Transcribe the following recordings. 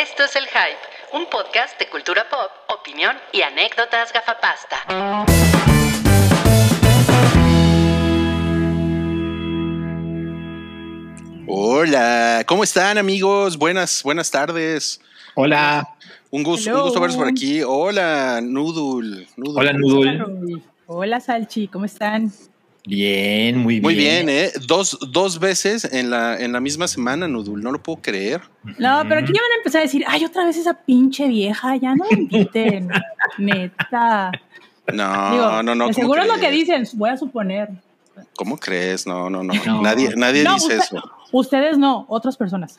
Esto es El Hype, un podcast de cultura pop, opinión y anécdotas gafapasta. Hola, ¿cómo están amigos? Buenas, buenas tardes. Hola. Un gusto, un gusto verlos por aquí. Hola, Nudul. Nudul. Hola, Nudul. Hola, Salchi, ¿cómo están? Bien, muy bien. Muy bien, ¿eh? Dos, dos veces en la, en la misma semana, Nudul, no lo puedo creer. No, pero aquí ya van a empezar a decir, ay, otra vez esa pinche vieja, ya no me inviten, neta. No, no, no. Seguro es lo que dicen, voy a suponer. ¿Cómo crees? No, no, no. No. Nadie, nadie No, dice usted- eso. Ustedes no, otras personas.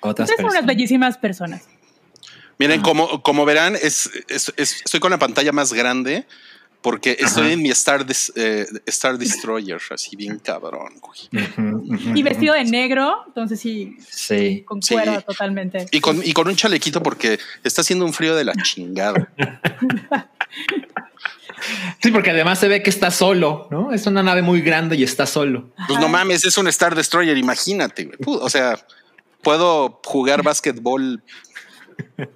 Otras Ustedes son unas bellísimas personas. Miren, Ah. como, como verán, es, es- es- estoy con la pantalla más grande porque estoy Ajá. en mi Star, Des- eh, Star Destroyer, así bien cabrón, güey. Y vestido de negro, entonces sí, Sí. concuerdo Sí. totalmente. Y con, y con un chalequito porque está haciendo un frío de la chingada. Sí, porque además se ve que está solo, ¿no? Es una nave muy grande y está solo. Pues no mames, es un Star Destroyer, imagínate. güey. O sea, puedo jugar básquetbol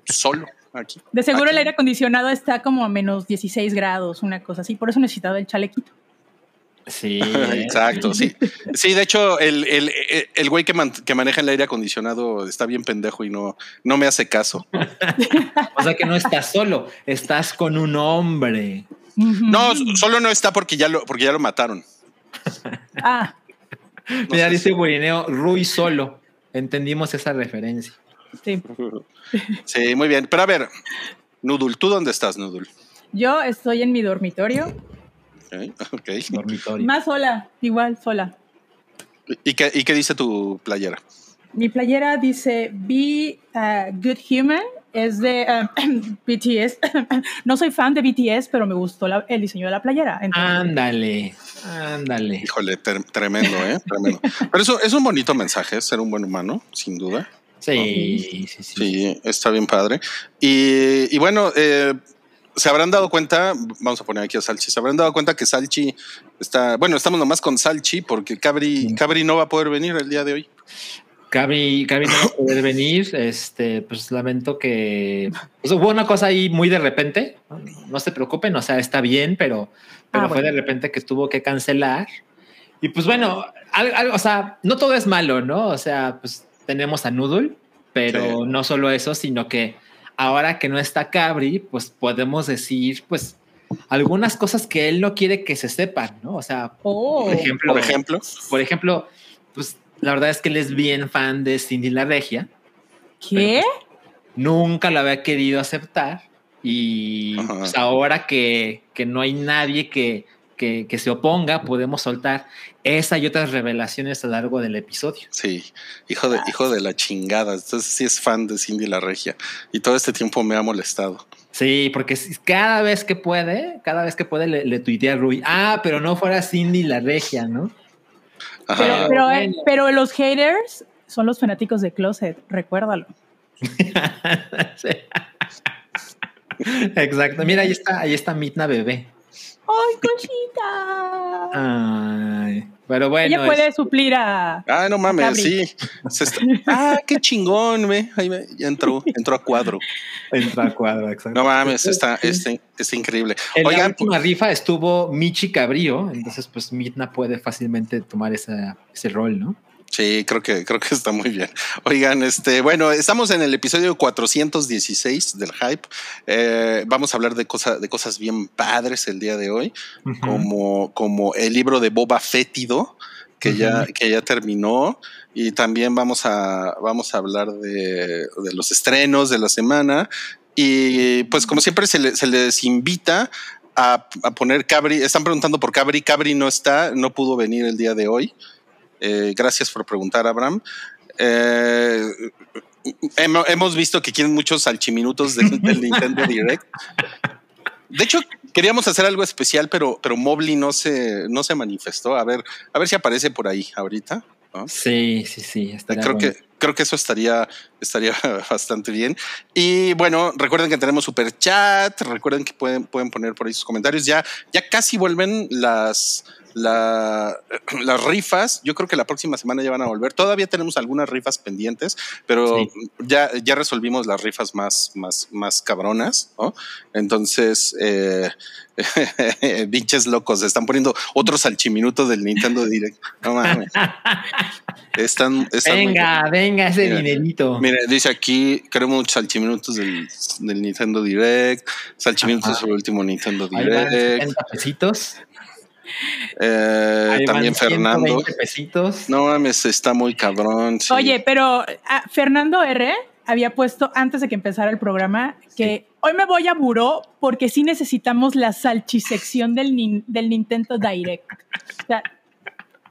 solo aquí. De seguro el aire acondicionado está como a menos 16 grados, una cosa así. Por eso necesitaba el chalequito. Sí. Exacto, sí. Sí, de hecho, el, el, el- el güey que, man- que maneja el aire acondicionado está bien pendejo y no, no me hace caso. O sea que no estás solo, estás con un hombre. No, solo no está porque ya lo, porque ya lo mataron. Ah, No Mira, dice Gurineo, Rui solo. Entendimos esa referencia. Sí. Sí, muy bien. Pero a ver, Nudul, ¿tú dónde estás, Nudul? Yo estoy en mi dormitorio. Ok, ok. Dormitorio. Más sola, igual sola. ¿Y qué, ¿Y qué dice tu playera? Mi playera dice Be a Good Human. Es de ah, BTS. no soy fan de BTS, pero me gustó la- el diseño de la playera. Entonces, Ándale, ándale. Híjole, tremendo, ¿eh? Tremendo. Pero eso es un bonito mensaje, ser un buen humano, sin duda. Sí, sí, sí. Sí, está bien padre. Y, y bueno, eh, se habrán dado cuenta, vamos a poner aquí a Salchi, se habrán dado cuenta que Salchi está, bueno, estamos nomás con Salchi porque Cabri, Cabri no va a poder venir el día de hoy. Cabri, Cabri no va a poder venir. Este, pues lamento que pues, hubo una cosa ahí muy de repente. No, se preocupen, o sea, está bien, pero, pero Ah, fue bueno. de repente que tuvo que cancelar. Y pues bueno, o sea, no todo es malo, ¿no? O sea, pues tenemos a Noodle, pero Sí. no solo eso, sino que ahora que no está Cabri, pues podemos decir, pues, algunas cosas que él no quiere que se sepan, ¿no? O sea, oh, por ejemplo, Por ejemplo, por ejemplo, pues la verdad es que él es bien fan de Cindy la Regia. ¿qué? Nunca lo había querido aceptar. Y pues, ahora que, que no hay nadie que, que, que se oponga, podemos soltar esa y otras revelaciones a lo largo del episodio. sí, hijo de, hijo de la chingada. Entonces sí es fan de Cindy la Regia y todo este tiempo me ha molestado. Sí, porque cada vez que puede, cada vez que puede le, le tuitea a Rui, ah, pero no fuera Cindy la Regia, ¿no? Ajá. Pero, pero, eh, pero los haters son los fanáticos de Closet, recuérdalo. Exacto. Mira, ahí está, ahí está Mitna bebé. ¡Ay, cosita! Ay, pero bueno. Ella puede es- suplir a. Ah, no mames, sí. Se está- ah, qué chingón, ve. Ahí me- ya entró, entró a cuadro. entra a cuadro, exacto. No mames, está, está, está increíble. En la Oigan, última rifa estuvo Michi Cabrío, entonces pues Mitna puede fácilmente tomar esa, ese rol, ¿no? Sí, creo que, creo que está muy bien. Oigan, este, bueno, estamos en el episodio 416 del hype. Eh, vamos a hablar de cosas, de cosas bien padres el día de hoy, como, como el libro de Boba Fétido, que ya, que ya terminó. Y también vamos a, vamos a hablar de, de los estrenos de la semana. Y pues, como siempre, se, le- se les invita a, a poner Cabri. Están preguntando por Cabri. Cabri no está, no pudo venir el día de hoy. Eh, gracias por preguntar, Abraham. Eh, hemo- hemos visto que quieren muchos salchiminutos del, del Nintendo Direct. De hecho, queríamos hacer algo especial, pero, pero Mobley no se, no se manifestó. A ver, a ver si aparece por ahí ahorita. ¿no? Sí, sí, sí. Creo bueno. que, creo que eso estaría, estaría bastante bien. Y bueno, recuerden que tenemos super chat. Recuerden que pueden, pueden poner por ahí sus comentarios. Ya, ya casi vuelven las, la, las rifas, yo creo que la próxima semana ya van a volver. Todavía tenemos algunas rifas pendientes, pero Sí. ya, ya resolvimos las rifas más, más, más cabronas, ¿no? Entonces, eh, pinches locos, están poniendo otros salchiminutos del Nintendo Direct. No mames. Están, están muy- Venga, venga, ese Mira, dinerito. Mire, dice aquí, queremos salchiminutos del, del Nintendo Direct, salchiminutos Ajá. sobre el último Nintendo Direct. 70 pesitos. Eh, también Fernando. 120 pesitos. No mames, está muy cabrón. sí. Oye, pero ah, Fernando R había puesto antes de que empezara el programa que hoy me voy a Buró porque sí necesitamos la salchisección del, nin- del Nintendo Direct. O sea,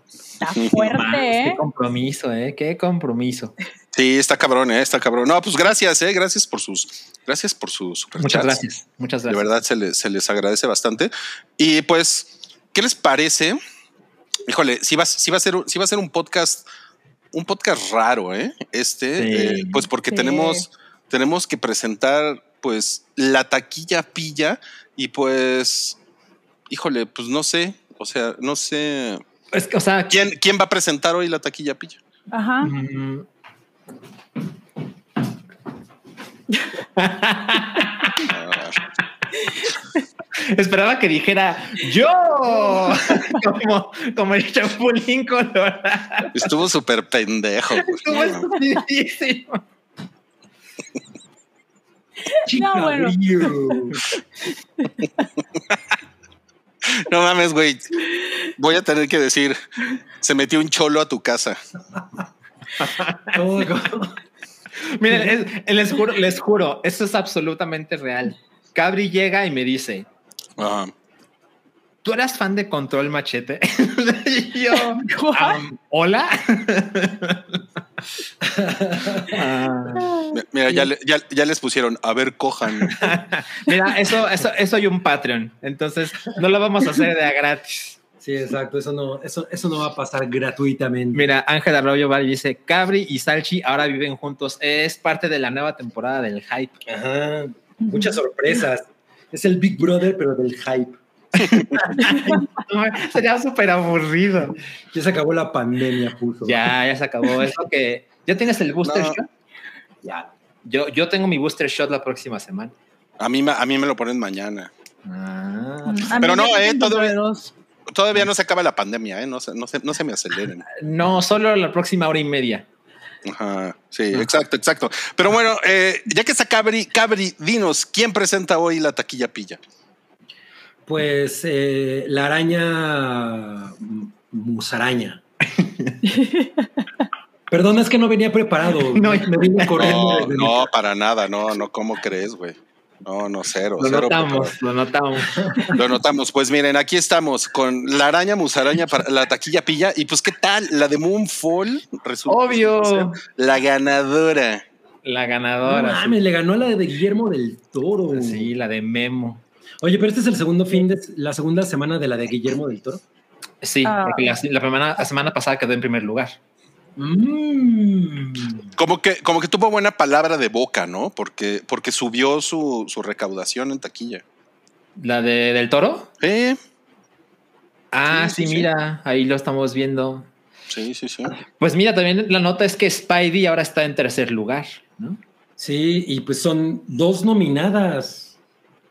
está fuerte, Qué ¿eh? compromiso, ¿eh? Qué compromiso. Sí, está cabrón, eh, está cabrón. No, pues gracias, eh, gracias por sus, gracias por sus. Muchas gracias. Muchas De gracias. verdad se les, se les agradece bastante. Y pues, ¿qué les parece? Híjole, si va, si va a ser, un- si va a ser un podcast, un podcast raro, ¿eh? Este, Sí. eh, pues porque Sí. tenemos, tenemos que presentar, pues, la taquilla pilla y pues, híjole, pues no sé, o sea, no sé. Es que, o sea, ¿Quién, quién va a presentar hoy la taquilla pilla? Ajá. Mm. Esperaba que dijera yo, como, como el chapulín colorado. estuvo súper pendejo. güey. Estuvo estupidísimo. No, bueno. No mames, güey. Voy a tener que decir, se metió un cholo a tu casa. Miren, es- les, juro, les juro, esto es absolutamente real. Cabri llega y me dice, Ajá. ¿tú eras fan de Control Machete? yo? "Am, ¿hola? Ah, Mi- Mira, ya, le- ya, ya les pusieron, a ver, cojan. mira, eso, eso, eso hay un Patreon, entonces no lo vamos a hacer de a gratis. Sí, exacto. Eso no, eso, eso no va a pasar gratuitamente. Mira, Ángel Arroyo Val dice, Cabri y Salchi ahora viven juntos. Es parte de la nueva temporada del hype. Ajá. Muchas sorpresas. Es el Big Brother, pero del hype. Sería súper aburrido. Ya se acabó la pandemia, puso. Ya, ya se acabó. Eso que ya tienes el booster No. shot. Ya. Yo, yo tengo mi booster shot la próxima semana. A mí, me- a mí me lo ponen mañana. Ah, mí Pero no, eh. Todavía no se acaba la pandemia, ¿eh? No se, no se, no se me aceleren. no, solo la próxima hora y media. Ajá, sí, exacto, exacto. Pero bueno, eh, ya que está Cabri, Cabri, dinos, ¿quién presenta hoy la taquilla pilla? Pues eh, la araña musaraña. Perdón, es que no venía preparado. No, me vine corriendo. No, no, para nada, no, no, ¿cómo crees, güey? No, no, cero. Lo cero notamos, lo notamos. Lo notamos. Pues miren, aquí estamos con la araña musaraña para la taquilla pilla. Y pues, ¿qué tal? La de Moonfall resulta Obvio. ser la ganadora. La No ganadora. mames, le ganó a la de Guillermo del Toro. sí. Sí, la de Memo. Oye, pero este es el segundo fin de la segunda semana de la de Guillermo del Toro. Sí, Ah. porque la, la semana, la semana pasada quedó en primer lugar. Mm. Como que, como que tuvo buena palabra de boca, ¿no? Porque, porque subió su, su recaudación en taquilla. ¿La de del toro? Sí, Ah, Sí, sí, sí, sí. mira, ahí lo estamos viendo. sí, sí, sí. Pues mira, también la nota es que Spidey ahora está en tercer lugar, ¿no? Sí, y pues son dos nominadas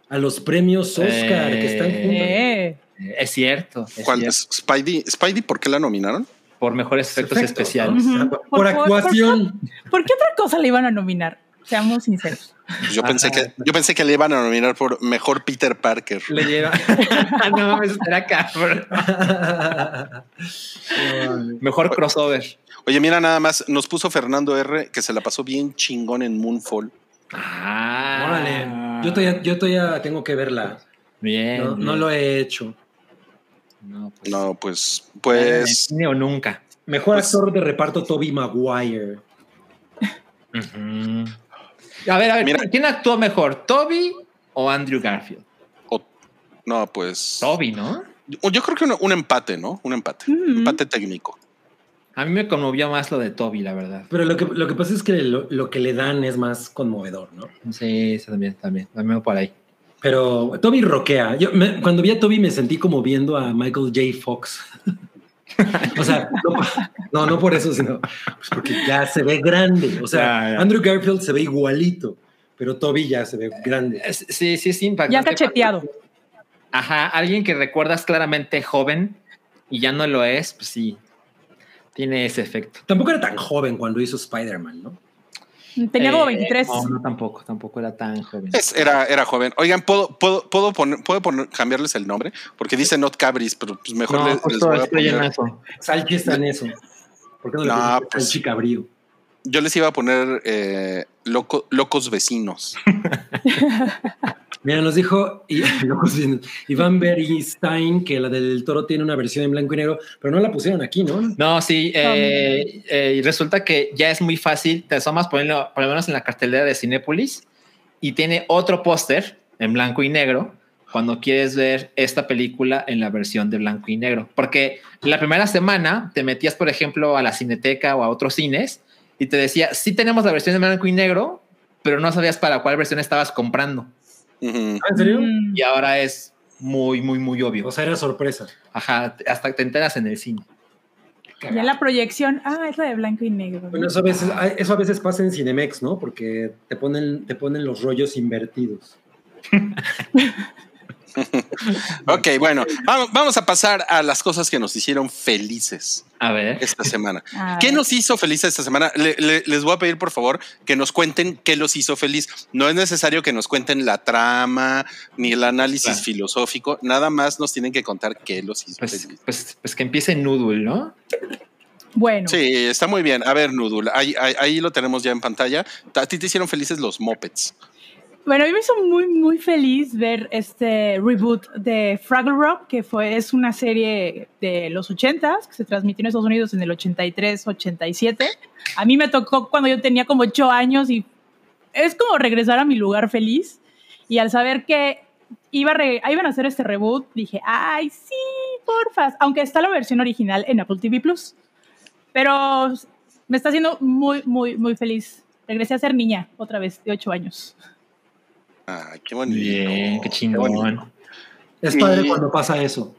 a los premios Oscar que están. Eh, Eh, Es cierto. es ¿Cuál cierto. es Spidey? ¿Spidey por qué la nominaron? Por mejores efectos Efectos, especiales. Por, Por- por- actuación. ¿Por qué otra cosa le iban a nominar? Seamos sinceros. Pues yo Ajá. pensé que yo pensé que le iban a nominar por mejor Peter Parker. Le lleva. no mames, era cabrón. Mejor crossover. Oye, mira nada más, nos puso Fernando R que se la pasó bien chingón en Moonfall. Ah, Órale, yo todavía, yo todavía tengo que verla. Bien. No, bien. no lo he hecho. No, pues, No, pues, pues, cine o nunca. Mejor Pues- actor de reparto Toby Maguire. A ver, a ver, Mira. ¿quién actuó mejor, Toby o Andrew Garfield? o- no, pues. Toby, ¿no? Yo yo creo que un, un empate, ¿no? Un empate. Ujú. Empate técnico. A mí me conmovió más lo de Toby, la verdad. Pero lo que, lo que pasa es que lo, lo que le dan es más conmovedor, ¿no? Sí, sí, también, también. También por ahí. Pero Toby roquea. Yo me- cuando vi a Toby me sentí como viendo a Michael J. Fox. o sea, no, no, no por eso, sino pues porque ya se ve grande. O sea, Ya, ya. Andrew Garfield se ve igualito, pero Toby ya se ve grande. Sí, sí, es impactante. Ya cacheteado. Ajá, alguien que recuerdas claramente joven y ya no lo es, pues sí, tiene ese efecto. Tampoco era tan joven cuando hizo Spider-Man, ¿no? Tenía Eh, como 23. No, no, tampoco, tampoco era tan joven. Es- era, era joven. Oigan, ¿puedo, puedo, puedo, poner, ¿puedo poner, cambiarles el nombre? Porque dice Not Cabris, pero pues mejor No, les, les justo voy a estoy en poner- eso. Salchi está en eso. ¿Por qué no le No, pones pues- Salchi Cabrío? Yo les iba a poner eh, loco- locos vecinos. Mira, nos dijo y- Iván Bernstein que la del toro tiene una versión en blanco y negro, pero no la pusieron aquí, ¿no? No, sí, eh, eh, resulta que ya es muy fácil, te asomas por, lo- por lo menos en la cartelera de Cinépolis y tiene otro póster en blanco y negro cuando quieres ver esta película en la versión de blanco y negro. Porque la primera semana te metías, por ejemplo, a la cineteca o a otros cines y te decía, sí tenemos la versión en blanco y negro, pero no sabías para cuál versión estabas comprando. ¿Ah, ¿En serio? Mm. Y ahora es muy, muy, muy obvio. O sea, era sorpresa. Ajá, hasta te enteras en el cine. Ya la proyección, ah, es la de blanco y negro. Bueno, eso a veces, eso a veces pasa en Cinemex, ¿no? Porque te ponen, te ponen los rollos invertidos. Ok, bueno, vamos, vamos a pasar a las cosas que nos hicieron felices A ver. esta semana. A ¿Qué ver. nos hizo felices esta semana? Le- le- les voy a pedir, por favor, que nos cuenten qué los hizo feliz. No es necesario que nos cuenten la trama ni el análisis Claro. filosófico. Nada más nos tienen que contar qué los hizo Pues, feliz. pues, pues que empiece Noodle, ¿no? Bueno, Sí, está muy bien. A ver, Nudul, ahí, ahí, ahí lo tenemos ya en pantalla. A ti te hicieron felices los mopeds. Bueno, a mí me hizo muy, muy feliz ver este reboot de Fraggle Rock, que fue, es una serie de los 80s, que se transmitió en Estados Unidos en el 83, 87. A mí me tocó cuando yo tenía como 8 años y es como regresar a mi lugar feliz. Y al saber que iba a re- iban a hacer este reboot, dije, ay, sí, porfas. Aunque está la versión original en Apple TV Plus. Pero me está haciendo muy, muy, muy feliz. Regresé a ser niña otra vez, de 8 años. Ah, qué bonito. Bien, qué bonito. chingón. Es padre Y- cuando pasa eso.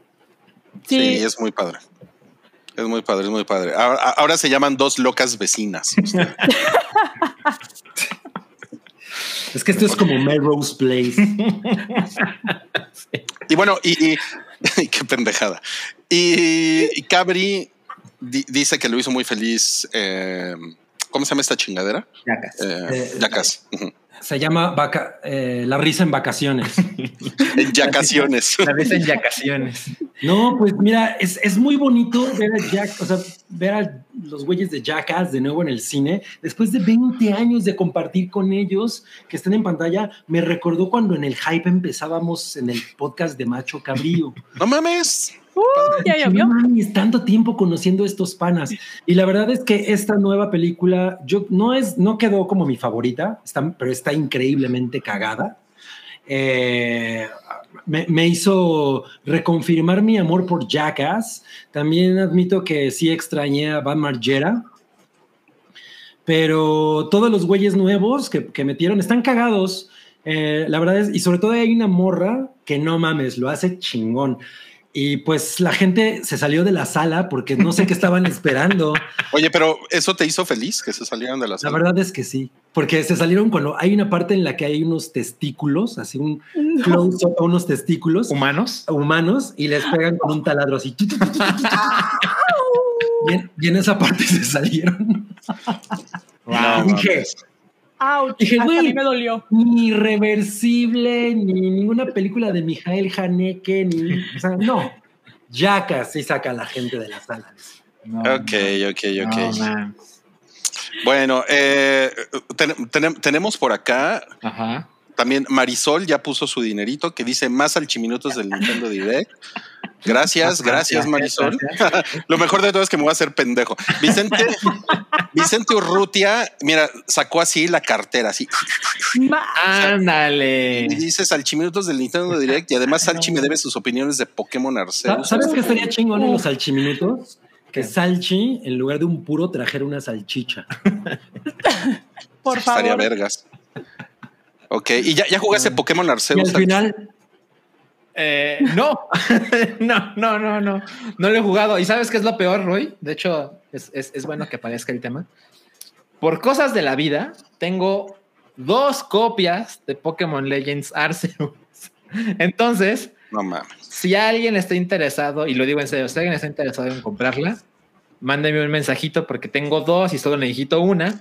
Sí. Sí. es muy padre. Es muy padre, es muy padre. Ahora, ahora se llaman dos locas vecinas. Es que esto es como Melrose Place. Y bueno, y, y- qué pendejada. Y, y Cabri di- dice que lo hizo muy feliz. eh, ¿Cómo se llama esta chingadera? Yacas. Eh, Eh, Yacas. Se llama vaca- eh, La risa en vacaciones. En Yacaciones. La vez en Yacaciones. No, pues mira, es, es muy bonito ver a Jack, o sea, ver a los güeyes de Jackass de nuevo en el cine. Después de 20 años de compartir con ellos, que están en pantalla, me recordó cuando en el hype empezábamos en el podcast de Macho Cabrío. No mames. Uh, ya llovió. "No mames, tanto tiempo conociendo estos panas. Y la verdad es que esta nueva película, yo no es, no quedó como mi favorita, está- pero está increíblemente cagada. Eh, me, me hizo reconfirmar mi amor por Jackass. También admito que sí extrañé a Van Margera. Pero todos los güeyes nuevos que, que metieron están cagados. Eh, la verdad es, y sobre todo hay una morra que no mames, lo hace chingón. Y pues la gente se salió de la sala porque no sé qué estaban esperando. Oye, pero ¿eso te hizo feliz que se salieran de la La sala? verdad es que sí, porque se salieron cuando hay una parte en la que hay unos testículos, así un No. close up a unos testículos ¿Humanos? humanos y les pegan con un taladro así. Y en, y en esa parte se salieron. No, Y dije. Ouch, Dije, a güey. mí me dolió. ni reversible, ni ninguna película de Mijael Haneke, ni. O sea, no. Yaca sí saca a la gente de la sala. No, Ok, ok, ok. no. Bueno, eh, ten- tenem- tenemos por acá Ajá. También Marisol ya puso su dinerito que dice más alchiminutos del Nintendo Direct. Gracias, gracias Marisol. Lo mejor de todo es que me voy a hacer pendejo. Vicente, Vicente Urrutia, mira, sacó así la cartera, así. Ándale. Y dice Salchiminutos del Nintendo Direct y además Salchi me debe sus opiniones de Pokémon Arceus. ¿Sabes qué estaría chingón en los salchiminutos? Que Salchi, en lugar de un puro, trajera una salchicha. por Estaría favor. vergas. Ok, ¿y ya, ya jugaste Pokémon Y Arceus? al final, Eh, no, no, no, no, no, no lo he jugado. ¿Y sabes qué es lo peor, Roy? De hecho, es, es- es bueno que aparezca el tema. Por cosas de la vida, tengo dos copias de Pokémon Legends Arceus. Entonces, No mames. si alguien está interesado, y lo digo en serio, si alguien está interesado en comprarla, mándeme un mensajito porque tengo dos y solo necesito una.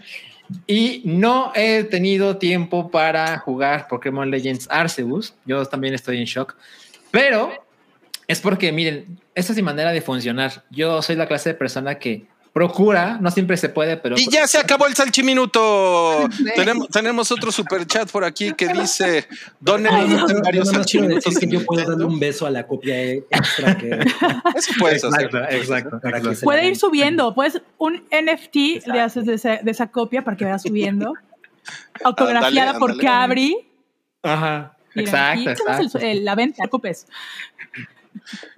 Y no he tenido tiempo para jugar Pokémon Legends Arceus. Yo también estoy en shock. Pero es porque, miren, esta es mi manera de funcionar. Yo soy la clase de persona que procura, no siempre se puede, pero... Y ya se acabó el salchiminuto. tenemos, tenemos otro super chat por aquí que dice: Donen varios quiero salchiminutos. que yo puedo darle un beso a la copia extra que Eso puedes hacer. Exacto, exacto. Puede ir subiendo, pues un NFT le Exacto. haces de esa, de esa copia para que vaya subiendo. Autografiada Ándale, por ándale. Cabri. Ajá. Mira, Exacto, exacto. el- el- la venta, no te preocupes.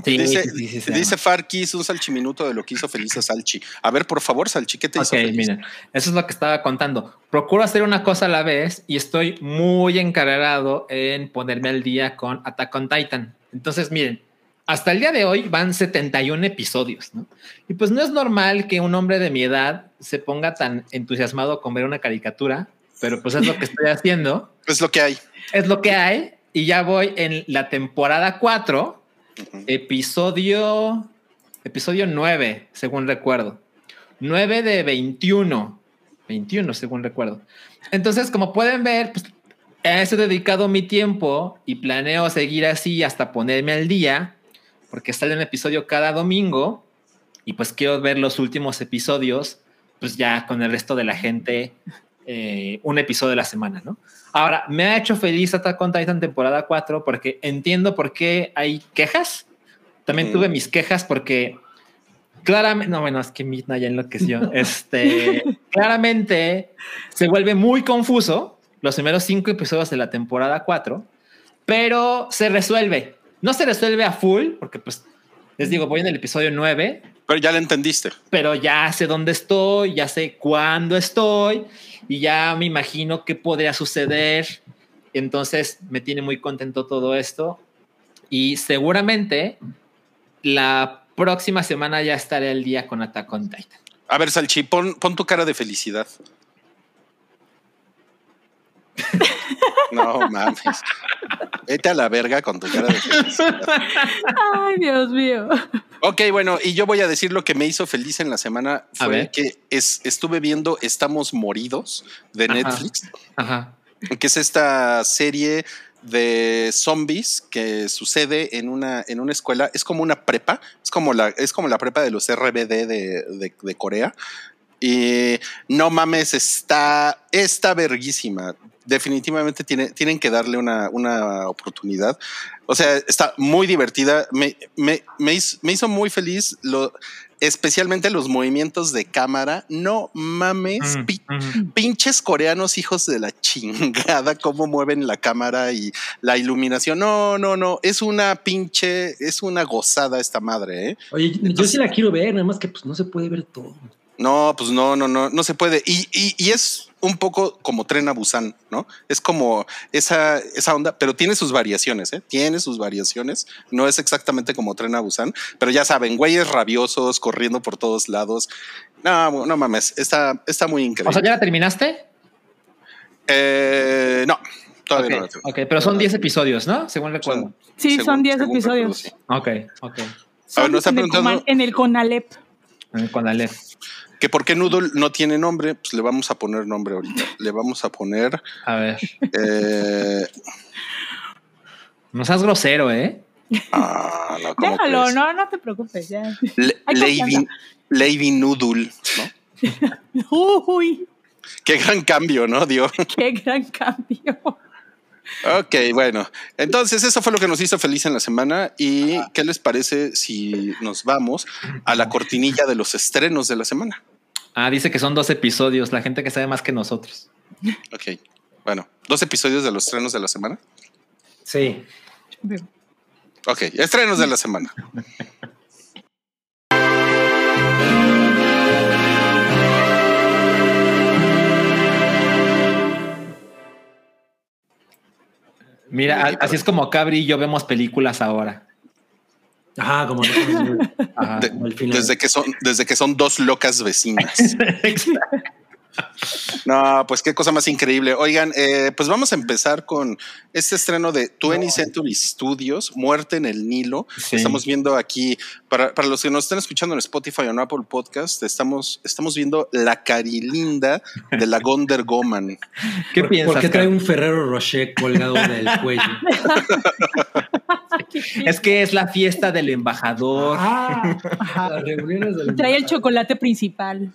Sí, Dice, sí, sí, dice Farkis un salchiminuto de lo que hizo feliz a Salchi. A ver, por favor, Salchi, ¿qué te hizo Ok, feliz? miren, eso es lo que estaba contando. Procuro hacer una cosa a la vez y estoy muy encargado en ponerme al día con Attack on Titan. Entonces, miren, hasta el día de hoy van 71 episodios, ¿no? Y pues no es normal que un hombre de mi edad se ponga tan entusiasmado con ver una caricatura, pero pues es lo que estoy haciendo, Es lo que hay. es lo que hay y ya voy en la temporada 4 Episodio episodio 9, según recuerdo. 9 de 21. 21, según recuerdo. Entonces, como pueden ver, pues a eso he dedicado mi tiempo y planeo seguir así hasta ponerme al día, porque sale un episodio cada domingo y pues quiero ver los últimos episodios, pues ya con el resto de la gente, eh, un episodio de la semana, ¿no? Ahora, me ha hecho feliz Attack on Titan temporada 4 porque entiendo por qué hay quejas. También Ujú. tuve mis quejas porque claramente, no, bueno, es que Midna ya enloqueció. Este, claramente se vuelve muy confuso los primeros cinco episodios de la temporada 4, pero se resuelve. No se resuelve a full, porque pues les digo, voy en el episodio 9, Pero ya lo entendiste. pero ya sé dónde estoy, ya sé cuándo estoy y ya me imagino qué podría suceder. Entonces me tiene muy contento todo esto y seguramente la próxima semana ya estaré al día con Attack on Titan. A ver, Salchi, pon, pon tu cara de felicidad. No mames. Vete a la verga con tu cara de felicidad. Ay, Dios mío. Ok, bueno, y yo voy a decir lo que me hizo feliz en la semana fue que es, estuve viendo Estamos Moridos de Ajá. Netflix, Ajá. que es esta serie de zombies que sucede en una, en una escuela. Es como una prepa, es como la, es como la prepa de los RBD de, de- de Corea. Y no mames, está, está verguísima. Definitivamente tiene, tienen que darle una, una oportunidad. O sea, está muy divertida. Me, me, me hizo, me hizo muy feliz, lo, especialmente los movimientos de cámara. No mames, Mm, pi- mm. pinches coreanos hijos de la chingada, cómo mueven la cámara y la iluminación. No, no, no, es una pinche, es una gozada esta madre, ¿eh? Oye, yo sí la quiero ver, nada más que pues no se puede ver todo. No, pues no, no, no, no se puede. Y, y, y es un poco como Tren a Busan, ¿no? Es como esa, esa onda, pero tiene sus variaciones, ¿eh? Tiene sus variaciones. No es exactamente como Tren a Busan, pero ya saben, güeyes rabiosos corriendo por todos lados. No, no mames, está, está muy increíble. O sea, ¿ya la terminaste? Eh, no, todavía Ok, no. ok, pero son 10 episodios, ¿no? Según recuerdo. Sí, Según- son 10 según episodios. recuerdo, sí. Ok, ok. Son nos está en, el preguntando- Coman- en el Conalep. Que por qué Noodle no tiene nombre, pues le vamos a poner nombre ahorita. Le vamos a poner A ver. eh, No seas grosero, ¿eh? ah, no, ¿cómo Déjalo, crees? no, no te preocupes. Ya. Le- Lady. Lady Noodle, ¿no? Uy, Qué gran cambio, ¿no? Dio. qué gran cambio. Ok, bueno. Entonces, eso fue lo que nos hizo feliz en la semana. ¿Y qué les parece si nos vamos a la cortinilla de los estrenos de la semana? Ah, dice que son dos episodios, la gente que sabe más que nosotros. Ok. Bueno, dos episodios de los estrenos de la semana. Sí. Ok, estrenos de la semana. Mira, a- así es como Cabri y yo vemos películas ahora. Ajá, como, Ajá. De- como el final. desde que son, desde que son dos locas vecinas. No, pues qué cosa más increíble. Oigan, eh, pues vamos a empezar con este estreno de 20th Century Studios, Muerte en el Nilo. Sí. Estamos viendo aquí, para, para los que nos están escuchando en Spotify o en Apple Podcast, estamos, estamos viendo la carilinda de la Gonder Goman. ¿Qué ¿Por- piensas? ¿Por qué trae un Ferrero Rocher colgado del cuello? Es que es la fiesta del embajador. Ah, las reuniones del Trae el chocolate principal.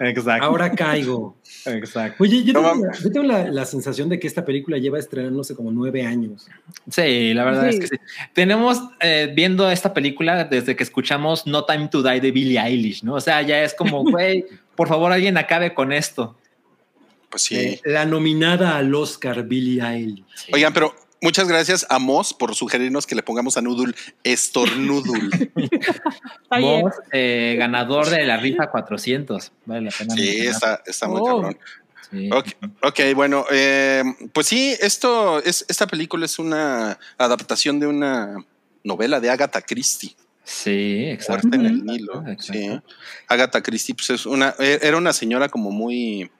Exacto. Ahora caigo. Exacto. Oye, yo tengo, la, yo tengo la- la sensación de que esta película lleva estrenándose como nueve años. Sí, la verdad Sí. es que sí. Tenemos eh, viendo esta película desde que escuchamos No Time to Die de Billie Eilish, ¿no? O sea, ya es como, güey, por favor, alguien acabe con esto. Pues sí. Eh, la nominada al Oscar, Billie Eilish. Oigan, pero muchas gracias a Moss por sugerirnos que le pongamos a Noodle Estornudul. Vos, eh, ganador de la rifa 400. Vale la pena. Sí, mencionar. está, está muy Oh. cabrón. Sí. Ok, ok, bueno, eh, pues sí, esto es, esta película es una adaptación de una novela de Agatha Christie, Sí, exacto. Muerte en el. Nilo. Exacto. Sí. Agatha Christie, pues es una, e- era una señora como muy,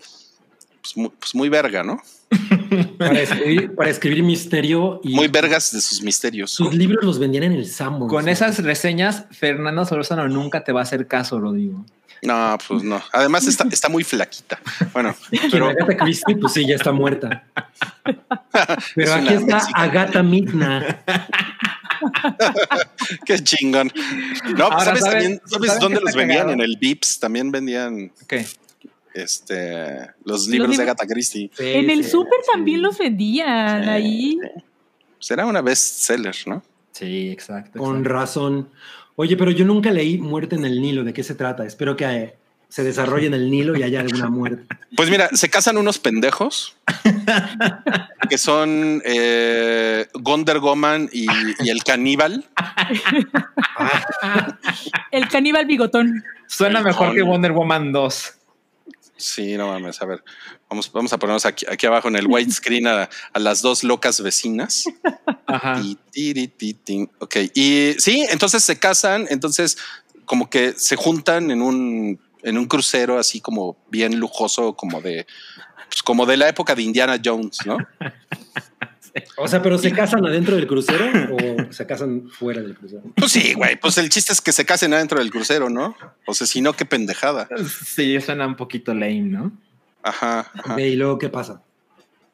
pues muy, pues muy verga, ¿no? Para escribir, para escribir misterio y Muy vergas de sus misterios. sus libros los vendían en el Sanborns. Con esas reseñas, Fernando Solórzano nunca te va a hacer caso, Rodrigo. No, pues no. Además está, está muy flaquita. Bueno, Pero Agatha Christie, pues sí, ya está muerta. Pero Es aquí está mexicana. Agatha Midna. qué chingón. No, Ahora, ¿sabes, ¿saben- también, ¿sabes saben dónde los vendían? cagado? En el Vips también vendían ¿Qué? Este, los libros de Agatha Christie. En el Sí, súper sí. también los vendían Sí. ahí. Será una bestseller, ¿no? Sí, exacto. Con razón. Oye, pero yo nunca leí Muerte en el Nilo. ¿De qué se trata? Espero que eh, se desarrolle en el Nilo y haya alguna muerte. Pues mira, se casan unos pendejos que son eh, Gonder Goman y, y el caníbal. El caníbal bigotón. Suena mejor que Wonder Woman 2. Sí, no mames, a ver, vamos, vamos a ponernos aquí, aquí abajo en el widescreen a, a las dos locas vecinas. Ajá. Y tiri. Ok, y sí, entonces se casan, entonces como que se juntan en un, en un crucero así como bien lujoso, como de, pues como de la época de Indiana Jones, ¿no? O sea, pero ¿se casan adentro del crucero o se casan fuera del crucero? Pues sí, güey, pues el chiste es que se casen adentro del crucero, ¿no? O sea, si no, qué pendejada. Sí, suena un poquito lame, ¿no? Ajá, y luego, ¿qué pasa?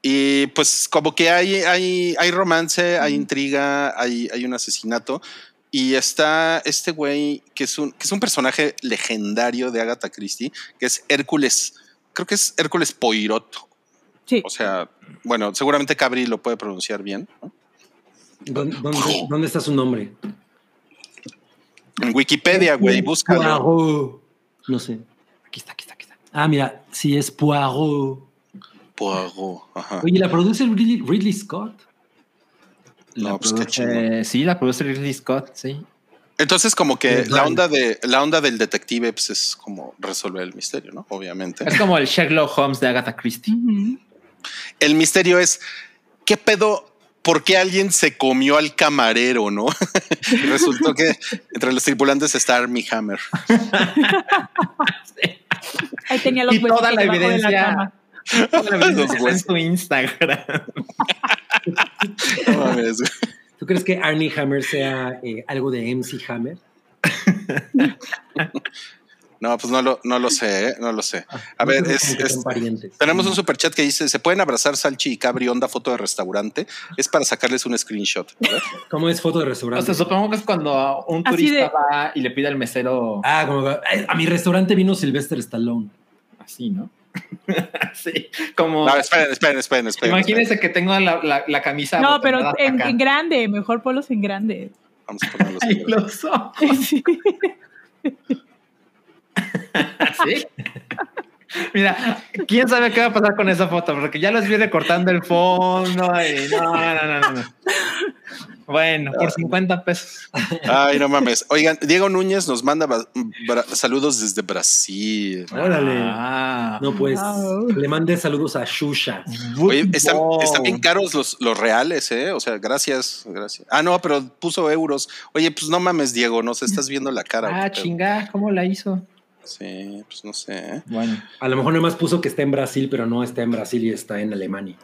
Y pues como que hay, hay, hay romance, hay intriga, hay, hay un asesinato. Y está este güey que es, un, que es un personaje legendario de Agatha Christie, que es Hércules. Creo que es Hércules Poirot. Sí. O sea, bueno, seguramente Cabri lo puede pronunciar bien. ¿no? ¿Dónde, dónde- dónde está su nombre? En Wikipedia, güey, búscalo. Poirot. No sé. Aquí está, aquí está, aquí está. Ah, mira, sí es Poirot. Poirot. Ajá. Oye, ¿la produce Ridley, Ridley Scott? La No, pues qué produce- sí, la produce Ridley Scott, sí. Entonces, como que la onda de la onda del detective pues, es como resolver el misterio, ¿no? Obviamente. Es como el Sherlock Holmes de Agatha Christie. El misterio es qué pedo, por qué alguien se comió al camarero, ¿no? Y Resultó que entre los tripulantes está Armie Hammer. Ahí tenía los Y toda la de evidencia. cama. Toda la evidencia en Instagram. No mames. ¿Tú crees que Arnie Hammer sea eh, algo de MC Hammer? No, pues no lo, no lo sé, ¿eh? no lo sé. A No ver, es- es- son parientes. tenemos un super chat que dice: ¿Se pueden abrazar Salchi y Cabri onda foto de restaurante? Es para sacarles un screenshot. A. ¿Cómo es foto de O restaurante? sea, supongo que es cuando un Así turista de- va y le pide al mesero ah, como "Ay, a mi restaurante vino Sylvester Stallone. así, ¿no? sí, como. No, esperen, esperen, esperen, esperen. Imagínense que tengo la, la, la camisa. No, pero en, grande, mejor ponlos en grande. Vamos a ponerlos Ay, en- los ojos. Sí. ¿Sí? Mira, quién sabe qué va a pasar con esa foto, porque ya los vi recortando el fondo y no, no, no, no, no. Bueno, por 50 pesos. Ay, no mames. Oigan, Diego Núñez nos manda saludos desde Brasil. Órale. Ah. No, pues Wow. le mandé saludos a Shusha. Oye, están, bien caros los, los reales, ¿eh? O sea, gracias, gracias. Ah, no, pero puso euros. Oye, pues no mames, Diego, nos estás viendo la cara. Ah, Pero- chinga, ¿cómo la hizo? Sí, pues no sé. ¿eh? Bueno, A lo mejor nomás puso que está en Brasil, pero no está en Brasil y está en Alemania.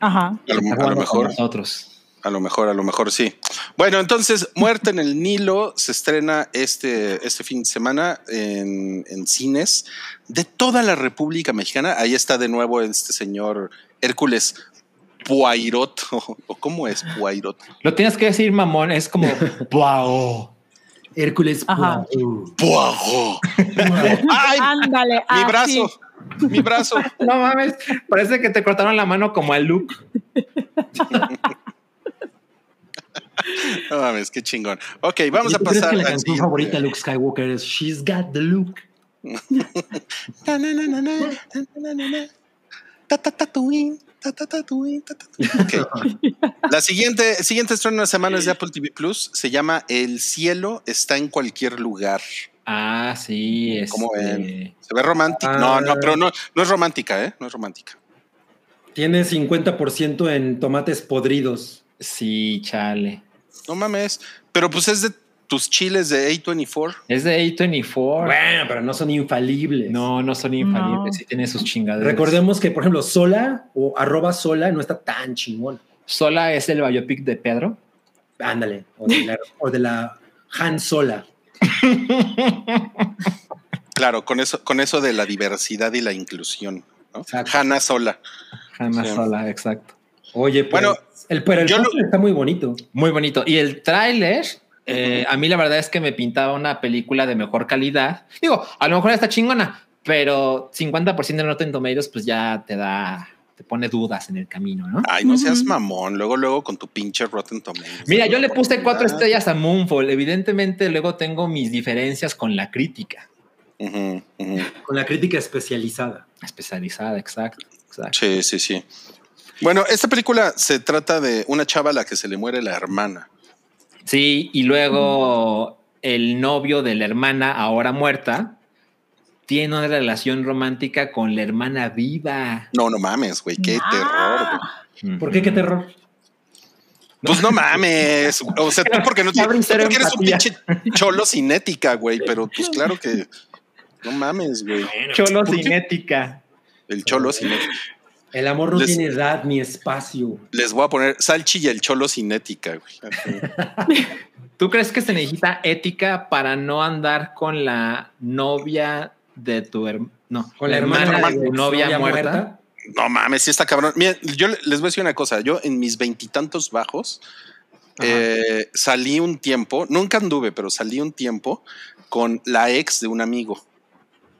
Ajá. A lo, a lo mejor, nosotros. a lo mejor, a lo mejor sí. Bueno, entonces, Muerte en el Nilo se estrena este, este fin de semana en, en cines de toda la República Mexicana. Ahí está de nuevo este señor Hércules Poirot, o, ¿cómo es Poirot? Lo tienes que decir, mamón, es como wow. Hércules. Poirot. Poirot. ¡Ay! Ándale. Mi así. brazo, mi brazo. No mames, parece que te cortaron la mano como a Luke. No mames, qué chingón. Ok, vamos ¿Y a pasar que la canción siguiente. favorita de Luke Skywalker es She's Got the Look? Ta, na, na, na, na, ta, na, na, na. Ta, ta, Tatooine, ta, La siguiente, siguiente estreno de la semana es de Apple TV Plus. Se llama El cielo está en cualquier lugar. Ah, sí, es. ¿Cómo ven? Se ve romántica. Ah. No, no, pero no, no es romántica, ¿eh? No es romántica. Tiene 50% en tomates podridos. Sí, chale. No mames. Pero pues es de tus chiles de A24. Es de A24. Bueno, pero no son infalibles. No, no son infalibles, No. sí tiene sus chingaderas. Recordemos que, por ejemplo, Sola o arroba Sola no está tan chingón. Sola es el biopic de Pedro. Ándale. O de la, o de la Han Sola. Claro, con eso, con eso de la diversidad y la inclusión. ¿no? Hanna Sola. Hanna Sí. Sola, exacto. Oye, pues, Bueno, el, pero el yo lo- está muy bonito. Muy bonito. Y el tráiler, eh, a mí la verdad es que me pintaba una película de mejor calidad. Digo, a lo mejor está chingona, pero 50% de Rotten Tomatoes pues ya te da, te pone dudas en el camino, ¿no? Ay, no seas mamón. Luego, luego con tu pinche Rotten Tomatoes. Mira, yo le puse cuatro estrellas a Moonfall. Evidentemente luego tengo mis diferencias con la crítica. Con la crítica especializada. especializada, exacto. exacto. Sí, sí, sí. Bueno, esta película se trata de una chava a la que se le muere la hermana. Sí, y luego el novio de la hermana, ahora muerta, tiene una relación romántica con la hermana viva. No, no mames, güey, qué Ah. terror. ¿Por qué? ¿Qué terror? Pues no mames. O sea, tú porque no tienes, porque eres un pinche cholo sin ética, güey. Pero pues claro que no mames, güey. Cholo ¿por qué? sin ética. El cholo sin ética. El amor no Les- tiene edad ni espacio. Les voy a poner Salchi y el cholo sin ética, güey. ¿Tú crees que se necesita ética para no andar con la novia de tu hermano? No, Con la hermana, de de tu novia, muerta. No mames, sí está cabrón. Miren, yo le- les voy a decir una cosa. Yo en mis veintitantos bajos eh, salí un tiempo, nunca anduve, pero salí un tiempo con la ex de un amigo.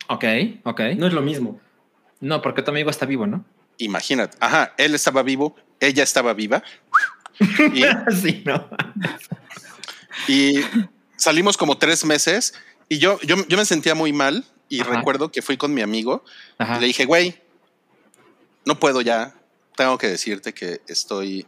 Ok, ok. No es lo mismo. No, porque tu amigo está vivo, ¿no? Imagínate. Ajá, él estaba vivo, ella estaba viva. Y, sí, no. y salimos como tres meses y yo, yo, yo me sentía muy mal y Ajá. recuerdo que fui con mi amigo Ajá. y le dije, güey, no puedo ya, tengo que decirte que estoy,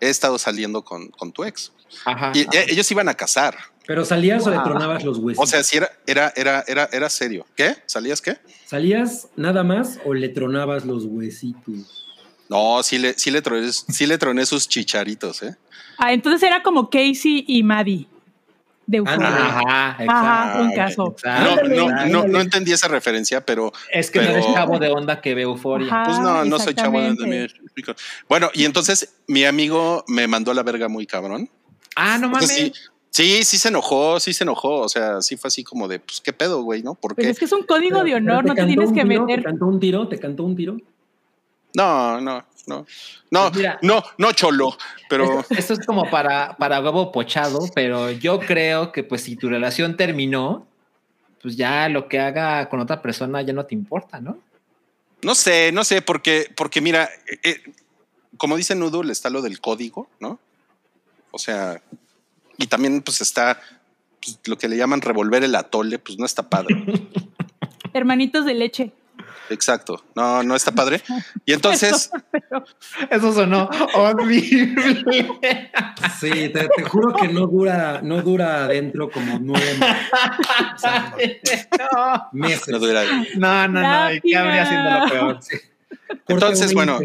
he estado saliendo con, con tu ex. Ajá. Y e- ellos iban a casar. Pero salías o le tronabas los huesos. O sea, si era, era, era, era, era serio. ¿Qué? ¿Salías qué? ¿Salías nada más o le tronabas los huesitos? No, sí le, sí le troné, sí le troné sus chicharitos, ¿eh? Ah, entonces era como Casey y Maddie de. Ándale. Ajá, exacto. Ajá, un caso. exacto. No, no, ándale. no, no entendí esa referencia, pero Es que no eres chavo de onda que ve euforia. Ajá. pues no, no soy chavo de Ah, de Bueno, y entonces mi amigo me mandó a la verga muy cabrón. Ah, no mames. sí, sí, sí se enojó, sí se enojó. O sea, sí fue así como de, pues, ¿qué pedo, güey? ¿No? ¿Por Pues es que es un código de honor, no te tienes que tiro, ¿Te meter. cantó un tiro? ¿Te cantó un tiro? No, no, no. No, Pues mira. no, no, cholo. Pero Esto, esto es como para, para huevo pochado, pero yo creo que pues si tu relación terminó, pues ya lo que haga con otra persona ya no te importa, ¿no? no sé, no sé, porque, porque mira, eh, eh, como dice Noodle, está lo del código, ¿no? O sea, y también pues está pues, lo que le llaman revolver el atole, pues no está padre. Hermanitos de leche. Exacto. No, no está padre. Y entonces, Eso sonó horrible. Sí, te, te juro que no dura, no dura adentro como nueve sea, no, meses. no dura. no, no, no. ¿Y qué habría siendo lo peor? Corta Entonces, bueno.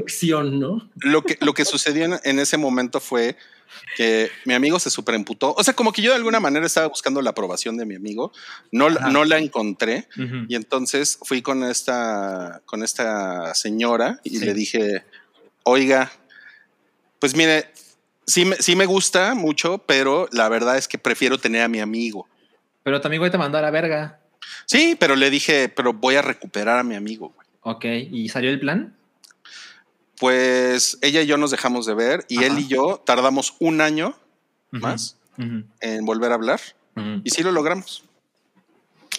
Lo que, lo que sucedió en, en ese momento fue que mi amigo se superemputó. O sea, como que yo de alguna manera estaba buscando la aprobación de mi amigo. No, Ajá. no la encontré. Y entonces fui con esta, con esta señora y Sí. le dije, oiga, pues mire, sí me, sí me gusta mucho, pero la verdad es que prefiero tener a mi amigo. Pero tu amigo te mandó a la verga. Sí, pero le dije, pero voy a recuperar a mi amigo. güey. Ok, ¿y salió el plan? Pues ella y yo nos dejamos de ver y Ajá. él y yo tardamos un año más en volver a hablar y sí lo logramos.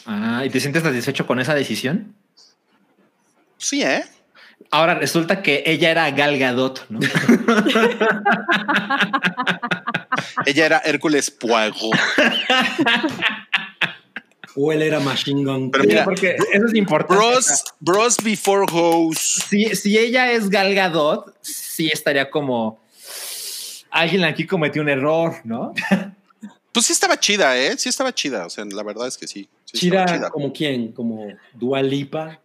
Ah, ¿y te sientes satisfecho con esa decisión? Sí, ¿eh? Ahora resulta que ella era Gal Gadot, ¿no? Ella era Hércules Poirot. O él era Machine Gun. Pero Sí, mira, porque eso es importante. Bros, bros before hoes. Si, si ella es Gal Gadot, sí estaría como alguien aquí cometió un error, ¿no? Pues sí estaba chida, ¿eh? Sí estaba chida. O sea, la verdad es que sí. sí chida. como quién, como Dualipa.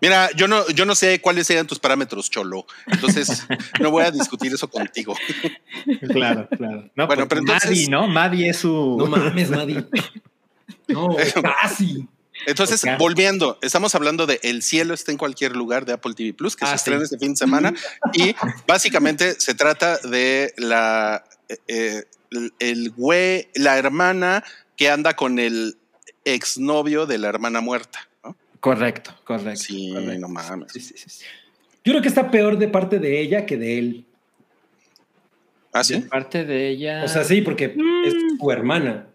Mira, yo no, yo no sé cuáles eran tus parámetros, Cholo. Entonces, no voy a discutir eso contigo. Claro, claro. No, Bueno, pues pero entonces- Maddie, ¿no? Maddie es su. No mames, Maddy. No, casi. Entonces, volviendo, estamos hablando de El cielo está en cualquier lugar de Apple TV Plus, que Ah, se estrena sí. este fin de semana. y básicamente se trata de la eh, eh, el- el güey, la hermana que anda con el exnovio de la hermana muerta. ¿no? Correcto, correcto. Sí, correcto. no mames. Sí, sí, sí, sí. Yo creo que está peor de parte de ella que de él. ¿Ah, De sí? parte de ella. O sea, sí, porque Mm. es su hermana.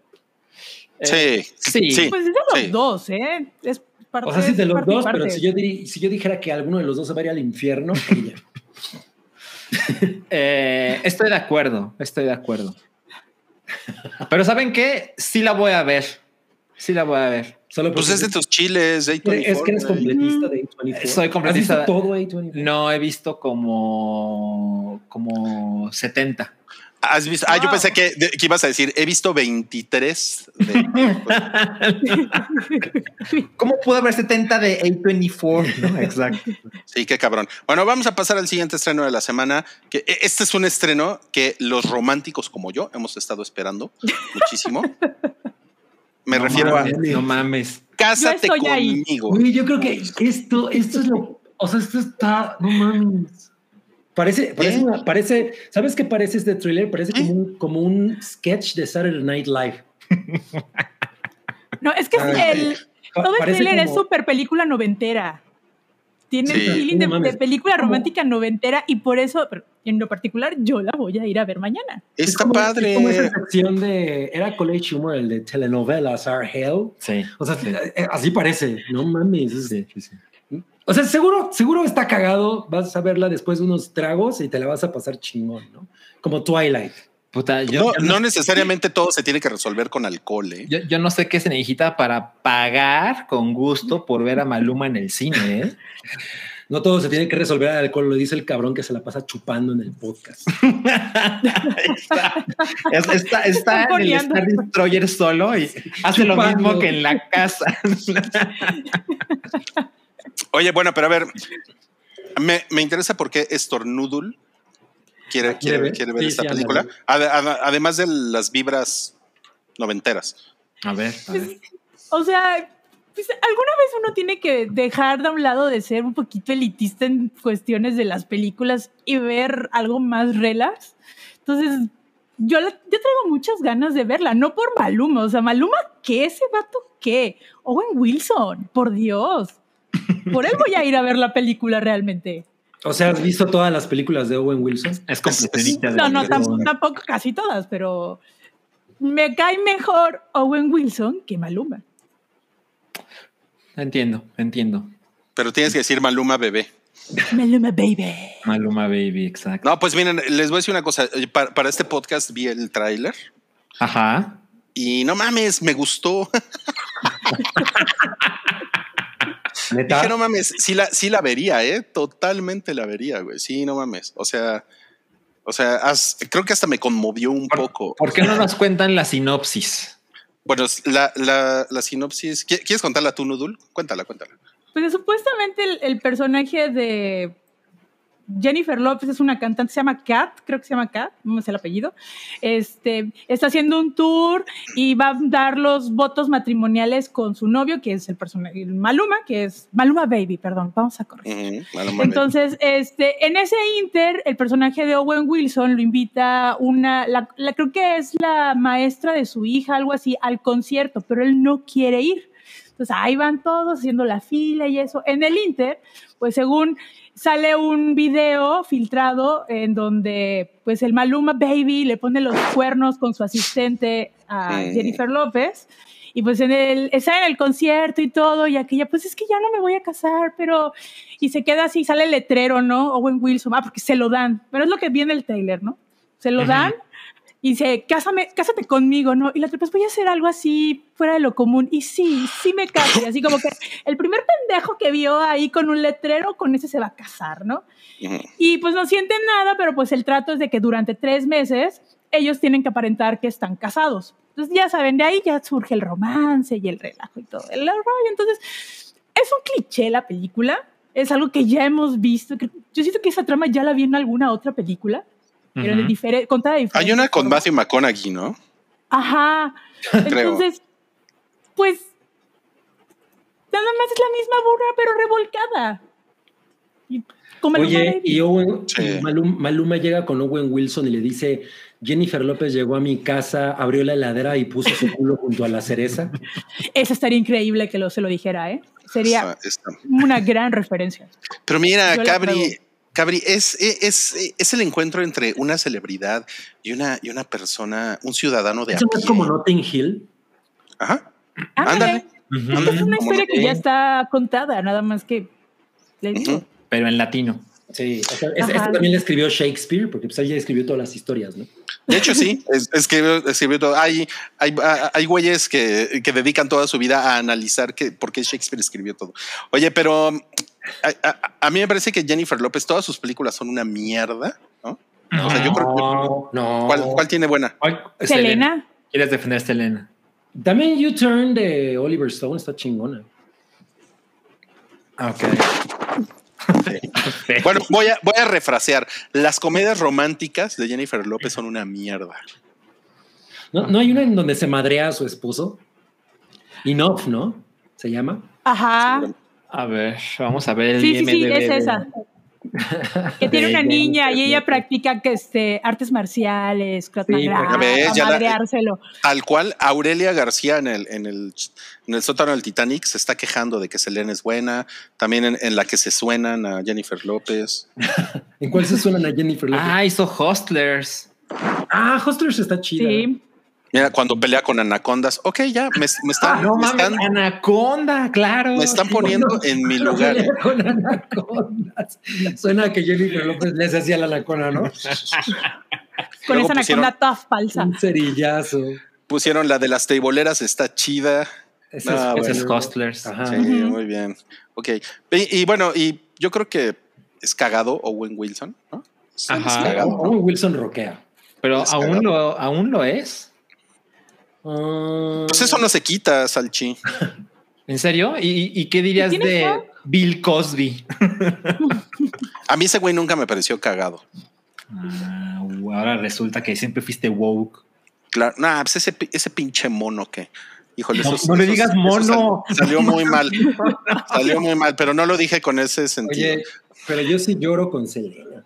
Eh, sí, sí. Pues es de los Sí. dos, ¿eh? Es parte, O sea, sí, de es los dos, pero si yo, diri- si yo dijera que alguno de los dos se va a ir al infierno, ella. Eh, estoy de acuerdo, estoy de acuerdo. Pero ¿saben qué? Sí la voy a ver. Sí la voy a ver. Solo Pues es de tus chiles, de es que eres completista de A24. Soy completista. ¿Has visto todo A24? No he visto como como 70. ¿Has visto? Ah, yo pensé que, de- que ibas a decir, he visto 23 de... ¿Cómo pudo haber 70 de A24? ¿no? Exacto. Sí, qué cabrón. Bueno, vamos a pasar al siguiente estreno de la semana. Que e- este es un estreno que los románticos como yo hemos estado esperando muchísimo. Me No refiero mames, a No mames. Cásate Yo conmigo. Güey, yo creo que esto, esto es lo. O sea, esto está. No mames. Parece, parece, una- parece, ¿sabes qué parece este thriller? Parece ¿Qué? como un, como un sketch de Saturday Night Live. No, es que Ay, el, todo el thriller es como- súper película noventera. Tiene Sí. el feeling de, No de película ¿Cómo? romántica noventera y por eso, pero en lo particular, yo la voy a ir a ver mañana. es Está como- padre. Es como esa sección de. Era College Humor, el de telenovelas, Our Hell. Sí. O sea, eh, así parece. No mames. es- Sí, sí, sí. O sea, seguro, seguro está cagado. Vas a verla después de unos tragos y te la vas a pasar chingón, ¿no? Como Twilight. Puta, yo, No, yo no necesariamente todo se tiene que resolver con alcohol, ¿eh? yo- yo no sé qué se necesita para pagar con gusto por ver a Maluma en el cine. ¿eh? No todo se tiene que resolver al alcohol, lo dice el cabrón que se la pasa chupando en el podcast. está, es- está, está en el. Star Destroyer solo y hace lo mismo que en la casa. Oye, bueno, pero a ver, me, me interesa por qué Estornudul quiere, Ah, ¿quiere quiere, ver? quiere ver Sí, esta sí, película. además de las vibras noventeras. A ver, a ver. O sea, pues, alguna vez uno tiene que dejar de un lado de ser un poquito elitista en cuestiones de las películas y ver algo más relax. Entonces, yo, la- yo traigo muchas ganas de verla, no por Maluma. O sea, Maluma, ¿qué? ¿Ese vato qué? Owen Wilson, por Dios. Por él voy a ir a ver la película realmente. O sea, ¿has visto todas las películas de Owen Wilson? Es completista de No, no, tampoco, tampoco casi todas, pero me cae mejor Owen Wilson que Maluma. Entiendo, entiendo. Pero tienes que decir Maluma bebé. Maluma, baby. Maluma Baby, exacto. No, pues miren, les voy a decir una cosa. Para, para este podcast vi el tráiler Ajá. y no mames, me gustó. ¿Neta? Dije, no mames, sí la, sí la vería, ¿eh? Totalmente la vería, güey. Sí, no mames. O sea, o sea, creo que hasta me conmovió un poco. ¿Por qué no nos cuentan la sinopsis? Bueno, la, la, la sinopsis. ¿qui- ¿Quieres contarla tú, Nudul? Cuéntala, cuéntala. Pues supuestamente el, el personaje de Jennifer López es una cantante, se llama Kat, creo que se llama Kat, no me sé el apellido. Este, está haciendo un tour y va a dar los votos matrimoniales con su novio, que es el personaje, Maluma, que es Maluma Baby, perdón, vamos a corregir. Entonces, este, en ese inter, el personaje de Owen Wilson lo invita una, la, la- creo que es la maestra de su hija, algo así, al concierto, pero él no quiere ir. Entonces ahí van todos haciendo la fila y eso. En el inter, pues según sale un video filtrado en donde pues el Maluma Baby le pone los cuernos con su asistente a. Jennifer López. Y pues en el, está en el concierto y todo, y aquella, pues es que ya no me voy a casar, pero. Y se queda así, sale el letrero, ¿no? Owen Wilson, ah, porque se lo dan. Pero es lo que viene el trailer, ¿no? Se lo dan y dice, Cásame, cásate conmigo, ¿no? Y la otra, pues voy a hacer algo así fuera de lo común. Y sí, sí me caso. Y así como que el primer pendejo que vio ahí con un letrero, con ese se va a casar, ¿no? Y pues no sienten nada, pero pues el trato es de que durante tres meses ellos tienen que aparentar que están casados. Entonces ya saben, de ahí ya surge el romance y el relajo y todo el rollo. Entonces es un cliché la película, es algo que ya hemos visto. Yo siento que esa trama ya la vi en alguna otra película, pero diferente, contada Hay una con. Matthew McConaughey, ¿no? Ajá. Entonces, pues nada más es la misma burra, pero revolcada. Y como el Oye, y Owen, Sí. Maluma llega con Owen Wilson y le dice, Jennifer López llegó a mi casa, abrió la heladera y puso su culo junto a la cereza. Eso estaría increíble que lo, se lo dijera, ¿eh? Sería una gran referencia. Pero mira, Yo Cabri. Cabri, es, es, es el encuentro entre una celebridad y una, y una persona, un ciudadano de a Eso no es como Notting Hill. Ajá. Ándale. Ándale. Ujú. Es una historia que ya está contada, nada más que le digo. Ujú. Pero en latino. Sí, o sea, es- Ajá. este también le escribió Shakespeare, porque pues él ya escribió todas las historias, ¿no? De hecho, sí, es- escribió, escribió todo. Hay, hay, hay güeyes que, que dedican toda su vida a analizar que, por qué Shakespeare escribió todo. Oye, pero a, a- a mí me parece que Jennifer López, todas sus películas son una mierda, ¿no? O sea, yo creo que. No, no. ¿Cuál, cuál tiene buena? Selena. ¿Quieres defender a Selena? También U-Turn de Oliver Stone está chingona. Ok. Bueno, voy a, voy a refrasear. Las comedias románticas de Jennifer López son una mierda. ¿No, ¿No hay una en donde se madrea a su esposo? Enough, ¿no? ¿Se llama? Ajá. A ver, vamos a ver el Sí, sí, sí, es esa. Que tiene una niña y ella practica que este, artes marciales, Sí, madreárselo. Tal cual, Aurelia García en el, en el, en el sótano del Titanic se está quejando de que Selena es buena. También en, en la que se suenan a Jennifer López. ¿En cuál se suenan a Jennifer López? Ah, hizo Hustlers. Ah, Hustlers está chida. Sí. Mira, cuando pelea con anacondas. Ok, ya, me, me están, Ah, no me mames, están, Anaconda, claro. me están poniendo en mi lugar. Con anacondas. Suena que Jennifer López le hace así a la anacona, ¿no? Con Luego esa pusieron- anaconda toda falsa. Un cerillazo. Pusieron la de las teiboleras, está chida. Ese Ah, bueno. Hustlers. Ajá. Sí, muy bien. Ok. Y, y bueno, y yo creo que es cagado Owen Wilson, ¿no? Ajá. es cagado. Owen Wilson roquea. Pero aún lo, aún lo es. Ah, Pues eso no se quita, Salchi. ¿En serio? ¿Y, y qué dirías ¿Tienes de? Bill Cosby? A mí ese güey nunca me pareció cagado. Ah, ahora resulta que siempre fuiste woke. Claro, nah, pues ese, ese pinche mono que. Híjole, No- esos- no le esos- digas esos mono. sal- salió muy mal. salió muy mal, pero no lo dije con ese sentido. Oye, pero yo sí lloro con Selena.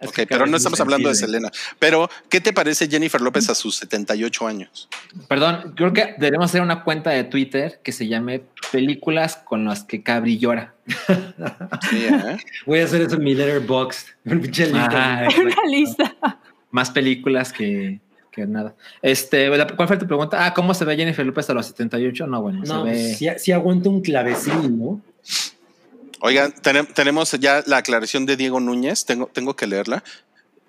Es ok, pero no estamos hablando de. Selena. Pero, ¿qué te parece Jennifer López a sus 78 años? Perdón, creo que debemos hacer una cuenta de Twitter que se llame Películas con las que Cabri llora. Sí, ¿eh? Voy a hacer eso en mi. Ajá, exacto. Una lista. Más películas que, que nada. Este, ¿cuál fue tu pregunta? Ah, ¿cómo se ve Jennifer López a los 78? No, bueno, No, se ve. si, si aguanta un clavecín, ¿no? Oigan, tenem- tenemos ya la aclaración de Diego Núñez. Tengo, tengo que leerla.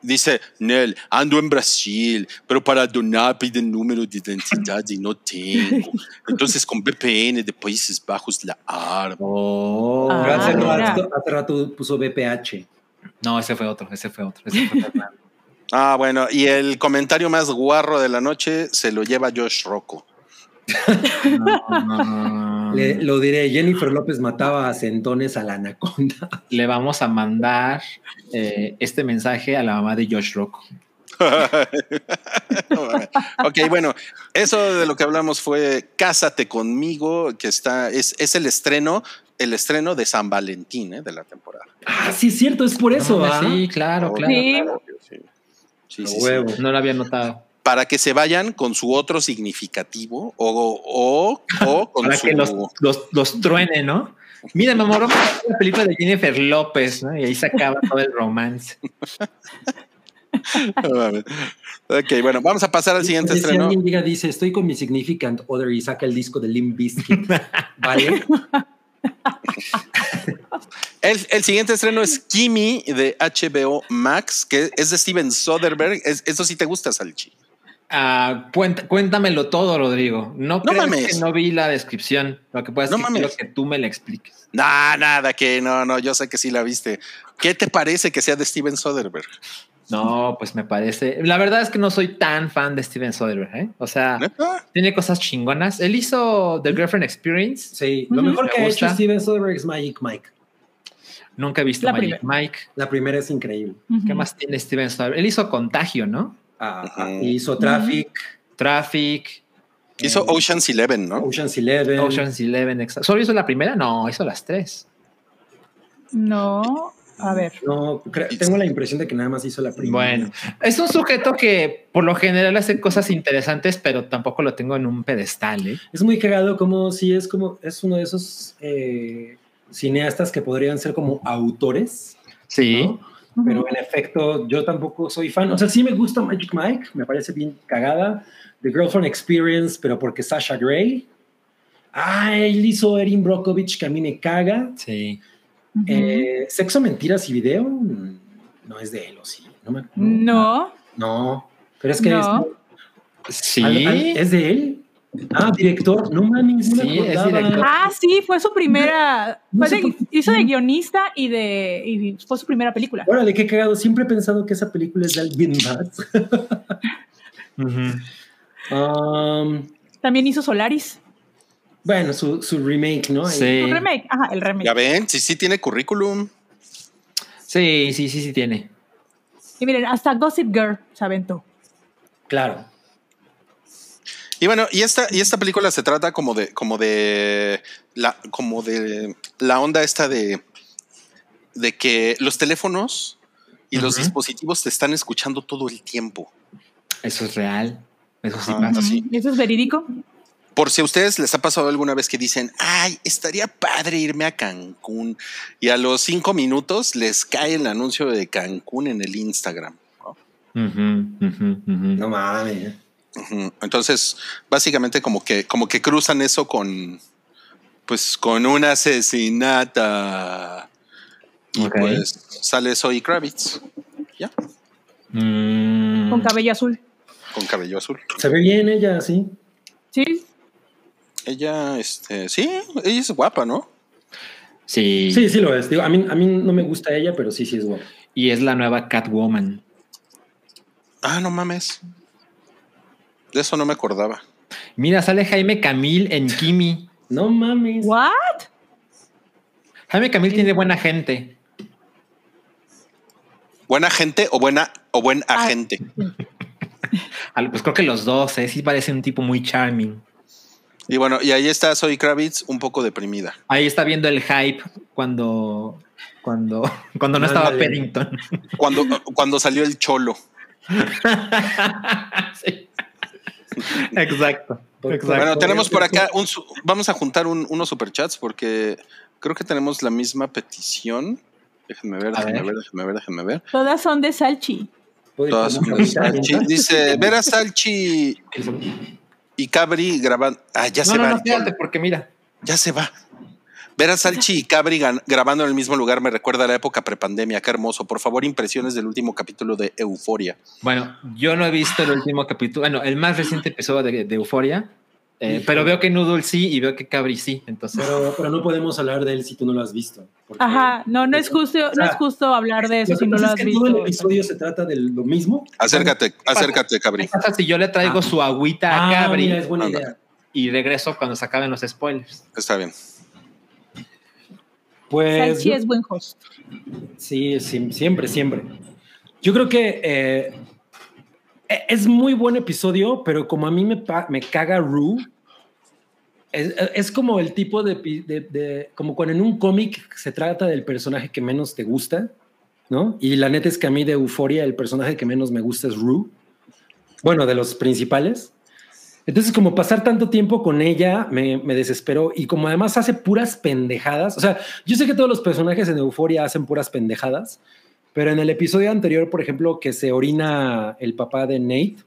Dice Nel, ando en Brasil, pero para donar piden número de identidad y no tengo. Entonces con VPN de Países Bajos la armo. Oh. Ah, hace, rato, hace rato puso BPH. No, ese fue otro, ese fue otro. ese fue Fernando. Ah, bueno, y el comentario más guarro de la noche se lo lleva Josh Rocco. No, no, no. Le- lo diré, Jennifer López mataba a centones a la anaconda. Le vamos a mandar eh, este mensaje a la mamá de Josh Rocco. ok, bueno, eso de lo que hablamos fue Cásate conmigo, que está, es, es el estreno, el estreno de San Valentín ¿eh? de la temporada. Ah, sí, es cierto, es por eso. No, ¿ah? Sí, claro, claro. Sí. sí. Sí, A sí, sí. huevo. No lo había notado. Para que se vayan con su otro significativo o, o, o con Para su. que los, los, los truene, ¿no? Mira, me amor, vamos a ver la película de Jennifer López, ¿no? Y ahí se acaba todo el romance. ok, bueno, vamos a pasar al siguiente Si estreno. alguien llega dice, estoy con mi significant other y saca el disco de Limp Bizkit, ¿vale? El, el siguiente estreno es Kimi de HBO Max, que es de Steven Soderbergh. Es- eso sí te gusta, Salchi. Cuenta- cuéntamelo todo, Rodrigo. No, creo mames. que no vi la descripción. Lo que pasa No es que mames. que tú me la expliques. Nah, nada, que no, no, yo sé que sí la viste. ¿Qué te parece que sea de Steven Soderbergh? No, pues me parece. La verdad es que no soy tan fan de Steven Soderbergh, ¿eh? O sea, ¿Neta? tiene cosas chingonas. Él hizo The Girlfriend Experience. Sí, lo mejor Me que ha hecho. Steven Soderbergh es Magic Mike. Nunca he visto La Magic primera. Mike. La primera es increíble. ¿Qué más tiene Steven Soderbergh? Él hizo Contagio, ¿no? Hizo Traffic, Traffic, Hizo Eh, Ocean's Eleven, ¿no? Ocean's Eleven. Ocean's Eleven. exa- ¿Solo hizo la primera? No, hizo las tres. No, a ver. No, tengo la impresión de que nada más hizo la primera. Bueno, es un sujeto que por lo general hace cosas interesantes, pero tampoco lo tengo en un pedestal, ¿eh? Es muy cagado como si es como, es uno de esos eh, cineastas que podrían ser como autores. Sí. ¿no? Pero en efecto, yo tampoco soy fan. O sea, sí me gusta Magic Mike, me parece bien cagada. The Girlfriend Experience, pero porque Sasha Grey. Ah, él hizo Erin Brockovich, que a mí me caga. Sí. Eh, Sexo, Mentiras y Video. mm, No es de él, ¿o sí? No. me- no, No, pero es que No. es, Sí. ¿es de él. Ah, director. No mames, no Sí, es acordaba. director. Ah, sí, fue su primera. No fue sé de- por qué. hizo de guionista y de. Y fue su primera película. Órale, qué cagado. Siempre he pensado que esa película es de alguien más. Um, También hizo Solaris. bueno, su, su remake, ¿no? Sí. El remake. Ajá, el remake. Ya ven, sí, sí tiene currículum. Sí, sí, sí, sí tiene. Y miren, hasta Gossip Girl se aventó. Claro. Y bueno, y esta, y esta película se trata como de, como de la, como de la onda esta de, de que los teléfonos y los dispositivos te están escuchando todo el tiempo. Eso es real. Eso sí pasa. ¿Eso es verídico? Por si a ustedes les ha pasado alguna vez que dicen, ay, estaría padre irme a Cancún. Y a los cinco minutos les cae el anuncio de Cancún en el Instagram. ¿no? Ujú, ujú. No mames. Entonces, básicamente como que, como que cruzan eso con, pues, con una asesinata. Y pues sale Zoe Kravitz, ya, Mm. Con cabello azul. con cabello azul. Se ve bien ella, sí. Sí. Ella, este, sí, ella es guapa, ¿no? Sí. Sí, sí lo es. Digo, a, mí, a mí no me gusta ella, pero sí, sí es guapa. Y es la nueva Catwoman. Ah, no mames. De eso no me acordaba. Mira, sale Jaime Camil en Kimi. No mames. ¿What? Jaime Camil tiene buena gente. ¿Buena gente o buena o buen Ah. agente? Pues creo que los dos, ¿eh? Sí parece un tipo muy charming. Y bueno, y ahí está Zoe Kravitz un poco deprimida. Ahí está viendo el hype cuando, cuando, cuando no estaba Ándale. Paddington. Cuando, cuando salió el cholo. Sí. Exacto. Bueno, tenemos por acá un vamos a juntar un- unos superchats porque creo que tenemos la misma petición. Déjenme ver, déjenme ver. ver, déjenme ver, déjenme ver. Todas son de Salchi. ¿Puedo ir Todas son de Salchi. Dice, ver a Salchi y Cabri grabando. Ah, ya No, se no, va. no, espérate, porque mira. Ya se va. Ver a Salchi y Cabri grabando en el mismo lugar me recuerda a la época prepandemia. Qué hermoso. Por favor, impresiones del último capítulo de Euforia. Bueno, yo no he visto el último capítulo, bueno, el más reciente episodio de, de Euforia, eh, pero veo que Noodle sí y veo que Cabri sí, entonces. Pero, pero no podemos hablar de él si tú no lo has visto. porque- Ajá, no, no es justo, no es justo hablar de eso si no lo es has que todo el visto. episodio se trata de lo mismo. Acércate, acércate, Cabri. ¿Qué pasa si yo le traigo Ah. su agüita a Ah, Cabri mira, es buena idea. y regreso cuando se acaben los spoilers? Está bien. Pues Salchi yo- es buen host. Sí, sí, siempre, siempre. Yo creo que eh, e- es muy buen episodio, pero como a mí me, me caga Rue, es, es como el tipo de- de- como cuando en un cómic se trata del personaje que menos te gusta, ¿no? Y la neta es que a mí de Euforia el personaje que menos me gusta es Rue. Bueno, de los principales. Entonces, como pasar tanto tiempo con ella me, desesperó y como además hace puras pendejadas, o sea, yo sé que todos los personajes en Euforia hacen puras pendejadas, pero en el episodio anterior, por ejemplo, que se orina el papá de Nate,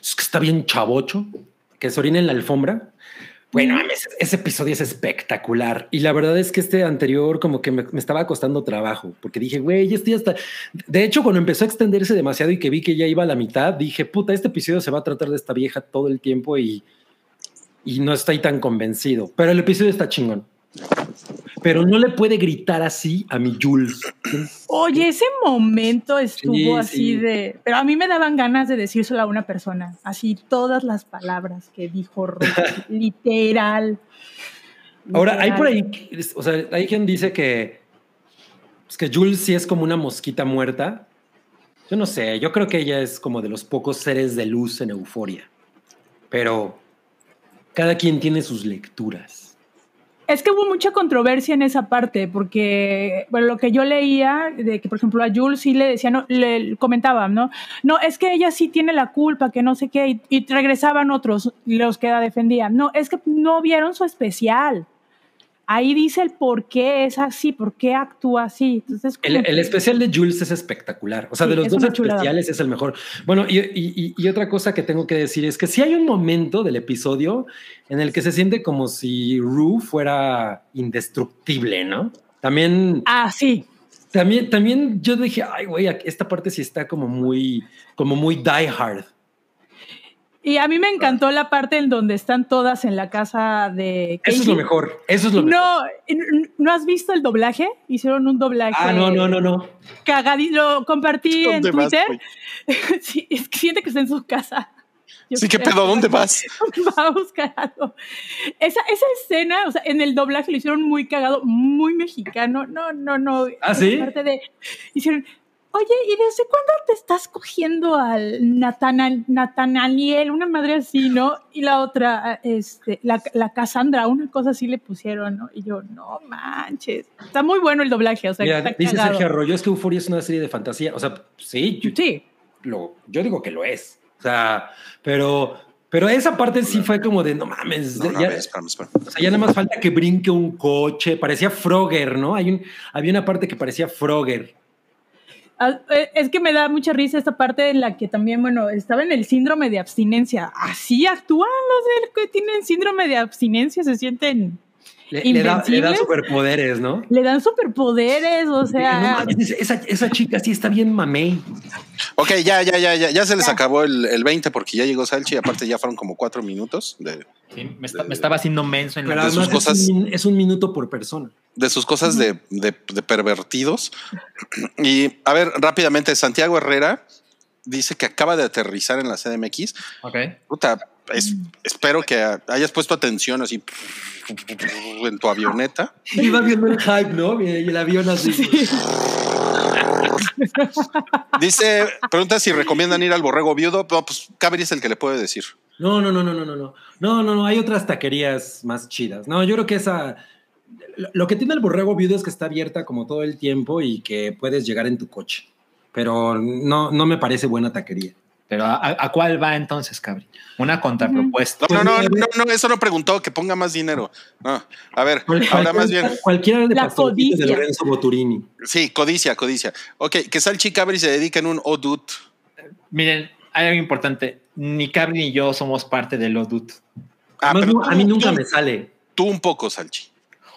es que está bien chavocho, que se orina en la alfombra. Bueno, ese episodio es espectacular. Y la verdad es que este anterior como que me, me estaba costando trabajo, porque dije, güey, estoy hasta... De hecho, cuando empezó a extenderse demasiado y que vi que ya iba a la mitad, dije, puta, este episodio se va a tratar de esta vieja todo el tiempo y, y no estoy tan convencido. Pero el episodio está chingón. Pero no le puede gritar así a mi Jules. Oye, ese momento estuvo Sí, así sí. de. Pero a mí me daban ganas de decírselo a una persona. Así todas las palabras que dijo Ruth, literal. Ahora, hay por ahí, o sea, hay quien dice que, pues que Jules sí es como una mosquita muerta. Yo no sé, yo creo que ella es como de los pocos seres de luz en euforia. Pero cada quien tiene sus lecturas. Es que hubo mucha controversia en esa parte, porque, bueno, lo que yo leía, de que, por ejemplo, a Jules sí le decían, no, le comentaban, ¿no? No, es que ella sí tiene la culpa, que no sé qué, y, y regresaban otros, los que la defendían. No, es que no vieron su especial. Ahí dice el por qué es así, por qué actúa así. Entonces, El, el especial de Jules es espectacular. O sea, Sí, de los es dos una chulada. especiales es el mejor. Bueno, y, y- y- otra cosa que tengo que decir es que si hay un momento del episodio en el que se siente como si Rue fuera indestructible, ¿no? También, Ah, sí. también, también yo dije, ay, güey, esta parte sí está como muy, como muy die hard. Y a mí me encantó la parte en donde están todas en la casa de Eso es lo mejor. Eso es lo mejor. No, ¿no has visto el doblaje? Hicieron un doblaje. Ah, no, no, no, no. Cagadito, lo compartí en ¿Dónde vas, Twitter. sí, es que siente que está en su casa. Yo Sí, ¿qué pedo? ¿Dónde vas? Va a buscar algo. Esa, esa escena, o sea, en el doblaje lo hicieron muy cagado, muy mexicano. No, no, no. ¿Ah, sí? Esa parte de, hicieron, oye, ¿y desde cuándo te estás cogiendo al Natana- Natananiel? Una madre así, ¿no? Y la otra, este, la, la Cassandra, una cosa así le pusieron, ¿no? Y yo, no manches. Está muy bueno el doblaje, o sea, Mira, está dice cagado. Sergio Arroyo, es que Euphoria es una serie de fantasía. O sea, sí, yo, Sí. lo, yo digo que lo es. O sea, pero, pero esa parte sí fue como de no mames. No, no, ya, o sea, ya nada más falta que brinque un coche. Parecía Frogger, ¿no? Hay un, había una parte que parecía Frogger. Ah, eh, Es que me da mucha risa esta parte en la que también, bueno, estaba en el síndrome de abstinencia. Así actúan los que tienen síndrome de abstinencia, se sienten, Le, le da, le da ¿Invencibles? superpoderes, ¿no? le dan superpoderes, o sea, esa, esa chica sí está bien mamey. Ok, ya, ya, ya, ya, ya se les Ya. acabó el, el 20 porque ya llegó Salchi y aparte ya fueron como cuatro minutos de, Sí, me, está- me estaba haciendo menso en Pero la de sus cosas- es, un, es un minuto por persona. de sus cosas de, de- de pervertidos. Y a ver, rápidamente, Santiago Herrera dice que acaba de aterrizar en la CDMX. Ok. Puta, es- espero que hayas puesto atención así en tu avioneta. Iba viendo el hype, ¿no? Y el avión así. Dice, pregunta si recomiendan ir al borrego viudo. No, pues Cabri es el que le puede decir. No, no, no, no, no, no, no. No, no, no. Hay otras taquerías más chidas. No, yo creo que esa. Lo, lo que tiene el borrego viudo es que está abierta como todo el tiempo y que puedes llegar en tu coche. Pero no, no me parece buena taquería. Pero ¿a, a cuál va entonces, Cabri? Una contrapropuesta. No, no, no, no, no, eso no preguntó, que ponga más dinero. No, a ver, ahora más bien, Cualquiera de La Pastorcitos de codicia. Lorenzo Boturini. sí, codicia, codicia. Ok, que Salchi y Cabri se dediquen un odut. Miren, hay algo importante. Ni Cabri ni yo somos parte del Odut. Ah, Además, pero no, a mí nunca tú- me sale. tú un poco, Salchi.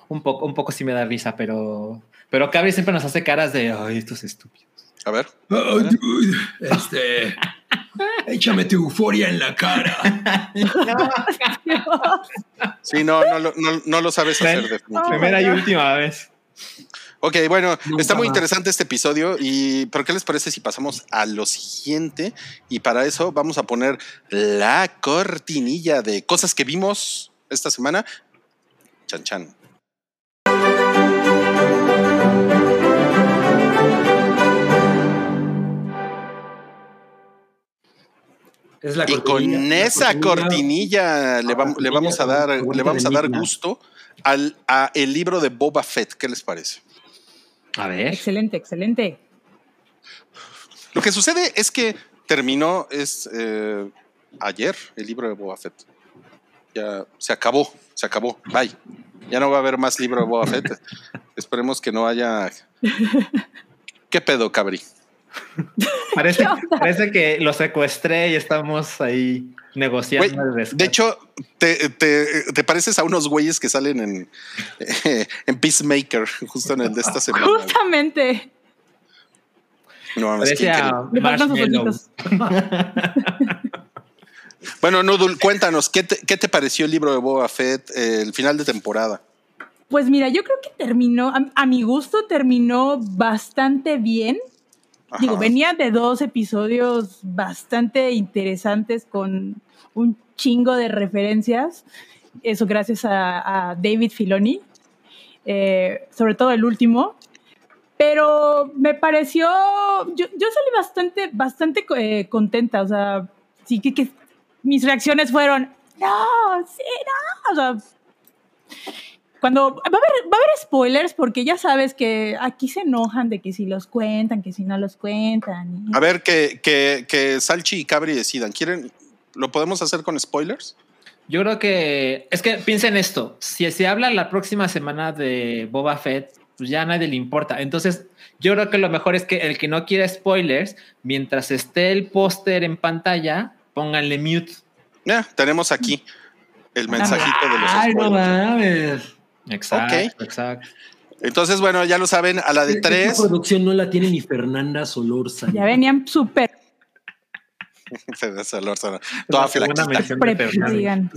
Un poco, un poco sí me da risa, pero, pero Cabri siempre nos hace caras de, ay, estos estúpidos. A ver. Oh, dude, este. Échame tu euforia en la cara. Sí, no, no, lo- no, no lo sabes hacer definitivamente. Primera y última vez. Ok, bueno, Nunca está muy más. interesante este episodio y ¿pero qué les parece si pasamos a lo siguiente? Y para eso vamos a poner la cortinilla de cosas que vimos esta semana. Chan chan. Es la Y cortinilla, con esa cortinilla le, vam- le vamos a dar, cortinilla le vamos a dar de Midna. gusto al a el libro de Boba Fett. ¿Qué les parece? A ver. excelente, excelente. Lo que sucede es que terminó es eh, ayer el libro de Boba Fett. Ya se acabó, se acabó. Bye. Ya no va a haber más libro de Boba Fett. Esperemos que no haya. ¿Qué pedo, cabri? Parece, que lo secuestré y estamos ahí negociando. Güey. De hecho, te, te- te pareces a unos güeyes que salen en, en Peacemaker, justo en el de esta semana. Justamente. No mames, parece a. Bueno, Nudul, cuéntanos, ¿qué te, qué te pareció el libro de Boba Fett, eh, el final de temporada? Pues mira, yo creo que terminó, a, a mi gusto terminó bastante bien. Digo, Ajá. venía de dos episodios bastante interesantes con un chingo de referencias. Eso gracias a, a David Filoni, eh, sobre todo el último. Pero me pareció, yo, yo salí bastante, bastante eh, contenta. O sea, sí que, que mis reacciones fueron, no, sí, no. O sea, cuando va a, haber, va a haber spoilers porque ya sabes que aquí se enojan de que si los cuentan, que si no los cuentan. A ver, que, que, que Salchi y Cabri decidan. ¿Quieren? ¿Lo podemos hacer con spoilers? Yo creo que es que piensa en esto. Si se habla la próxima semana de Boba Fett, pues ya a nadie le importa. Entonces, yo creo que lo mejor es que el que no quiera spoilers, mientras esté el póster en pantalla, pónganle mute. Ya, tenemos aquí el mensajito de los Ay, no spoilers. mames. Exacto, exacto. Entonces, bueno, ya lo saben, a la de Esta tres. producción no la tiene ni Fernanda Solorza. Ya venían súper Solórzano, La Toda flaquita. digan.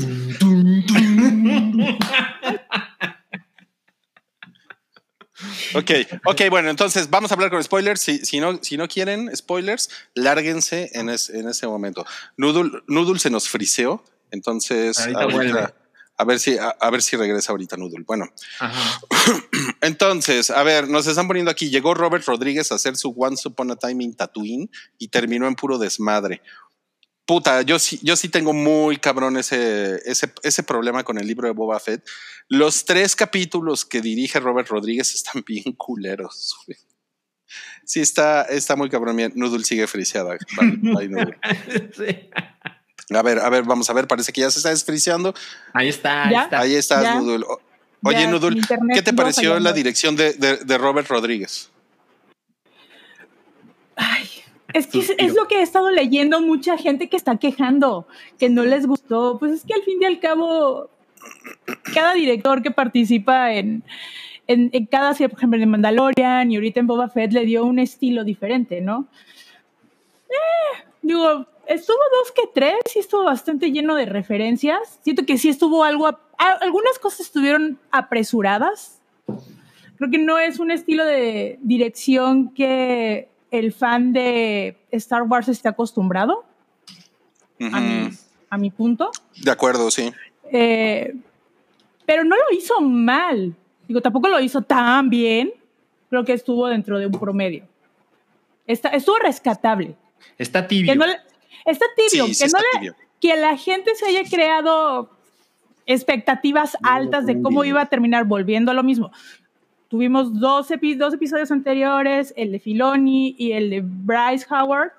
Ok, ok, bueno, entonces vamos a hablar con spoilers. Si, si, no, si no quieren spoilers, lárguense en, es- en ese momento. Noodle, Noodle se nos friseó, entonces Ahorita ahorita-. A ver si a, a ver si regresa ahorita Noodle. Bueno, Ajá. entonces, a ver, nos están poniendo aquí. Llegó Robert Rodríguez a hacer su Once Upon a Time in Tatooine y terminó en puro desmadre. Puta, yo sí, yo sí tengo muy cabrón ese, ese, ese problema con el libro de Boba Fett. Los tres capítulos que dirige Robert Rodríguez están bien culeros. güey. Sí, está, está muy cabrón. Noodle sigue friseada. Bye, bye, Noodle. Sí. A ver, a ver, vamos a ver. Parece que ya se está desfriseando. Ahí está, ahí ¿Ya? está. Ahí estás, Ya. Noodle. O- Oye, Ya, internet ¿qué te pareció fallando. la dirección de, de- de Robert Rodríguez? Ay, es que es, es lo que he estado leyendo mucha gente que está quejando, que no les gustó. Pues es que al fin y al cabo, cada director que participa en, en, en cada serie, por ejemplo, en Mandalorian y ahorita en Boba Fett, le dio un estilo diferente, ¿no? Eh, digo, estuvo dos que tres y estuvo bastante lleno de referencias. Siento que sí estuvo algo, a- a- algunas cosas estuvieron apresuradas. Creo que no es un estilo de dirección que el fan de Star Wars esté acostumbrado, a, mi, Ujú. a mi punto. De acuerdo, sí. Eh, pero no lo hizo mal. Digo, tampoco lo hizo tan bien. Creo que estuvo dentro de un promedio. Está, estuvo rescatable. Está tibio. Que no le- está tibio. Sí, sí que, no le- tibio. que la gente se haya creado expectativas No, altas de cómo iba a terminar volviendo a lo mismo. Tuvimos dos, epi- dos episodios anteriores, el de Filoni y el de Bryce Howard,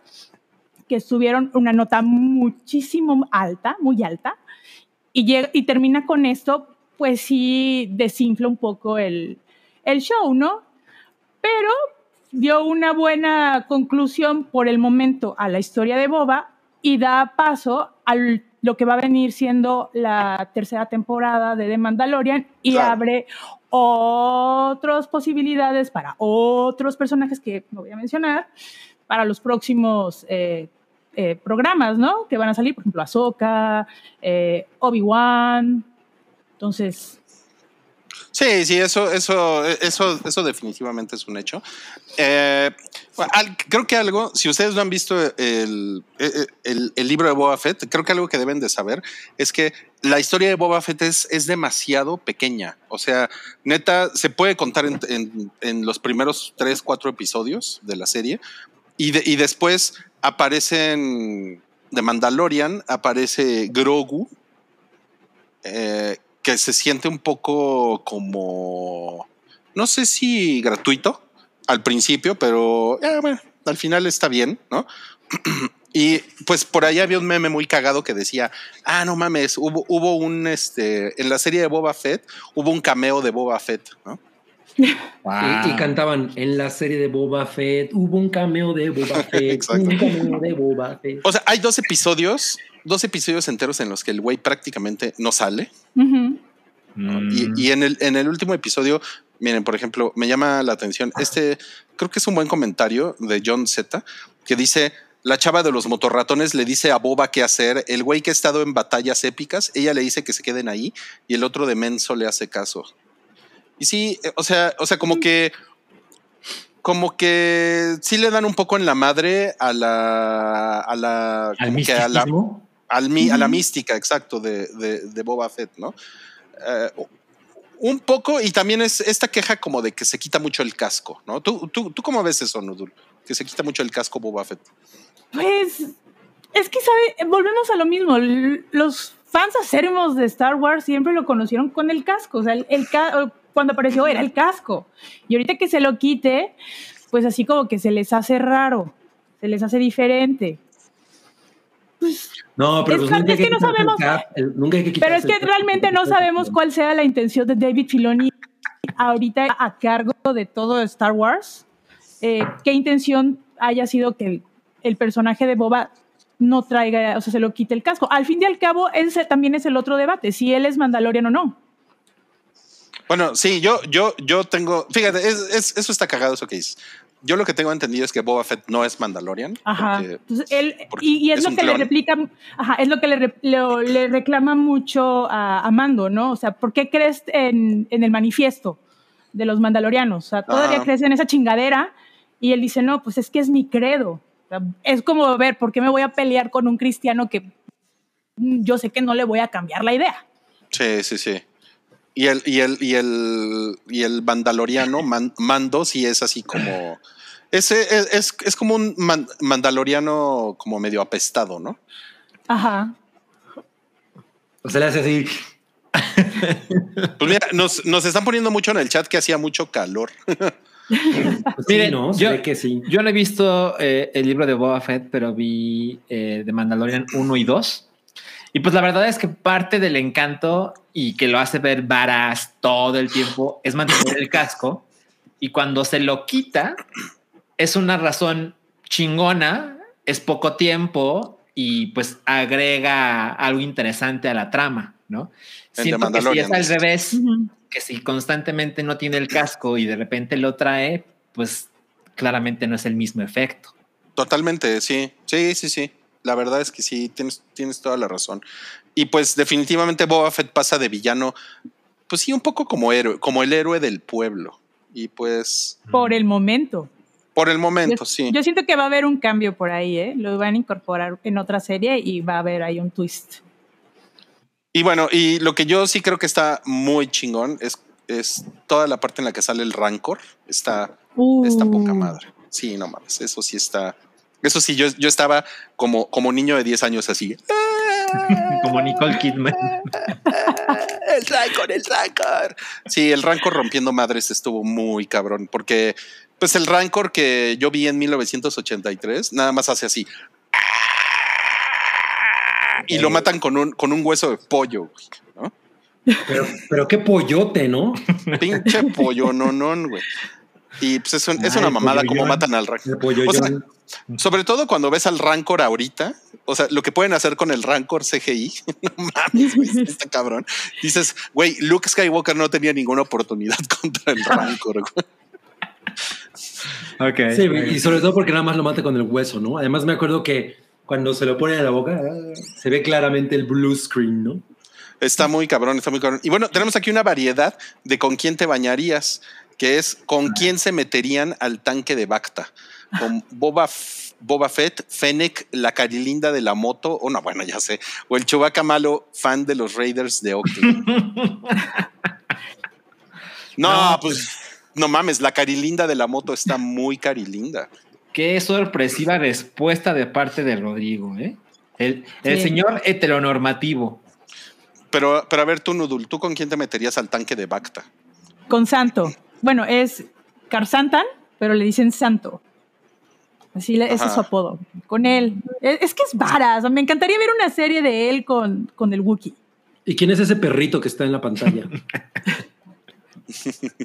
que estuvieron una nota muchísimo alta, muy alta, y, llega, y termina con esto, pues sí desinfla un poco el, el show, ¿no? Pero dio una buena conclusión por el momento a la historia de Boba y da paso al lo que va a venir siendo la tercera temporada de The Mandalorian y Claro. abre otras posibilidades para otros personajes que no voy a mencionar para los próximos eh, eh, programas, ¿no? Que van a salir, por ejemplo, Ahsoka, eh, Obi-Wan. Entonces, Sí, sí, eso, eso, eso, eso definitivamente es un hecho. Eh, creo que algo, si ustedes no han visto el, el- el libro de Boba Fett, creo que algo que deben de saber es que la historia de Boba Fett es, es demasiado pequeña. O sea, neta, se puede contar en, en- en los primeros tres, cuatro episodios de la serie y, de- y después aparecen de Mandalorian, aparece Grogu, eh, que se siente un poco como, no sé si gratuito al principio, pero eh, bueno, al final está bien, ¿no? Y pues por ahí había un meme muy cagado que decía, ah, no mames, hubo, hubo un, este, en la serie de Boba Fett, hubo un cameo de Boba Fett, ¿no? Wow. Y, y cantaban en la serie de Boba Fett, hubo un cameo de Boba Fett, un cameo de Boba Fett. O sea, hay dos episodios, dos episodios enteros en los que el güey prácticamente no sale. Mm. Y, y en, el, en el último episodio, miren, por ejemplo, me llama la atención este, creo que es un buen comentario de John Z, que dice, la chava de los motorratones le dice a Boba qué hacer, el güey que ha estado en batallas épicas, ella le dice que se queden ahí y el otro de menso le hace caso. Y sí, eh, o sea, o sea, como que como que sí le dan un poco en la madre a la a la Al como que a la. Al mi- a la mística, exacto, de, de, de Boba Fett, ¿no? Eh, un poco, y también es esta queja como de que se quita mucho el casco, ¿no? ¿Tú, tú, tú cómo ves eso, Nudul? Que se quita mucho el casco Boba Fett. Pues es que, ¿sabe? Volvemos a lo mismo. Los fans acérrimos de Star Wars siempre lo conocieron con el casco. O sea, el, cuando apareció era el casco. Y ahorita que se lo quite, pues así como que se les hace raro, se les hace diferente. No, pero Es pues que- nunca hay es que no sabemos- cap- nunca hay que Pero es que realmente no sabemos cuál sea la intención de David Filoni ahorita a cargo de todo Star Wars. Eh, ¿Qué intención haya sido que el, el personaje de Boba no traiga, o sea, se lo quite el casco? Al fin y al cabo, ese también es el otro debate, si él es Mandalorian o no. Bueno, sí, yo, yo, yo tengo, fíjate, es- es- eso está cagado eso que dices. Yo lo que tengo entendido es que Boba Fett no es Mandalorian. Ajá. porque- Entonces, él, y, y es, es lo que le replica, ajá, es lo que le, le reclama mucho a, a Mando, ¿no? O sea, ¿por qué crees en, en el manifiesto de los mandalorianos? O sea, todavía crees en esa chingadera y él dice, no, pues es que es mi credo. O sea, es como ver, ¿por qué me voy a pelear con un cristiano que yo sé que no le voy a cambiar la idea? Sí, sí, sí. Y el, y el, y el, y el mandaloriano, man- mando, sí es así como. Ese es, es, es como un man- mandaloriano como medio apestado, ¿no? Ajá. O sea, le hace así. Pues mira, nos, nos están poniendo mucho en el chat que hacía mucho calor. Pues sí, Miren, ¿no? Yo- que sí. Yo no he visto eh, el libro de Boba Fett, pero vi eh, de Mandalorian 1 y 2. Y pues la verdad es que parte del encanto y que lo hace ver varas todo el tiempo es mantener el casco. Y cuando se lo quita, es una razón chingona, es poco tiempo y pues agrega algo interesante a la trama, ¿no? The Siento que si es al revés, que si constantemente no tiene el casco y de repente lo trae, pues claramente no es el mismo efecto. Totalmente, sí. Sí, sí, sí. La verdad es que sí, tienes, tienes toda la razón. Y pues definitivamente Boba Fett pasa de villano, pues sí, un poco como héroe, como el héroe del pueblo. Y pues, Por el momento. por el momento, Yo, sí. yo siento que va a haber un cambio por ahí, ¿eh? Lo van a incorporar en otra serie y va a haber ahí un twist. Y bueno, y lo que yo sí creo que está muy chingón es, es toda la parte en la que sale el rancor. Está, está poca Uh. madre. Sí, no mames, eso sí está. Eso sí, yo, yo estaba como, como niño de 10 años así. Como Nicole Kidman. el rancor, el rancor. Sí, el rancor rompiendo madres estuvo muy cabrón, porque pues el rancor que yo vi en 1983 nada más hace así. Y lo matan con un, con un hueso de pollo, güey, ¿no? Pero, pero qué pollote, ¿no? Pinche pollo, no, no, güey. Y pues es, un- es una mamada como matan al Rancor. El pollo O sea, John. Sobre todo cuando ves al Rancor ahorita, o sea, lo que pueden hacer con el Rancor CGI, no mames, güey, está cabrón. Dices, güey, Luke Skywalker no tenía ninguna oportunidad contra el Rancor. güey. Ok. Sí, y sobre todo porque nada más lo mata con el hueso, ¿no? Además me acuerdo que cuando se lo pone en la boca se ve claramente el blue screen, ¿no? Está muy cabrón, está muy cabrón. Y bueno, tenemos aquí una variedad de con quién te bañarías, que es con quién se meterían al tanque de Bacta. Con Boba, Boba Fett, Fennec, la carilinda de la moto, o no, bueno, ya sé, o el Chewbacca malo, fan de los Raiders de Oakland. no, pues no mames, la carilinda de la moto está muy carilinda. Qué sorpresiva respuesta de parte de Rodrigo, ¿eh? El, el Sí. señor heteronormativo. Pero, pero a ver, tú, Nudul, ¿tú con quién te meterías al tanque de Bacta? Con Santo. Bueno, es Carsantan, pero le dicen Santo. Así le- ese es su apodo. Con él. Es, es que es varas. Me encantaría ver una serie de él con, con el Wookiee. ¿Y quién es ese perrito que está en la pantalla?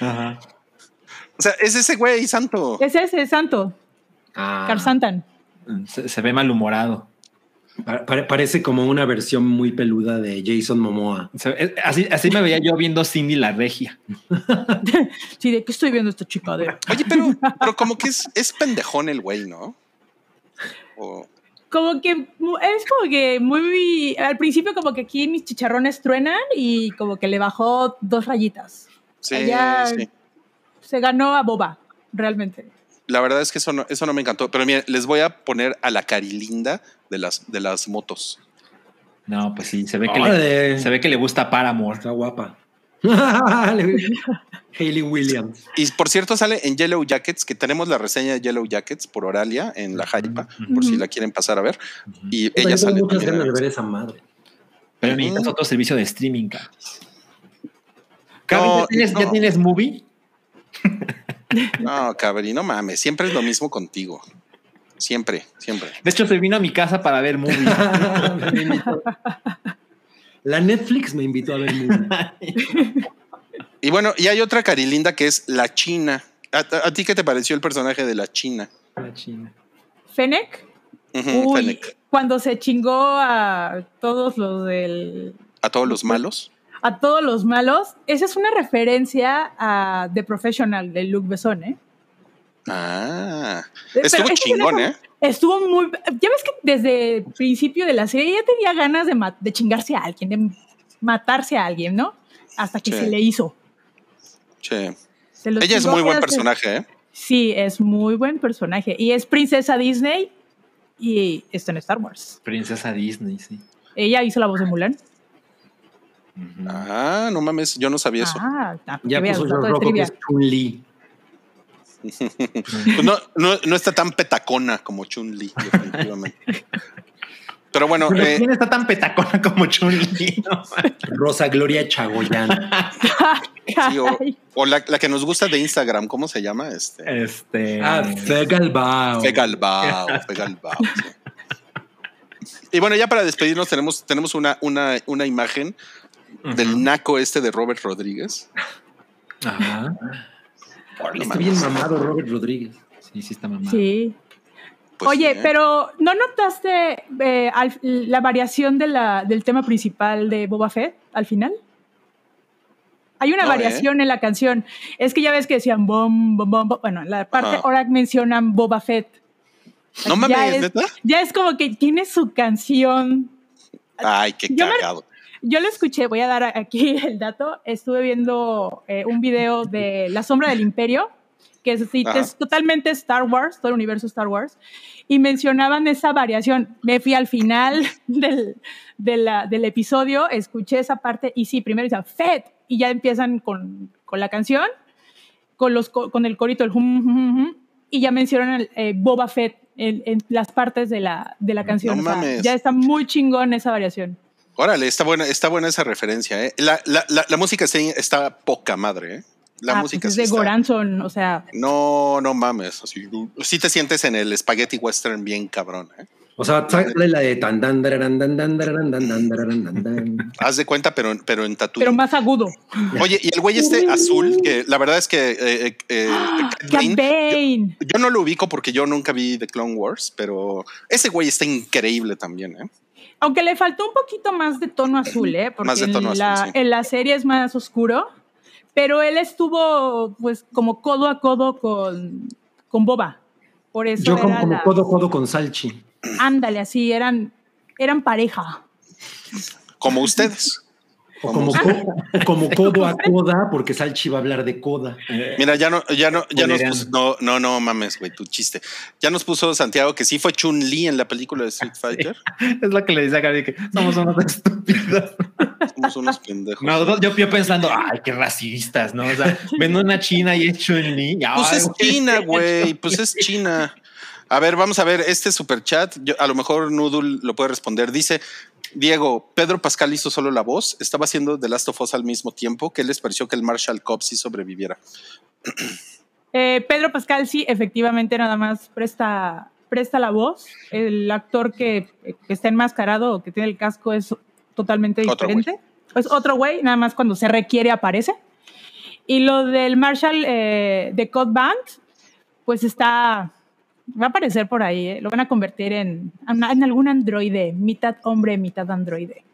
Ajá. O sea, es ese güey, santo. Es ese, Santo. Ah, Carsantan. se, se ve malhumorado. Pa- pare- parece como una versión muy peluda de Jason Momoa. Así, así me veía yo viendo Cindy la regia. Sí, ¿de qué estoy viendo esta chica? De... Oye, pero, pero como que es, es pendejón el güey, ¿no? O- Como que es como que muy. Al principio, como que aquí mis chicharrones truenan y como que le bajó dos rayitas. sí, Allá- sí. Se ganó a Boba, realmente. La verdad es que eso no, eso no me encantó. Pero miren, les voy a poner a la carilinda de las, de las motos. No, pues sí, se ve que, le, se ve que le gusta Paramore. Está guapa. Hayley Williams. Y por cierto, sale en Yellow Jackets, que tenemos la reseña de Yellow Jackets por Oralia en la Jaipa, por si la quieren pasar a ver. Y ella sale. muchas ganas de en- ver esa madre. Pero necesitas otro servicio de streaming. Carlos, No, ¿ya, tienes, no. ¿ya tienes movie? No, cabrón, no mames. Siempre es lo mismo contigo. Siempre, siempre. De hecho, se vino a mi casa para ver movie. La Netflix me invitó a ver movie. Y bueno, y hay otra carilinda que es la China. ¿A, a- a ti qué te pareció el personaje de la China? La China. Fennec. Ujú, Uy, Fennec. cuando se chingó a todos los del. A todos los malos. A todos los malos. Esa es una referencia a The Professional de Luc Besson, ¿eh? Ah, Pero estuvo ese chingón, ¿eh? Estuvo muy. Ya ves que desde el principio de la serie ya tenía ganas de, de chingarse a alguien, de matarse a alguien, ¿no? Hasta que Sí. se le hizo. Sí. Ella es muy buen personaje, ¿eh? Sí, es muy buen personaje. Y es princesa Disney y está en Star Wars. Princesa Disney, sí. Ella hizo la voz de Mulan. Ah, no mames, yo no sabía eso. Ah, ah, Ya puso de Rocco que es Chun-Li. Pues no, no, no está tan petacona como Chun-Li, definitivamente. Pero bueno, Pero eh, ¿Quién está tan petacona como Chun-Li? No, Rosa Gloria Chagoyán. sí, o la, la que nos gusta de Instagram, ¿cómo se llama? Este, Este. Ah, Fegalbao. Fegalbao, Fegalbao. sí. Y bueno, ya para despedirnos tenemos, tenemos una, una, una imagen del naco este de Robert Rodríguez. Ajá. Está bien mamado Robert Rodríguez. Sí, sí está mamado. sí. Pues Oye, pero ¿no notaste eh, al- la variación de la, del tema principal de Boba Fett al final? Hay una No, ¿eh? variación en la canción. Es que ya ves que decían bom, bom, bom, bom. Bueno, en la parte Ajá. ahora mencionan Boba Fett. No Ya mames, es- ¿neta? Ya es como que tiene su canción. Ay, qué Yo cagado. Yo lo escuché, voy a dar aquí el dato. Estuve viendo eh, un video de La Sombra del Imperio, que es, totalmente Star Wars, todo el universo Star Wars, y mencionaban esa variación. Me fui al final del, de la- del episodio, escuché esa parte y sí, primero dicen Fed, y ya empiezan con, con la canción, con, los, co- con el corito, el hum, hum, hum, hum, y ya mencionan el, eh, Boba Fett en, en las partes de la, de la canción. No O sea, mames. ya está muy chingón esa variación. Órale, está buena, está buena esa referencia, ¿eh? La, la, la, la música está poca madre, ¿eh? La Ah, música pues es de está- Goranson, o sea, No, no mames. Así, sí te sientes en el spaghetti western bien cabrón, ¿eh? O sea, sale la de tan dan daran, dan dan daran, dan dan daran, dan dan. Haz de cuenta, pero, pero en tatu. Pero más agudo. Oye, y el güey este azul, que la verdad es que eh, eh, eh, Bane. yo, yo no lo ubico porque yo nunca vi The Clone Wars, pero ese güey está increíble también, ¿eh? Aunque le faltó un poquito más de tono azul, ¿eh? Porque Más de tono en, la, azul, sí. en la serie es más oscuro. Pero él estuvo, pues, como codo a codo con, con Boba. Por eso Yo como, era como la- codo codo con Salchi. Ándale, así, eran, eran pareja. Como ustedes. O como, co- como codo a coda, porque Salchi va a hablar de coda. Mira, ya no, ya no, ya nos puso, no, no, no mames, güey, tu chiste. Ya nos puso Santiago que sí fue Chun Li en la película de Street Fighter. Es lo que le dice a Gaby que somos unos estúpidos. Somos unos pendejos. No, yo, yo pensando, ay, qué racistas, ¿no? O sea, ven una china y es Chun-Li. y, Pues es. China, güey. Pues es China. A ver, vamos a ver este super chat. Yo, a lo mejor Noodle lo puede responder. Dice Diego, Pedro Pascal hizo solo la voz. Estaba haciendo The Last of Us al mismo tiempo. ¿Qué les pareció que el Marshall Cobb sí sobreviviera? Eh, Pedro Pascal sí, efectivamente, nada más presta, presta la voz. El actor que, que está enmascarado o que tiene el casco es totalmente Otro diferente. Es otro güey, nada más cuando se requiere aparece. Y lo del Marshall eh, de Code Band, pues está. Va a aparecer por ahí, ¿eh? lo van a convertir en, en algún androide, mitad hombre, mitad androide.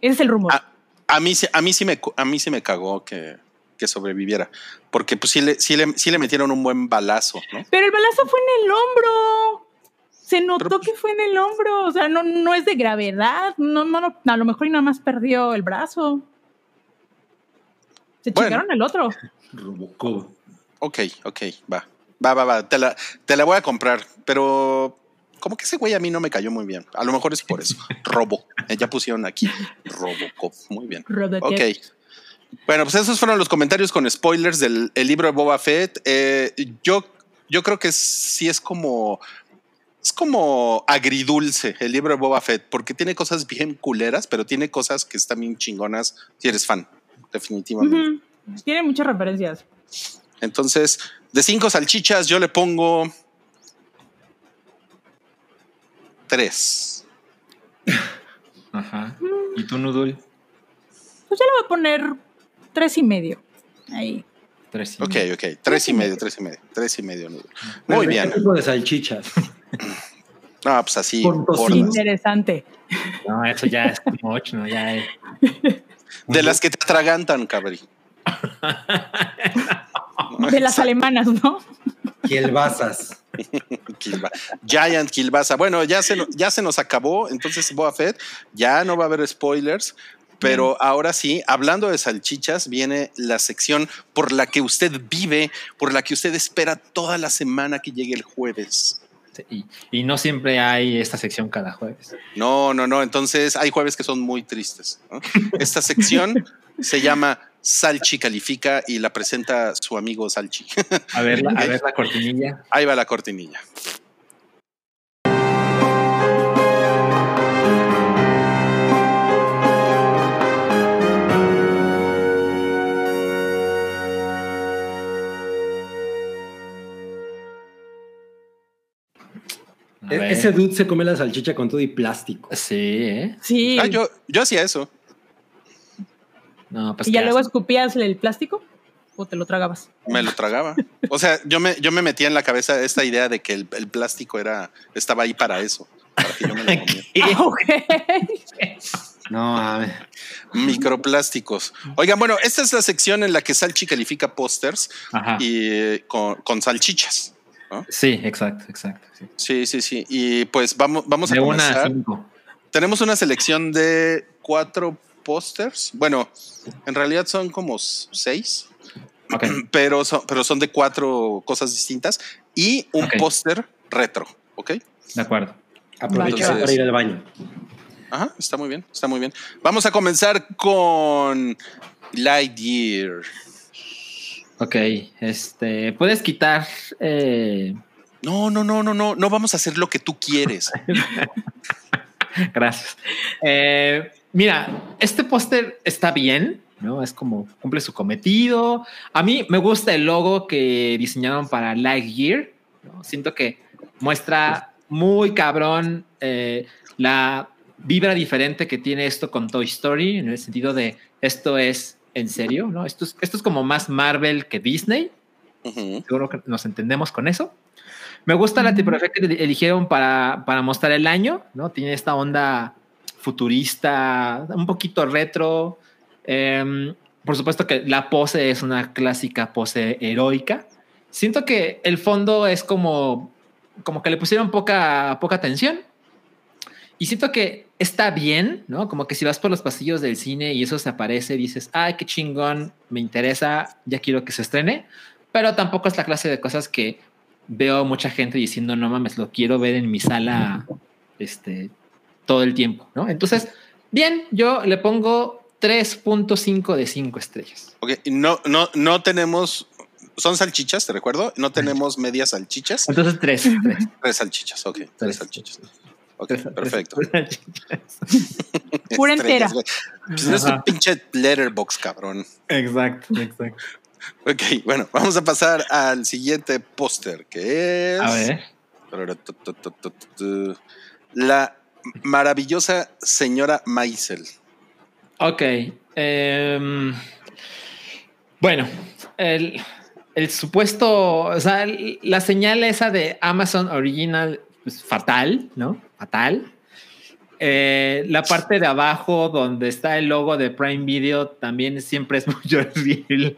Ese es el rumor. A, a mí, sí- a mí sí me, a mí sí me cagó que, que sobreviviera. Porque pues sí le, sí, le, sí le metieron un buen balazo, ¿no? Pero el balazo fue en el hombro. Se notó Pero- que fue en el hombro. O sea, no, no es de gravedad. No, no, no, a lo mejor y nada más perdió el brazo. Se Bueno. chingaron el otro. Robocop. Ok, ok, va. Va, va, va. Te la, te la voy a comprar. Pero como que ese güey a mí no me cayó muy bien. A lo mejor es por eso. Robo. Eh, ya pusieron aquí. Robocop. Muy bien. Robocop. Ok. Bueno, pues esos fueron los comentarios con spoilers del el libro de Boba Fett. Eh, yo, yo creo que sí es como. Es como agridulce el libro de Boba Fett, porque tiene cosas bien culeras, pero tiene cosas que están bien chingonas si eres fan, definitivamente. Ujú. Tiene muchas referencias. Entonces, de cinco salchichas, yo le pongo tres. Ajá. ¿Y tú, Nudul? Pues ya le voy a poner tres y medio. Ahí. Tres. y Ok, medio. ok. Tres y medio, tres y medio, tres y medio. Muy Pero bien. ¿qué tipo de salchichas. No, pues así. Interesante. No, eso ya es como ocho, ¿no? Ya es. De las que te atragantan, cabri. De las alemanas, ¿no? Kielbasas. Kilba- Giant Kilbasa. Bueno, ya se, ya se nos acabó. Entonces, Boba Fett, ya no va a haber spoilers. Pero ahora sí, hablando de salchichas, viene la sección por la que usted vive, por la que usted espera toda la semana que llegue el jueves. Y, y no siempre hay esta sección cada jueves. No, no, no. Entonces hay jueves que son muy tristes. ¿no? Esta sección se llama Salchi Califica y la presenta su amigo Salchi. A ver, la, a Ok. ver la cortinilla. Ahí va la cortinilla. E-. Ese dude se come la salchicha con todo y plástico. Sí, ¿eh? Sí. Ah, yo, yo hacía eso. No, pues ¿Y ya luego escupías el plástico? ¿O te lo tragabas? Me lo tragaba. O sea, yo me, yo me metía en la cabeza esta idea de que el, el plástico era, estaba ahí para eso. Para que yo me lo comiera. Ah. No, mames. Microplásticos. Oigan, bueno, esta es la sección en la que Salchi califica pósters y eh, con, con salchichas. Sí, exacto, exacto. sí. Sí, sí, sí. Y pues vamos, vamos a una a comenzar. cinco. Tenemos una selección de cuatro pósters. Bueno, en realidad son como seis, pero son, pero son de cuatro cosas distintas y un póster retro. ¿Ok? De acuerdo. Aprovecha Entonces- para ir al baño. Ajá, está muy bien, está muy bien. Vamos a comenzar con Lightyear. Ok. Este. Puedes quitar. eh, No, no, no, no, no, no vamos a hacer lo que tú quieres. Gracias. Eh, mira, este póster está bien, ¿no? Es como cumple su cometido. A mí me gusta el logo que diseñaron para Lightyear. ¿no? Siento que muestra muy cabrón eh, la vibra diferente que tiene esto con Toy Story, en el sentido de esto es en serio, ¿no? Esto es, esto es como más Marvel que Disney. Ujú. Seguro que nos entendemos con eso. Me gusta la tipografía que eligieron para, para mostrar el año, ¿no? Tiene esta onda futurista, un poquito retro. Em, por supuesto que la pose es una clásica pose heroica. Siento que el fondo es como, como que le pusieron poca, poca atención. Y siento que está bien, ¿no? Como que si vas por los pasillos del cine y eso se aparece, dices, ay, qué chingón, me interesa, ya quiero que se estrene. Pero tampoco es la clase de cosas que veo mucha gente diciendo, no mames, lo quiero ver en mi sala este, todo el tiempo, ¿no? Entonces, bien, yo le pongo 3.5 de 5 estrellas. Ok, no, no, no tenemos. Son salchichas, te recuerdo. No tenemos medias salchichas. Entonces, 3. Tres salchichas, ok. Tres Tres. salchichas. Ok, perfecto. Pura entera. Pues no es un pinche letterbox, cabrón. exacto, exacto. Ok, bueno, vamos a pasar al siguiente póster, que es. A ver. La maravillosa señora Maisel. Ok. em, bueno, el, el supuesto, o sea, la señal esa de Amazon Original, pues fatal, ¿no? Fatal. Eh, la parte de abajo donde está el logo de Prime Video también siempre es muy horrible.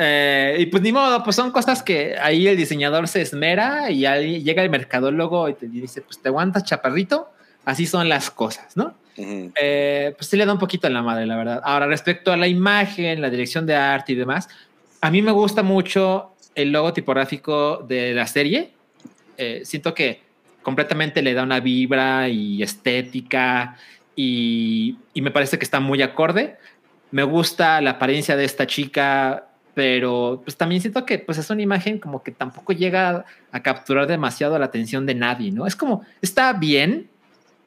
Eh, y pues ni modo, pues son cosas que ahí el diseñador se esmera y ahí llega el mercadólogo y te dice, pues te aguantas chaparrito, así son las cosas, ¿no? Ujú. Eh, pues sí le da un poquito en la madre, la verdad. Ahora, respecto a la imagen, la dirección de arte y demás, a mí me gusta mucho el logo tipográfico de la serie. Eh, siento que completamente le da una vibra y estética y, y me parece que está muy acorde. Me gusta la apariencia de esta chica, pero pues también siento que pues es una imagen como que tampoco llega a capturar demasiado la atención de nadie, ¿no? Es como, está bien,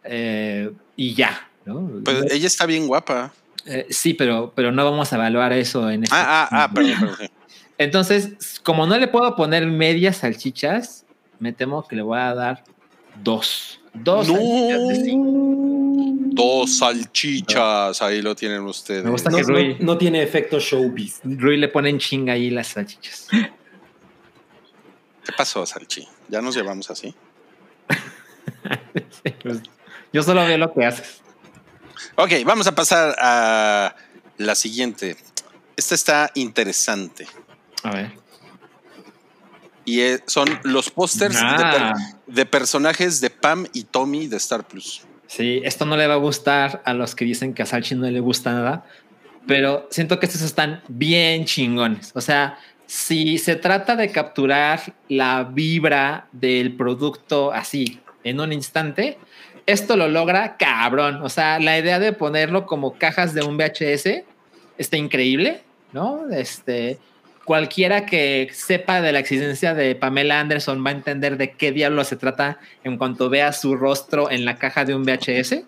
eh, y ya, ¿no? Pues ella está bien guapa. Eh, sí, pero, pero no vamos a evaluar eso en este. Ah, ah, ah, perdón. Entonces, como no le puedo poner medias salchichas, me temo que le voy a dar dos. Dos No. salchichas de cinco. Dos salchichas, ahí lo tienen ustedes. Me gusta No, que Rui, no- no tiene efecto showbiz. Rui le pone en chinga ahí las salchichas. ¿Qué pasó, Salchi? ¿Ya nos llevamos así? Pues, Yo solo veo lo que haces. Ok, vamos a pasar a la siguiente. Esta está interesante. A ver. Y son los pósters de, Ah, per- de personajes de Pam y Tommy de Star Plus. Sí, esto no le va a gustar a los que dicen que a Salchi no le gusta nada, pero siento que estos están bien chingones. O sea, si se trata de capturar la vibra del producto así en un instante, esto lo logra cabrón. O sea, la idea de ponerlo como cajas de un VHS está increíble, ¿no? Este, cualquiera que sepa de la existencia de Pamela Anderson va a entender de qué diablo se trata en cuanto vea su rostro en la caja de un VHS.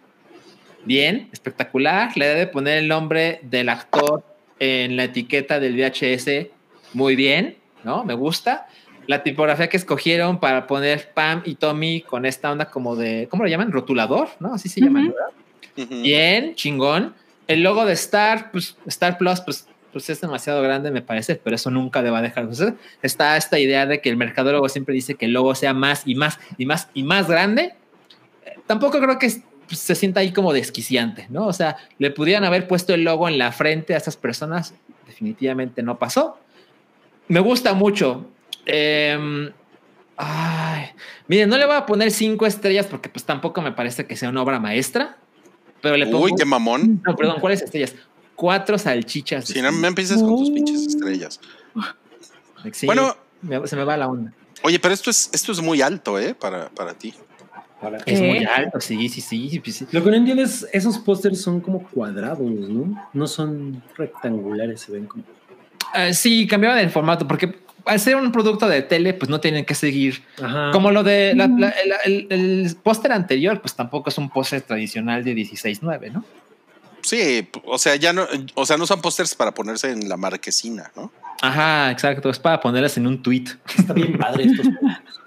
Bien, espectacular. Le debe poner el nombre del actor en la etiqueta del VHS. Muy bien, ¿no? Me gusta. La tipografía que escogieron para poner Pam y Tommy con esta onda como de, ¿cómo lo llaman? Rotulador, ¿no? Así se llaman, Ujú. ¿verdad? Ujú. Bien, chingón. El logo de Star, pues Star Plus, pues, pues es demasiado grande, me parece, pero eso nunca le va a dejar de suceder. Está esta idea de que el mercadólogo siempre dice que el logo sea más y más y más y más grande. Eh, Tampoco creo que pues, se sienta ahí como desquiciante, ¿no? O sea, le pudieran haber puesto el logo en la frente a estas personas, definitivamente no pasó. Me gusta mucho. Em, ay, miren, no le voy a poner cinco estrellas porque pues tampoco me parece que sea una obra maestra, pero le pongo... Uy, qué mamón. No, perdón, ¿cuáles estrellas? Cuatro salchichas. Si no cinco. me empieces con tus pinches estrellas. Sí, Bueno, me- se me va la onda. oye, pero esto es, esto es muy alto, ¿eh? Para, para ti. Para- Es ¿Qué? muy alto, sí, sí, sí. sí, sí. Lo que no entiendo es, esos pósters son como cuadrados, ¿no? No son rectangulares, se ven como... Ah, sí, cambiaban el formato porque al ser un producto de tele, pues no tienen que seguir Ajá. como lo de la- la- el, el- el póster anterior, pues tampoco es un póster tradicional de 16.9, ¿no? Sí, o sea, ya no, o sea, no son pósters para ponerse en la marquesina, ¿no? Ajá, exacto. Es para ponerlas en un tweet. Está bien padre estos pósters.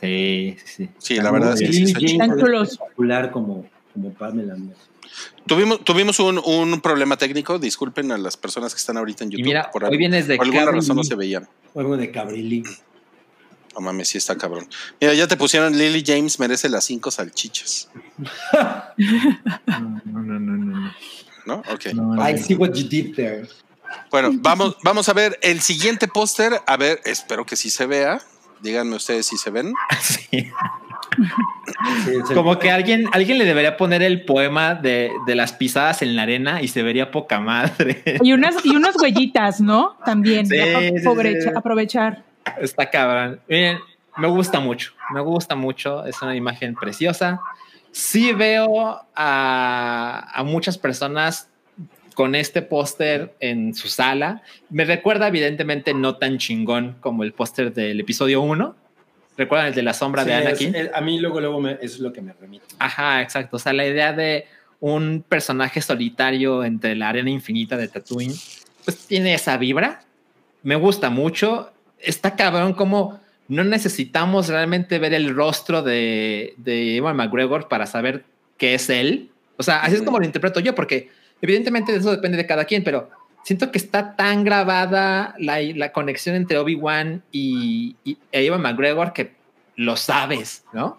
Sí, sí, sí. Sí, la verdad es que sí está popular como, como Pamela. Tuvimos, tuvimos un, un problema técnico. Disculpen a las personas que están ahorita en Y YouTube. mira, por, hoy vienes de por alguna razón no se veían. O algo de Cabrilí. No mames, sí está cabrón. Mira, ya te pusieron Lily James merece las cinco salchichas. No, no, no, no, no. ¿No? Ok. No, no. I see what you did there. Bueno, vamos, vamos a ver el siguiente póster. A ver, espero que sí se vea. Díganme ustedes si se ven. Sí. Como que alguien, alguien le debería poner el poema de, de las pisadas en la arena y se vería poca madre. Y unas, y unas huellitas, ¿no? También. Sí. aprovechar. Está cabrón. Miren, me gusta mucho. Me gusta mucho. Es una imagen preciosa. Sí veo a, a muchas personas con este póster en su sala. Me recuerda, evidentemente, no tan chingón como el póster del episodio 1. ¿Recuerdan el de la sombra Sí, de es- Anakin? es- a mí luego, luego me- es lo que me remite. Ajá, exacto. O sea, la idea de un personaje solitario entre la arena infinita de Tatooine, pues tiene esa vibra. Me gusta mucho. Está cabrón como no necesitamos realmente ver el rostro de, de Ewan McGregor para saber que es él. O sea, así es como lo interpreto yo, porque evidentemente eso depende de cada quien, pero siento que está tan grabada la, la conexión entre Obi-Wan y, y e Ewan McGregor que lo sabes, ¿no?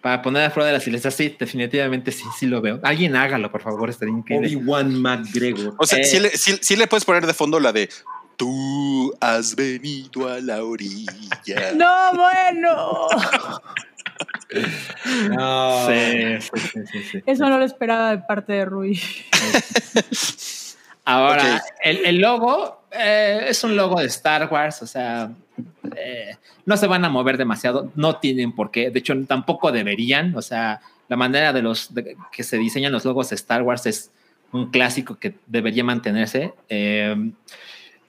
Para poner a prueba de la silencia, sí, definitivamente sí, sí lo veo. Alguien hágalo, por favor, estaría increíble. Obi-Wan McGregor. O sea, Eh. sí, le, sí- sí le puedes poner de fondo la de Tú has venido a la orilla. No, bueno. No. Sí, sí, sí, sí, sí. Eso no lo esperaba de parte de Rui. Ahora, el, el logo eh, es un logo de Star Wars, o sea, eh, no se van a mover demasiado, no tienen por qué, de hecho tampoco deberían, o sea, la manera de los de que se diseñan los logos de Star Wars es un clásico que debería mantenerse. Eh,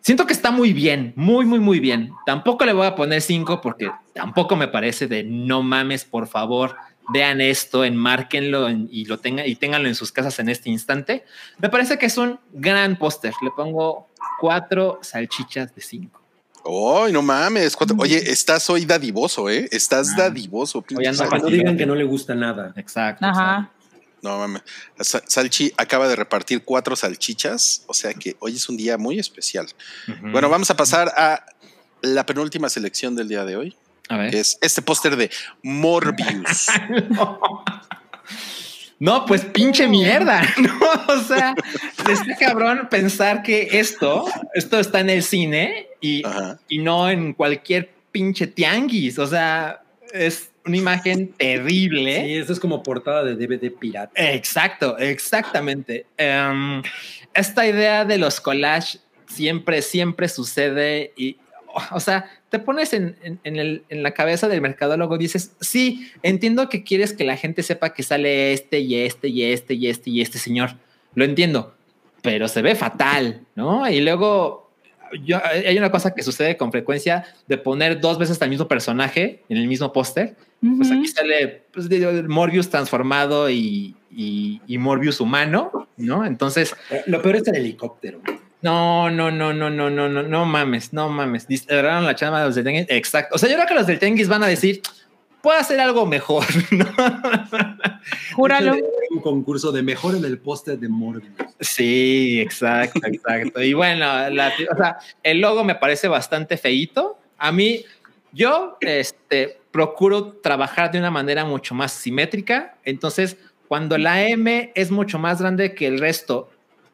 siento que está muy bien, muy, muy, muy bien. Tampoco le voy a poner 5 porque tampoco me parece de no mames, por favor, vean esto, enmárquenlo en- y lo tengan y ténganlo en sus casas en este instante. Me parece que es un gran póster. Le pongo cuatro salchichas de cinco. Ay, no mames. cuatro- Oye, estás hoy dadivoso, ¿eh? Estás Ah. dadivoso. Salchi. Para no digan que no le gusta nada. Exacto. Ajá. No mames. Sa- Salchi acaba de repartir cuatro salchichas, o sea que hoy es un día muy especial. Bueno, vamos a pasar a la penúltima selección del día de hoy, a ver. que es este póster de Morbius. No, pues pinche mierda, ¿no? O sea, este cabrón pensar que esto, esto está en el cine y, y no en cualquier pinche tianguis. O sea, es una imagen terrible. Sí, esto es como portada de DVD pirata. Exacto, exactamente. Em, esta idea de los collages siempre, siempre sucede y, o sea, te pones en, en- en el- en la cabeza del mercadólogo, dices, sí, entiendo que quieres que la gente sepa que sale este y este y este y este y este señor. Lo entiendo, pero se ve fatal, ¿no? Y luego... Yo, hay una cosa que sucede con frecuencia de poner dos veces al mismo personaje en el mismo póster pues Ujú. aquí sale pues, Morbius transformado y, y- y Morbius humano, ¿no? Entonces, Eh, Lo peor es el helicóptero. no, no, no, no, no, no, no, no mames, no mames. Dispararon la chama de los del Tenguis. Exacto. O sea, yo creo que los del Tenguis van a decir, puedo hacer algo mejor, ¿no? Júralo. Hay Concurso de mejor en el póster de Morbius. Sí, exacto, exacto. Y bueno, el logo me parece bastante feíto. A mí, yo este, procuro trabajar de una manera mucho más simétrica. Entonces, cuando la M es mucho más grande que el resto,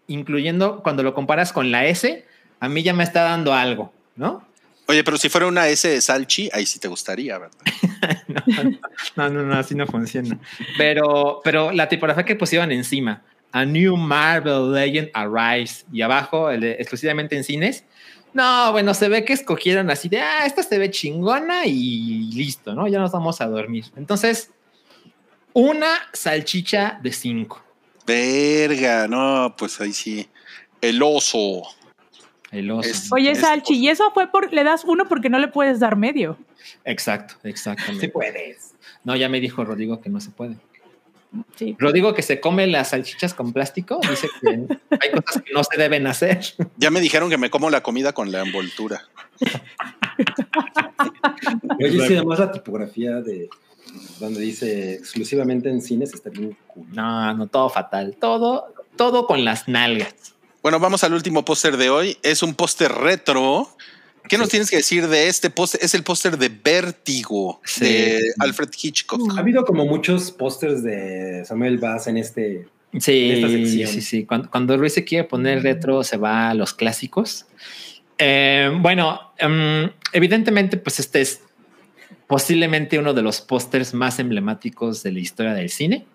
incluyendo cuando lo comparas con la S, a mí ya me está dando algo, ¿no? Oye, pero si fuera una S de Salchi, ahí sí te gustaría, ¿verdad? No, no, no, así no funciona. Pero, pero la tipografía que pusieron encima, A New Marvel Legend Arise, y abajo, el de- exclusivamente en cines. No, bueno, se ve que escogieron así de, ah, esta se ve chingona y listo, ¿no? Ya nos vamos a dormir. Entonces, una salchicha de cinco. Verga, no, pues ahí sí. El oso. El oso. Es- Oye, Es- Salchi, y eso fue por, le das uno porque no le puedes dar medio. Exacto, exactamente. Sí puedes. No, ya me dijo Rodrigo que no se puede. Sí. Rodrigo que se come las salchichas con plástico dice que hay cosas que no se deben hacer. Ya me dijeron que me como la comida con la envoltura. Oye, sí, además la tipografía de donde dice exclusivamente en cines está bien cool. No, no, todo fatal. Todo, todo con las nalgas. Bueno, vamos al último póster de hoy. Es un póster retro. ¿Qué nos tienes que decir de este póster? Es el póster de Vértigo Sí. de Alfred Hitchcock. Ha habido como muchos pósters de Samuel Bass en este. Sí, esta sección. sí, sí. Cuando, cuando Ruiz se quiere poner retro, se va a los clásicos. Eh, bueno, em, evidentemente, pues este es posiblemente uno de los pósters más emblemáticos de la historia del cine.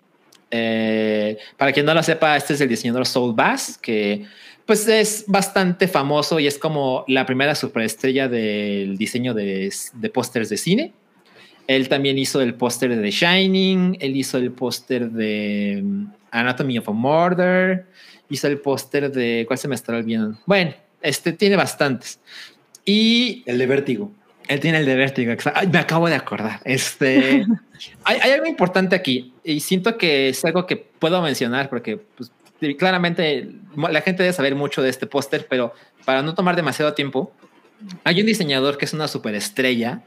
Eh, para quien no lo sepa, este es el diseñador Saul Bass, que pues es bastante famoso y es como la primera superestrella del diseño de, de pósters de cine. Él también hizo el póster de The Shining, él hizo el póster de mm, Anatomy of a Murder, hizo el póster de... ¿Cuál se me estará olvidando? Bueno, este tiene bastantes. Y El de Vértigo. Él tiene el de vértigo. Ay, me acabo de acordar. Este, hay, hay algo importante aquí y siento que es algo que puedo mencionar porque pues, claramente la gente debe saber mucho de este póster, pero para no tomar demasiado tiempo, hay un diseñador que es una superestrella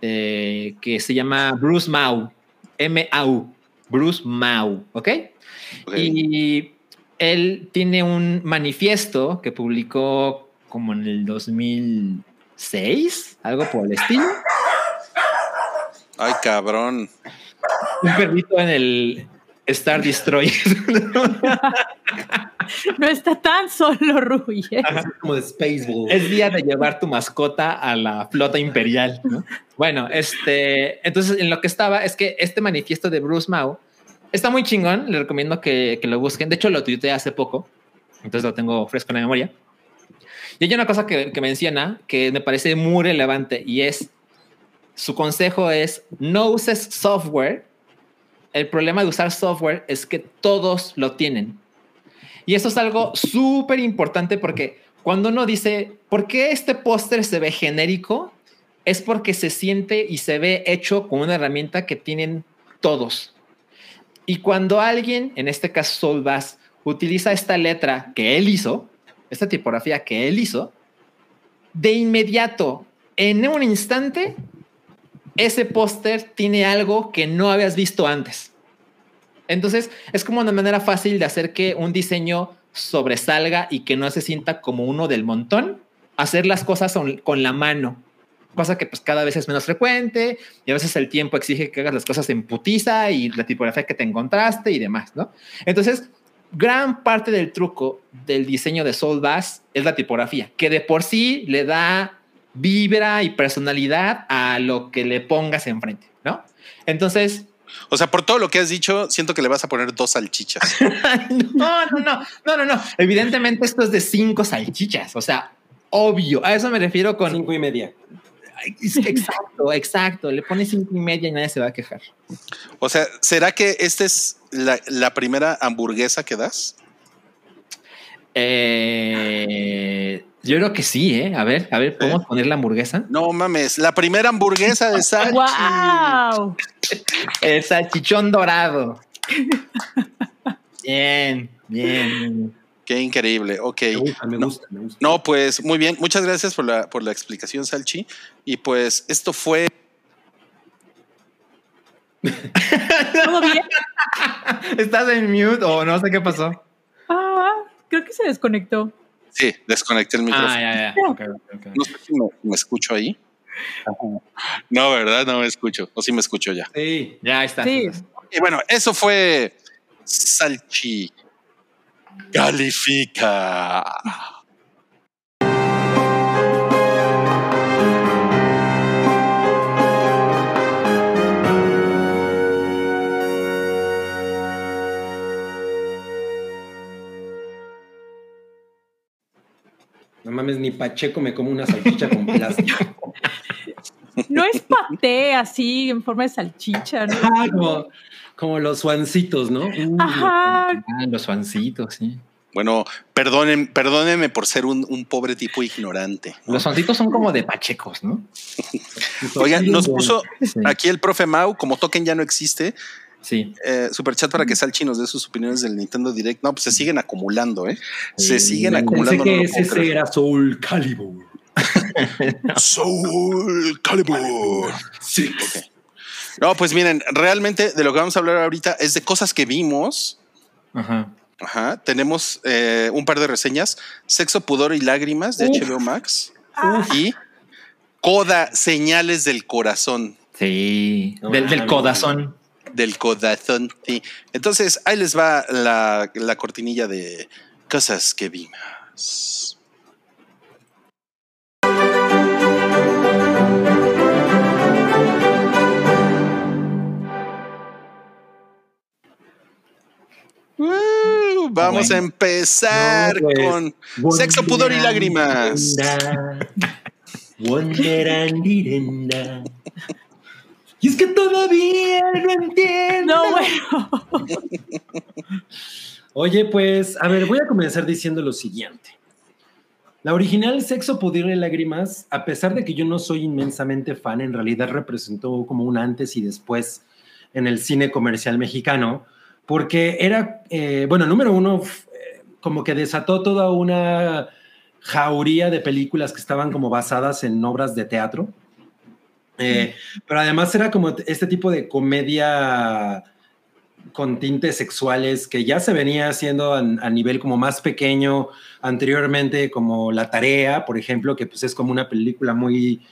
eh, que se llama Bruce Mau, M-A-U, Bruce Mau, ¿ok? Y él tiene un manifiesto que publicó como en el 2006, algo por el estilo. Ay, cabrón. Un perrito en el Star Destroyer. No está tan solo, Rui. ¿eh? Es como de Spaceball. es día de llevar tu mascota a la flota imperial. ¿no? Bueno, este, entonces en lo que estaba es que este manifiesto de Bruce Mau está muy chingón. Le recomiendo que, que lo busquen. De hecho, lo tuiteé hace poco, entonces lo tengo fresco en la memoria. Y hay una cosa que, menciona que me parece muy relevante y es su consejo es no uses software. El problema de usar software es que todos lo tienen. Y eso es algo súper importante porque cuando uno dice, ¿por qué este póster se ve genérico? Es porque se siente y se ve hecho con una herramienta que tienen todos. Y cuando alguien, en este caso Sol Bass, utiliza esta letra que él hizo, esta tipografía que él hizo, de inmediato, en un instante, ese póster tiene algo que no habías visto antes. Entonces, es como una manera fácil de hacer que un diseño sobresalga y que no se sienta como uno del montón, hacer las cosas con, la mano, cosa que pues cada vez es menos frecuente y a veces el tiempo exige que hagas las cosas en putiza y la tipografía que te encontraste y demás, ¿no? Entonces, gran parte del truco del diseño de Soul Bass es la tipografía, que de por sí le da vibra y personalidad a lo que le pongas enfrente, ¿no? Entonces, O sea, por todo lo que has dicho, siento que le vas a poner dos salchichas. no, no, no, no, no, no. Evidentemente esto es de cinco salchichas, o sea, obvio. A eso me refiero con... Cinco y media. Exacto, exacto. Le pones cinco y media y nadie se va a quejar. O sea, ¿será que esta es la, la primera hamburguesa que das? Eh, yo creo que sí, ¿eh? A ver, a ver, ¿podemos poner la hamburguesa? No mames, la primera hamburguesa de Salchi. ¡Wow! El salchichón dorado. Bien, bien, bien. Qué increíble. Ok. Me gusta, me No. gusta, me gusta. No, pues muy bien. Muchas gracias por la, por la explicación, Salchi. Y pues esto fue. ¿Todo bien? ¿Estás en mute o no sé qué pasó? Ah, creo que se desconectó. Sí, desconecté el micrófono. Ah, ya, ya. No sé si me, me escucho ahí. No, ¿verdad? No me escucho. O sí me escucho ya. Sí. Ya está. Sí. Y bueno, eso fue Salchi. Califica. No mames, ni Pacheco me come una salchicha con plástico. No es paté así en forma de salchicha, ¿no? Ah, como, como los suancitos, ¿no? Uh, Ajá. Los suancitos, sí. Bueno, perdonen, perdónenme por ser un, un pobre tipo ignorante. ¿no? Los suancitos son como de pachecos, ¿no? Oigan, nos puso Sí. aquí el profe Mau, como token ya no existe, Sí. Eh, super chat para que Salchi nos dé sus opiniones del Nintendo Direct. No, pues se siguen acumulando, ¿eh? Se siguen Pensé acumulando. que no ese, puedo ese creer. era Soul Calibur. Soul Calibur. Sí. No, pues miren, realmente de lo que vamos a hablar ahorita es de cosas que vimos. Ajá. Ajá. Tenemos eh, un par de reseñas: Sexo, Pudor y Lágrimas de Uf. HBO Max Ah, y Coda, Señales del Corazón. Sí. No del, del codazón. Del corazón. Sí. Entonces, ahí les va la, la cortinilla de cosas que vimos. Uh, vamos Bueno. a empezar No, pues, con Sexo, pudor y lágrimas. Y es que todavía no entiendo. no, bueno. Oye, pues, a ver, voy a comenzar diciendo lo siguiente. La original Sexo, Pudor y Lágrimas, a pesar de que yo no soy inmensamente fan, en realidad representó como un antes y después en el cine comercial mexicano, porque era, eh, bueno, número uno, eh, como que desató toda una jauría de películas que estaban como basadas en obras de teatro. Eh, pero además era como este tipo de comedia con tintes sexuales que ya se venía haciendo a, a nivel como más pequeño anteriormente, como La Tarea, por ejemplo, que pues es como una película muy,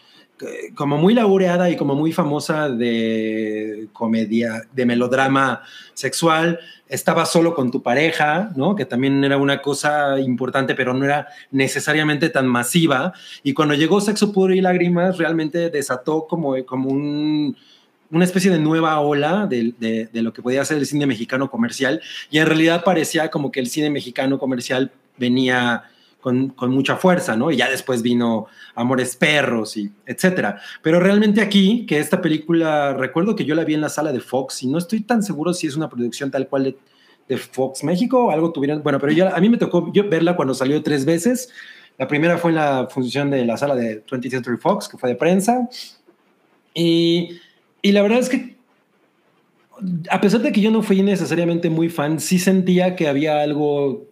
como muy laureada y como muy famosa de comedia, de melodrama sexual. Estaba solo con tu pareja, ¿no? Que también era una cosa importante, pero no era necesariamente tan masiva. Y cuando llegó Sexo Puro y Lágrimas, realmente desató como, como un, una especie de nueva ola de, de, de, lo que podía ser el cine mexicano comercial y en realidad parecía como que el cine mexicano comercial venía con, mucha fuerza, ¿no? Y ya después vino Amores Perros y etcétera. Pero realmente aquí, que esta película, recuerdo que yo la vi en la sala de Fox y no estoy tan seguro si es una producción tal cual de, de Fox México o algo tuvieron, bueno, pero yo, a mí me tocó yo verla cuando salió tres veces. La primera fue en la función de la sala de 20th Century Fox, que fue de prensa. Y y la verdad es que, a pesar de que yo no fui necesariamente muy fan, sí sentía que había algo,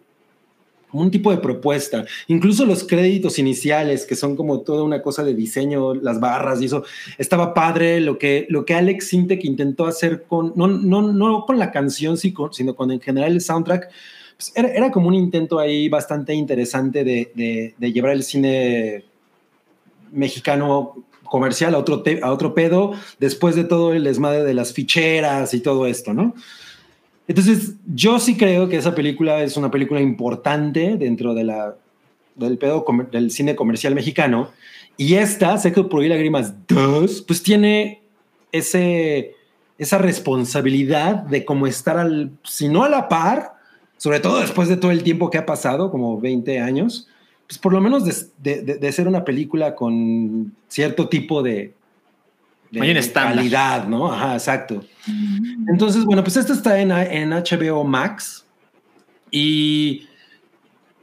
un tipo de propuesta. Incluso los créditos iniciales, que son como toda una cosa de diseño, las barras y eso, estaba padre. Lo que, lo que Alex Sintek intentó hacer con, no, no, no con la canción, sino con en general el soundtrack, pues era, era, como un intento ahí bastante interesante de, de, llevar el cine mexicano comercial a otro, te, a otro pedo después de todo el desmadre de las ficheras y todo esto, ¿no? Entonces, yo sí creo que esa película es una película importante dentro de la, del pedo del cine comercial mexicano. Y esta, Sexo por y Lágrimas 2, pues tiene ese, esa responsabilidad de como estar al, si no a la par, sobre todo después de todo el tiempo que ha pasado, como 20 años, pues por lo menos de, de, de, ser una película con cierto tipo de, de, de calidad, ¿no? Ajá, exacto. Entonces, bueno, pues esto está en, en HBO Max y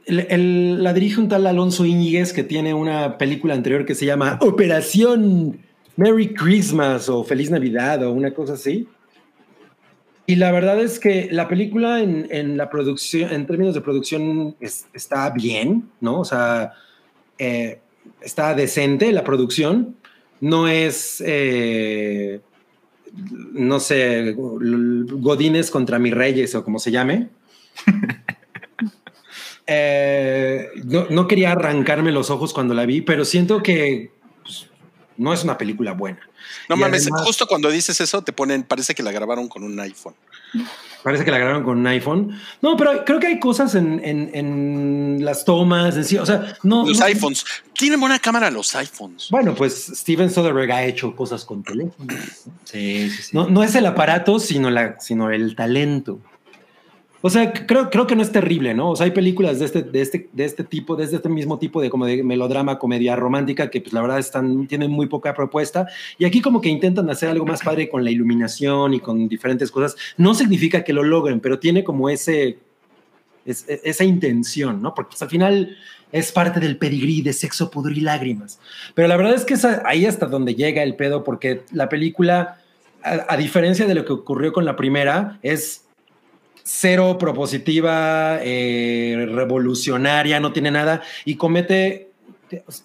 el, el, la dirige un tal Alonso Íñiguez que tiene una película anterior que se llama Operación Merry Christmas o Feliz Navidad o una cosa así. Y la verdad es que la película en, en la producción, en términos de producción, es, está bien, ¿no? O sea, eh, está decente la producción. No es, eh, no sé, Godines contra mis reyes o como se llame. eh, no, no, quería arrancarme los ojos cuando la vi, pero siento que pues, no es una película buena. No y mames, además, justo cuando dices eso te ponen, parece que la grabaron con un iPhone. Parece que la grabaron con un iPhone. No, pero creo que hay cosas en, en, en las tomas, en sí, o sea, no. Los no, iPhones. Tienen buena cámara los iPhones. Bueno, pues Steven Soderbergh ha hecho cosas con teléfonos. Sí, sí, sí. No, no es el aparato, sino, la, sino el talento. O sea, creo, creo que no es terrible, ¿no? O sea, hay películas de este, de este, de este tipo, de este mismo tipo de como de melodrama, comedia romántica, que pues la verdad están, tienen muy poca propuesta. Y aquí como que intentan hacer algo más padre con la iluminación y con diferentes cosas. No significa que lo logren, pero tiene como ese, es, esa intención, ¿no? Porque pues, al final es parte del pedigrí de sexo, pudor y lágrimas. Pero la verdad es que es ahí hasta donde llega el pedo, porque la película a, diferencia de lo que ocurrió con la primera, es cero propositiva, eh, revolucionaria, no tiene nada y comete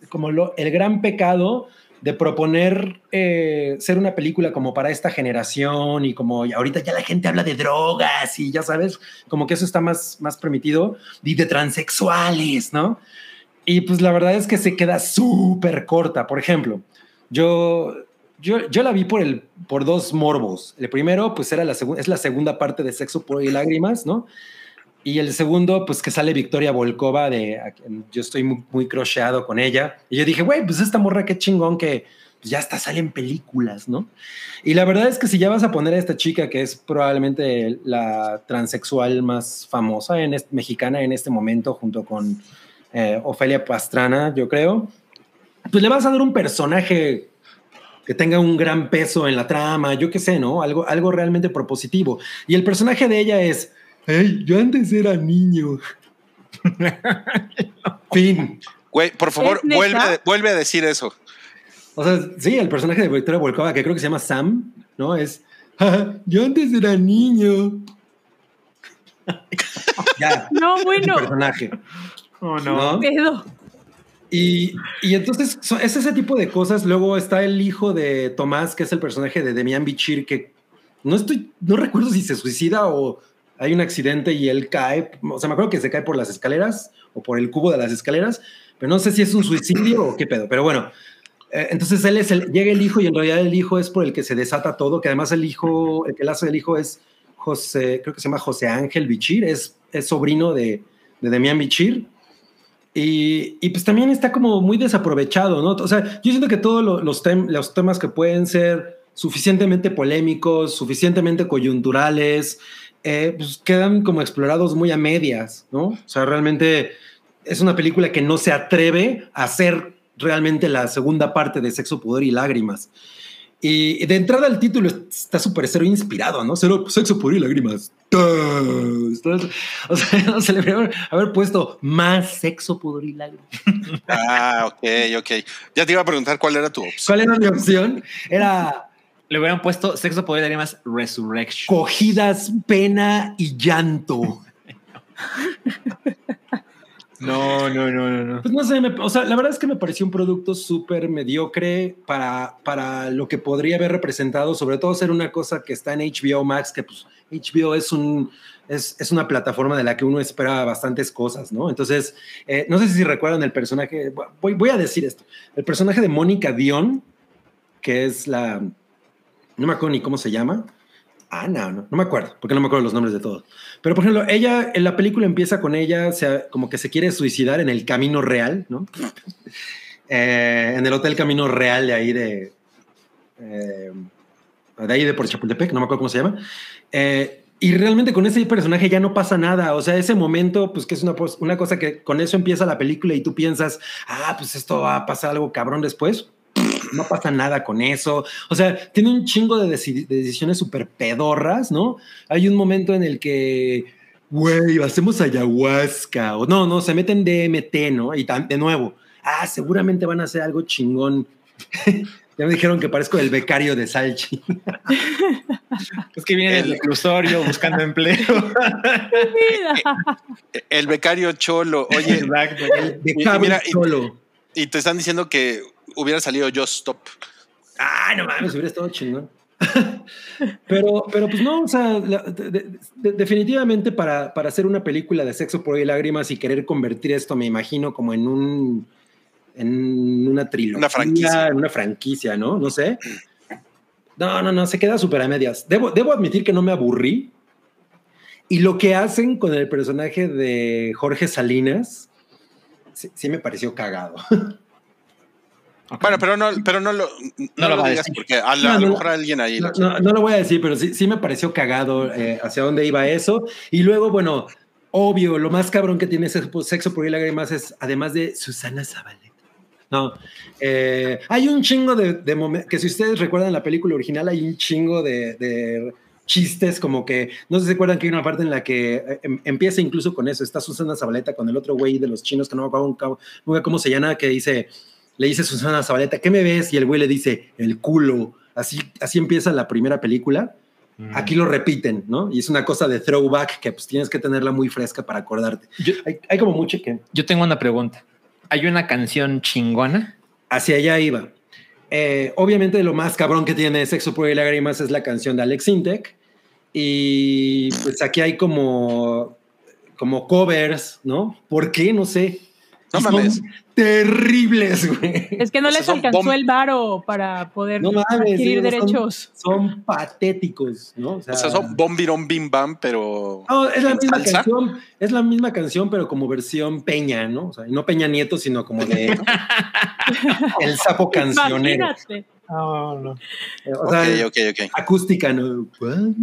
como lo, el gran pecado de proponer eh, ser una película como para esta generación y como ahorita ya la gente habla de drogas y ya sabes, como que eso está más, más permitido y de transexuales, ¿no? Y pues la verdad es que se queda súper corta. Por ejemplo, yo, yo, yo la vi por, el, por dos morbos. El primero, pues era la es la segunda parte de Sexo, por y Lágrimas, ¿no? Y el segundo, pues que sale Victoria Volkova, de yo estoy muy, muy crocheado con ella. Y yo dije, güey, pues esta morra qué chingón que pues, ya hasta salen películas, ¿no? Y la verdad es que si ya vas a poner a esta chica, que es probablemente la transexual más famosa en mexicana en este momento, junto con eh, Ofelia Pastrana, yo creo, pues le vas a dar un personaje que tenga un gran peso en la trama, yo qué sé, ¿no? Algo, algo realmente propositivo. Y el personaje de ella es Hey, yo antes era niño. fin. Güey, por favor, vuelve, vuelve a decir eso. O sea, sí, el personaje de Victoria Volkova, que creo que se llama Sam, ¿no? Es, yo antes era niño. ya. No, bueno. personaje. Oh, no. Y, entonces es ese tipo de cosas. Luego está el hijo de Tomás, que es el personaje de Demian Bichir, que no estoy, no recuerdo si se suicida o hay un accidente y él cae, o sea, me acuerdo que se cae por las escaleras o por el cubo de las escaleras, pero no sé si es un suicidio o qué pedo, pero bueno. Eh, entonces él es el, llega el hijo y en realidad el hijo es por el que se desata todo, que además el hijo, el que lazo del hijo es José, creo que se llama José Ángel Bichir, es, sobrino de, de Demián Bichir. Y, y, pues también está como muy desaprovechado, ¿no? O sea, yo siento que todos los, los temas que pueden ser suficientemente polémicos, suficientemente coyunturales, eh, pues quedan como explorados muy a medias, ¿no? O sea, realmente es una película que no se atreve a hacer realmente la segunda parte de Sexo, Poder y Lágrimas. Y de entrada el título está súper cero inspirado, ¿no? Cero, sexo, poder y lágrimas. O sea, se le debería haber puesto más sexo, poder y lágrimas. Ah, ok, ok. Ya te iba a preguntar cuál era tu opción. ¿Cuál era mi opción? Era le hubieran puesto sexo, poder y más resurrection. Cogidas, pena y llanto. No, no, no, no, no. Pues no sé, o sea, la verdad es que me pareció un producto súper mediocre para, para lo que podría haber representado, sobre todo ser una cosa que está en HBO Max, que pues HBO es un, es, es, una plataforma de la que uno espera bastantes cosas, ¿no? Entonces, eh, no sé si recuerdan el personaje, voy, voy a decir esto, el personaje de Mónica Dion, que es la, no me acuerdo ni cómo se llama. Ana, no, no me acuerdo, porque no me acuerdo los nombres de todos. Pero, por ejemplo, ella, en la película empieza con ella, o sea, como que se quiere suicidar en el camino real, ¿no? Eh, en el hotel Camino Real de ahí de. Eh, de ahí de por Chapultepec, no me acuerdo cómo se llama. Eh, y realmente con ese personaje ya no pasa nada. O sea, ese momento, pues que es una, una cosa que con eso empieza la película y tú piensas, ah, pues esto va a pasar algo cabrón después no pasa nada con eso. O sea, tiene un chingo de, decisiones súper pedorras, ¿no? Hay un momento en el que, güey, hacemos ayahuasca, o no, no, se meten DMT, ¿no? Y de nuevo, ah, seguramente van a hacer algo chingón. ya me dijeron que parezco el becario de Salchi. es que viene el reclusorio buscando empleo. el, becario cholo, oye. Exacto. El becario cholo. y te están diciendo que hubiera salido Just Stop. Ah, no mames, hubiera estado chingón. pero, pero pues no, o sea, definitivamente para, para, hacer una película de sexo por y lágrimas y querer convertir esto, me imagino, como en un en una trilogía, una franquicia, en una franquicia, ¿no? No sé. No, no, no, se queda súper a medias. Debo, debo admitir que no me aburrí. Y lo que hacen con el personaje de Jorge Salinas, sí, sí me pareció cagado. Bueno, pero no, pero no lo, no, lo, digas porque a, lo mejor alguien ahí. No, no, lo voy a decir, pero sí, sí me pareció cagado eh, hacia dónde iba eso. Y luego, bueno, obvio, lo más cabrón que tiene sexo por y lágrimas es, además de Susana Zabaleta. No, eh, hay un chingo de, de que si ustedes recuerdan la película original, hay un chingo de, de chistes como que, no sé si se acuerdan que hay una parte en la que eh, em, empieza incluso con eso, está Susana Zabaleta con el otro güey de los chinos que no me acuerdo cómo se llama, que dice, le dice Susana Zabaleta, ¿qué me ves? Y el güey le dice, el culo. Así, así empieza la primera película. Aquí lo repiten, ¿no? Y es una cosa de throwback que pues tienes que tenerla muy fresca para acordarte. Yo- hay, hay como mucho que Yo tengo una pregunta. ¿Hay una canción chingona? hacia allá iba. Eh, obviamente lo más cabrón que tiene Sexo, Puro y Lágrimas es la canción de Alex Intec. Y pues aquí hay como, como covers, ¿no? ¿Por qué? No sé. No son mames. Terribles, güey. Es que no O sea, les alcanzó bom- el varo para poder No mames, adquirir sí, derechos. Son patéticos, ¿no? O sea, son bombirón bim bam, pero. No, es la ¿En misma salsa? canción, es la misma canción, pero como versión Peña, ¿no? O sea, no Peña Nieto, sino como de el sapo cancionero. Imagínate. No, no. Eh, O sea, ok, ok, ok. acústica, ¿no? Guau.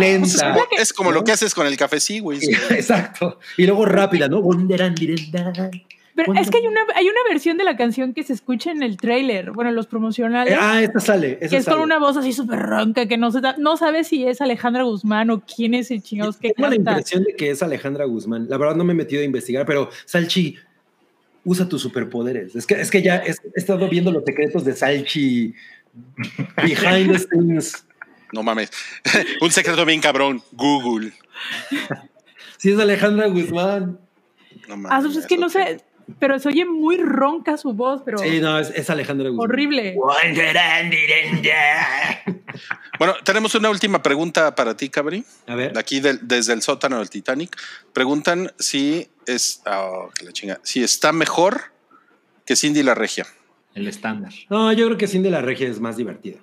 Pues es, Lenta. como, es como lo que haces con el café, sí, güey. Exacto. Y luego rápida, ¿no? Pero es que hay una, hay una versión de la canción que se escucha en el tráiler, bueno, en los promocionales, Eh, ah, esta sale. Esta que es sale. con una voz así súper ronca, que no, se da- no sabes si es Alejandra Guzmán o quién es el chingados que Tengo la canta. impresión de que es Alejandra Guzmán. La verdad no me he metido a investigar, pero Salchi, usa tus superpoderes. Es que, es que ya he, he estado viendo los secretos de Salchi behind the scenes. No mames. Un secreto bien cabrón. Google. Sí, es Alejandra Guzmán. No mames. Ah, pues es que no sé, pero se oye muy ronca su voz, pero Sí, no, es, es Alejandra Guzmán. horrible. Bueno, tenemos una última pregunta para ti, Cabri. A ver. De aquí del- desde el sótano del Titanic. Preguntan si es. oh, que la chinga. Si está mejor que Cindy la Regia. El estándar. No, yo creo que Cindy la Regia es más divertida.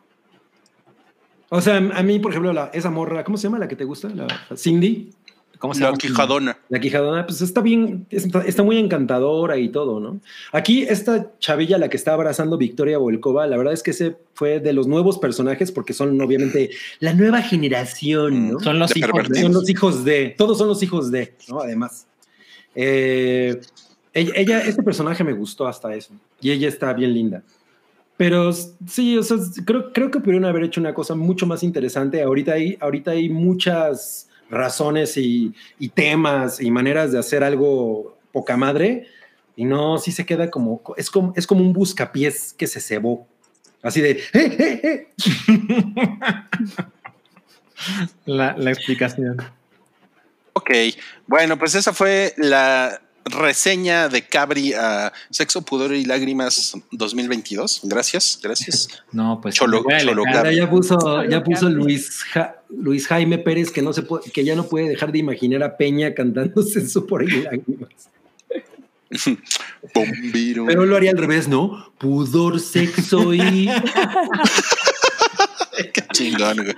O sea, a mí, por ejemplo, la, esa morra, ¿cómo se llama la que te gusta? La Cindy, ¿Cómo se La llama? Quijadona. la Quijadona, pues está bien, está, está muy encantadora y todo, ¿no? Aquí esta chavilla, la que está abrazando Victoria Volkova, la verdad es que ese fue de los nuevos personajes porque son obviamente la nueva generación, ¿no? Son los De hijos de-. Son los hijos de, todos son los hijos de, ¿no? Además. Eh, ella, ella- este personaje me gustó hasta eso. Y ella está bien linda. Pero sí, o sea, creo, creo que pudieron haber hecho una cosa mucho más interesante. Ahorita hay, ahorita hay muchas razones y, y temas y maneras de hacer algo poca madre. Y no, sí se queda como, es como, es como un buscapiés que se cebó. Así de, ¡eh, eh, eh! La, la explicación. Ok. Bueno, pues esa fue la reseña de Cabri a Sexo, Pudor y Lágrimas 2022. Gracias, gracias. No, pues. Cholo- cholo ya puso, ya puso. Luis, Ja- Luis Jaime Pérez que no se puede, que ya no puede dejar de imaginar a Peña cantándose su por ahí lágrimas. Bombiro. Pero lo haría al revés, ¿no? Pudor, sexo y. Qué chingón, güey.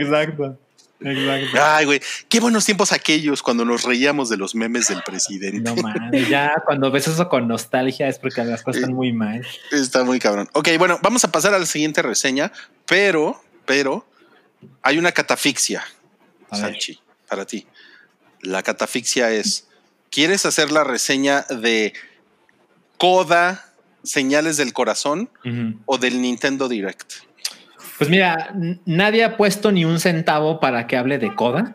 Exacto. Exacto. Ay, güey. Qué buenos tiempos aquellos cuando nos reíamos de los memes del presidente. No mames, ya cuando ves eso con nostalgia es porque las cosas están muy mal. Está muy cabrón. Ok, bueno, vamos a pasar a la siguiente reseña, pero, pero hay una catafixia. Salchi, para ti. La catafixia es, ¿quieres hacer la reseña de Coda, Señales del Corazón o del Nintendo Direct? Pues mira, nadie ha puesto ni un centavo para que hable de Coda.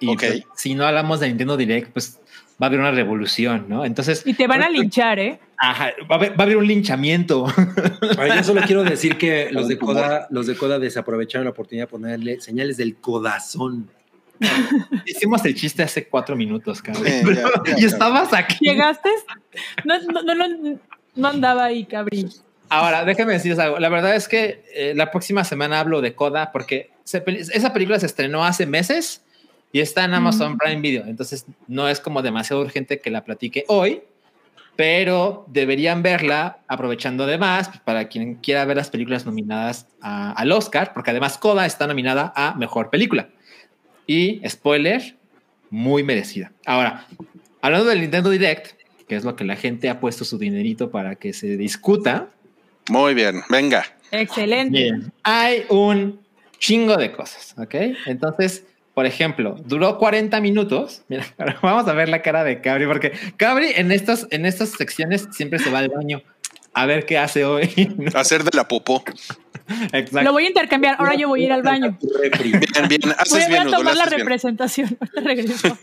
Y pues, si no hablamos de Nintendo Direct, pues va a haber una revolución, ¿no? Entonces, Y te van a linchar, ¿eh? ajá, va, a haber, va a haber un linchamiento. Ahora, yo solo quiero decir que los de. Coda, los de Coda desaprovecharon la oportunidad de ponerle señales del codazón. Hicimos el chiste hace cuatro minutos, cabrón. Ya, ya, y estabas aquí. ¿Llegaste? No, no, no, no, no andaba ahí, cabrí. Ahora, déjame decirles algo. La verdad es que eh, la próxima semana hablo de Coda porque se esa película se estrenó hace meses y está en Amazon Mm. Prime Video. Entonces, no es como demasiado urgente que la platique hoy, pero deberían verla aprovechando además pues, para quien quiera ver las películas nominadas a- al Oscar, porque además Coda está nominada a Mejor Película. Y, spoiler, muy merecida. Ahora, hablando del Nintendo Direct, que es lo que la gente ha puesto su dinerito para que se discuta, Muy bien, venga. Excelente. Bien, hay un chingo de cosas, ¿ok? Entonces, por ejemplo, duró 40 minutos. Mira, ahora vamos a ver la cara de Cabri, porque Cabri en estas, en estas secciones siempre se va al baño a ver qué hace hoy. Hacer de la popó. Exacto. Lo voy a intercambiar. Ahora yo voy a ir al baño. Bien, bien. Voy, Haces voy bien, a Hugo, lo tomar la bien. representación. Regreso.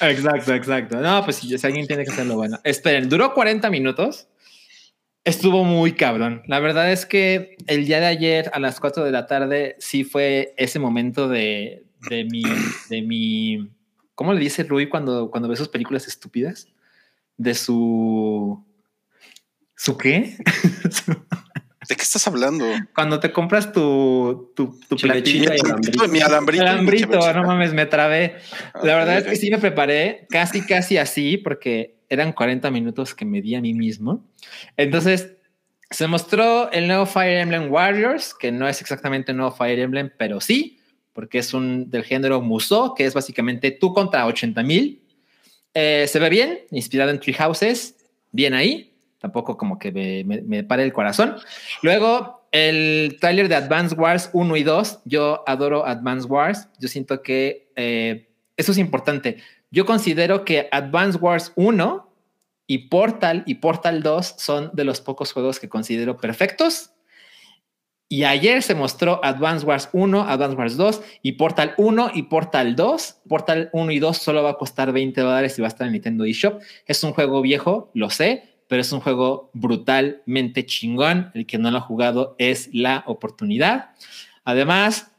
Exacto, exacto. No, pues si alguien tiene que hacerlo bueno. Esperen, duró 40 minutos, Estuvo muy cabrón. La verdad es que el día de ayer a las 4 de la tarde sí fue ese momento de, de mi, de mi, ¿cómo le dice Rui cuando, cuando ve sus películas estúpidas? De su, ¿su qué? ¿De qué estás hablando? Cuando te compras tu, tu, tu y alambrito. Mi alambrito. Alambrito, no mames, me trabé. La verdad es que sí me preparé casi, casi así, porque eran 40 minutos que me di a mí mismo. Entonces, se mostró el nuevo Fire Emblem Warriors, que no es exactamente un nuevo Fire Emblem, pero sí, porque es un del género Musou, que es básicamente tú contra 80 mil. Eh, se ve bien, inspirado en Tree Houses, bien ahí. Tampoco como que me, me, pare el corazón. Luego, el trailer de Advance Wars 1 y 2. Yo adoro Advance Wars. Yo siento que eh, eso es importante. Yo considero que Advance Wars 1 y Portal y Portal 2 son de los pocos juegos que considero perfectos. Y ayer se mostró Advance Wars 1, Advance Wars 2 y Portal 1 y Portal 2. Portal 1 y 2 solo va a costar 20 dólares y va a estar en Nintendo eShop. Es un juego viejo, lo sé, pero es un juego brutalmente chingón. El que no lo ha jugado es la oportunidad. Además,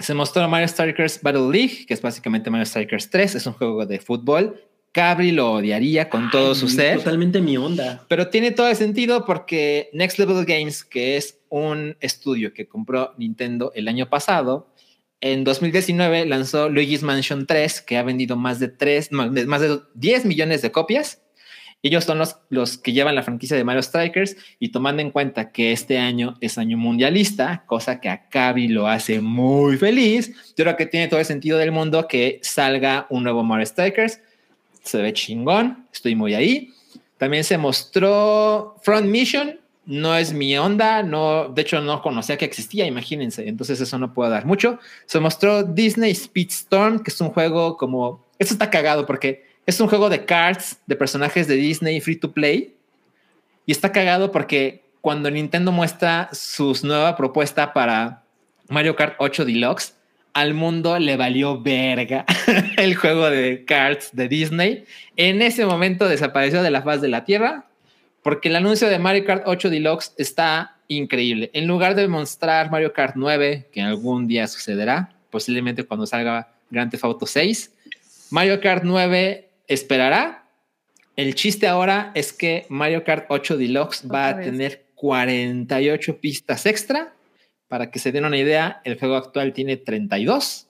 se mostró Mario Strikers Battle League, que es básicamente Mario Strikers 3. Es un juego de fútbol. Cabri lo odiaría con todo su Ay, ser. Totalmente mi onda. Pero tiene todo el sentido porque Next Level Games, que es un estudio que compró Nintendo el año pasado, en 2019 lanzó Luigi's Mansion 3, que ha vendido más de 3, más de, más de 10 millones de copias. Ellos son los, los que llevan la franquicia de Mario Strikers y tomando en cuenta que este año es año mundialista, cosa que a Cavi lo hace muy feliz, yo creo que tiene todo el sentido del mundo que salga un nuevo Mario Strikers. Se ve chingón, estoy muy ahí. También se mostró Front Mission. No es mi onda, no, de hecho no conocía que existía, imagínense, entonces eso no puedo dar mucho. Se mostró Disney Speedstorm, que es un juego como, esto está cagado porque es un juego de cards de personajes de Disney free to play y está cagado porque cuando Nintendo muestra su nueva propuesta para Mario Kart 8 Deluxe, al mundo le valió verga el juego de cards de Disney. En ese momento desapareció de la faz de la Tierra porque el anuncio de Mario Kart 8 Deluxe está increíble. En lugar de mostrar Mario Kart 9, que algún día sucederá, posiblemente cuando salga Grand Theft Auto 6, Mario Kart 9 esperará. El chiste ahora es que Mario Kart 8 Deluxe va a vez. tener 48 pistas extra. Para que se den una idea, el juego actual tiene 32,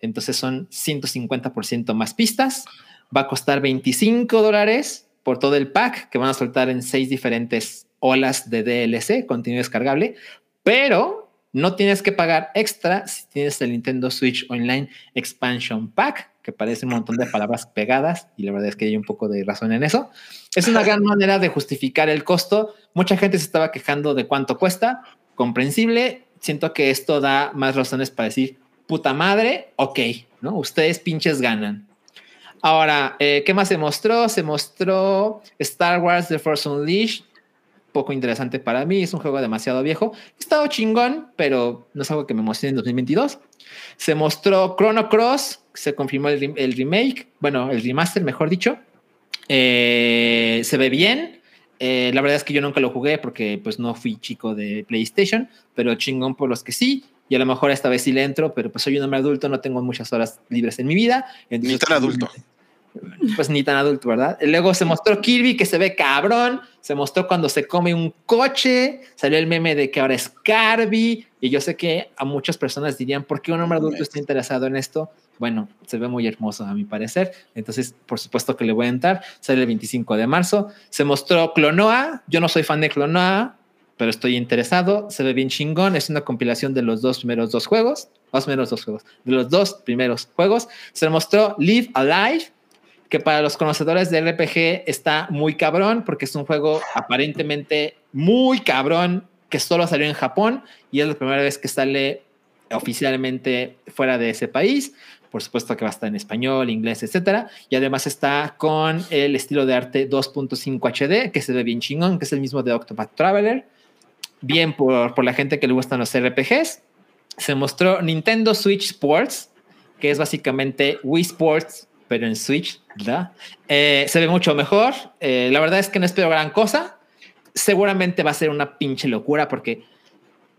entonces son 150% más pistas. Va a costar 25 dólares por todo el pack que van a soltar en seis diferentes olas de DLC, contenido descargable, pero no tienes que pagar extra si tienes el Nintendo Switch Online Expansion Pack, que parece un montón de palabras pegadas y la verdad es que hay un poco de razón en eso. Es una gran manera de justificar el costo. Mucha gente se estaba quejando de cuánto cuesta, comprensible. Siento que esto da más razones para decir, puta madre, ok, ¿no? Ustedes pinches ganan. Ahora, eh, ¿qué más se mostró? Se mostró Star Wars The Force Unleashed. Poco interesante para mí, es un juego demasiado viejo. Estado chingón, pero no es algo que me emocione en 2022. Se mostró Chrono Cross, se confirmó el, rem- el remake, bueno, el remaster, mejor dicho. Eh, se ve bien. Eh, la verdad es que yo nunca lo jugué porque pues no fui chico de PlayStation, pero chingón por los que sí. Y a lo mejor esta vez sí le entro, pero pues soy un hombre adulto, no tengo muchas horas libres en mi vida. Ni entonces, tan adulto. Pues ni tan adulto, ¿verdad? Luego se mostró Kirby que se ve cabrón, se mostró cuando se come un coche, salió el meme de que ahora es Kirby, y yo sé que a muchas personas dirían, ¿por qué un hombre adulto está interesado en esto? Bueno, se ve muy hermoso a mi parecer, entonces por supuesto que le voy a entrar, sale el 25 de marzo, se mostró Clonoa, yo no soy fan de Clonoa, pero estoy interesado, se ve bien chingón, es una compilación de los dos primeros dos juegos, dos primeros dos juegos, de los dos primeros juegos, se mostró Live Alive, que para los conocedores de RPG está muy cabrón porque es un juego aparentemente muy cabrón que solo salió en Japón y es la primera vez que sale oficialmente fuera de ese país. Por supuesto que va a estar en español, inglés, etcétera. Y además está con el estilo de arte 2.5 HD, que se ve bien chingón, que es el mismo de Octopath Traveler. Bien por, por la gente que le gustan los RPGs. Se mostró Nintendo Switch Sports, que es básicamente Wii Sports, pero en Switch, ¿verdad? Eh, se ve mucho mejor. Eh, la verdad es que no espero gran cosa. seguramente va a ser una pinche locura porque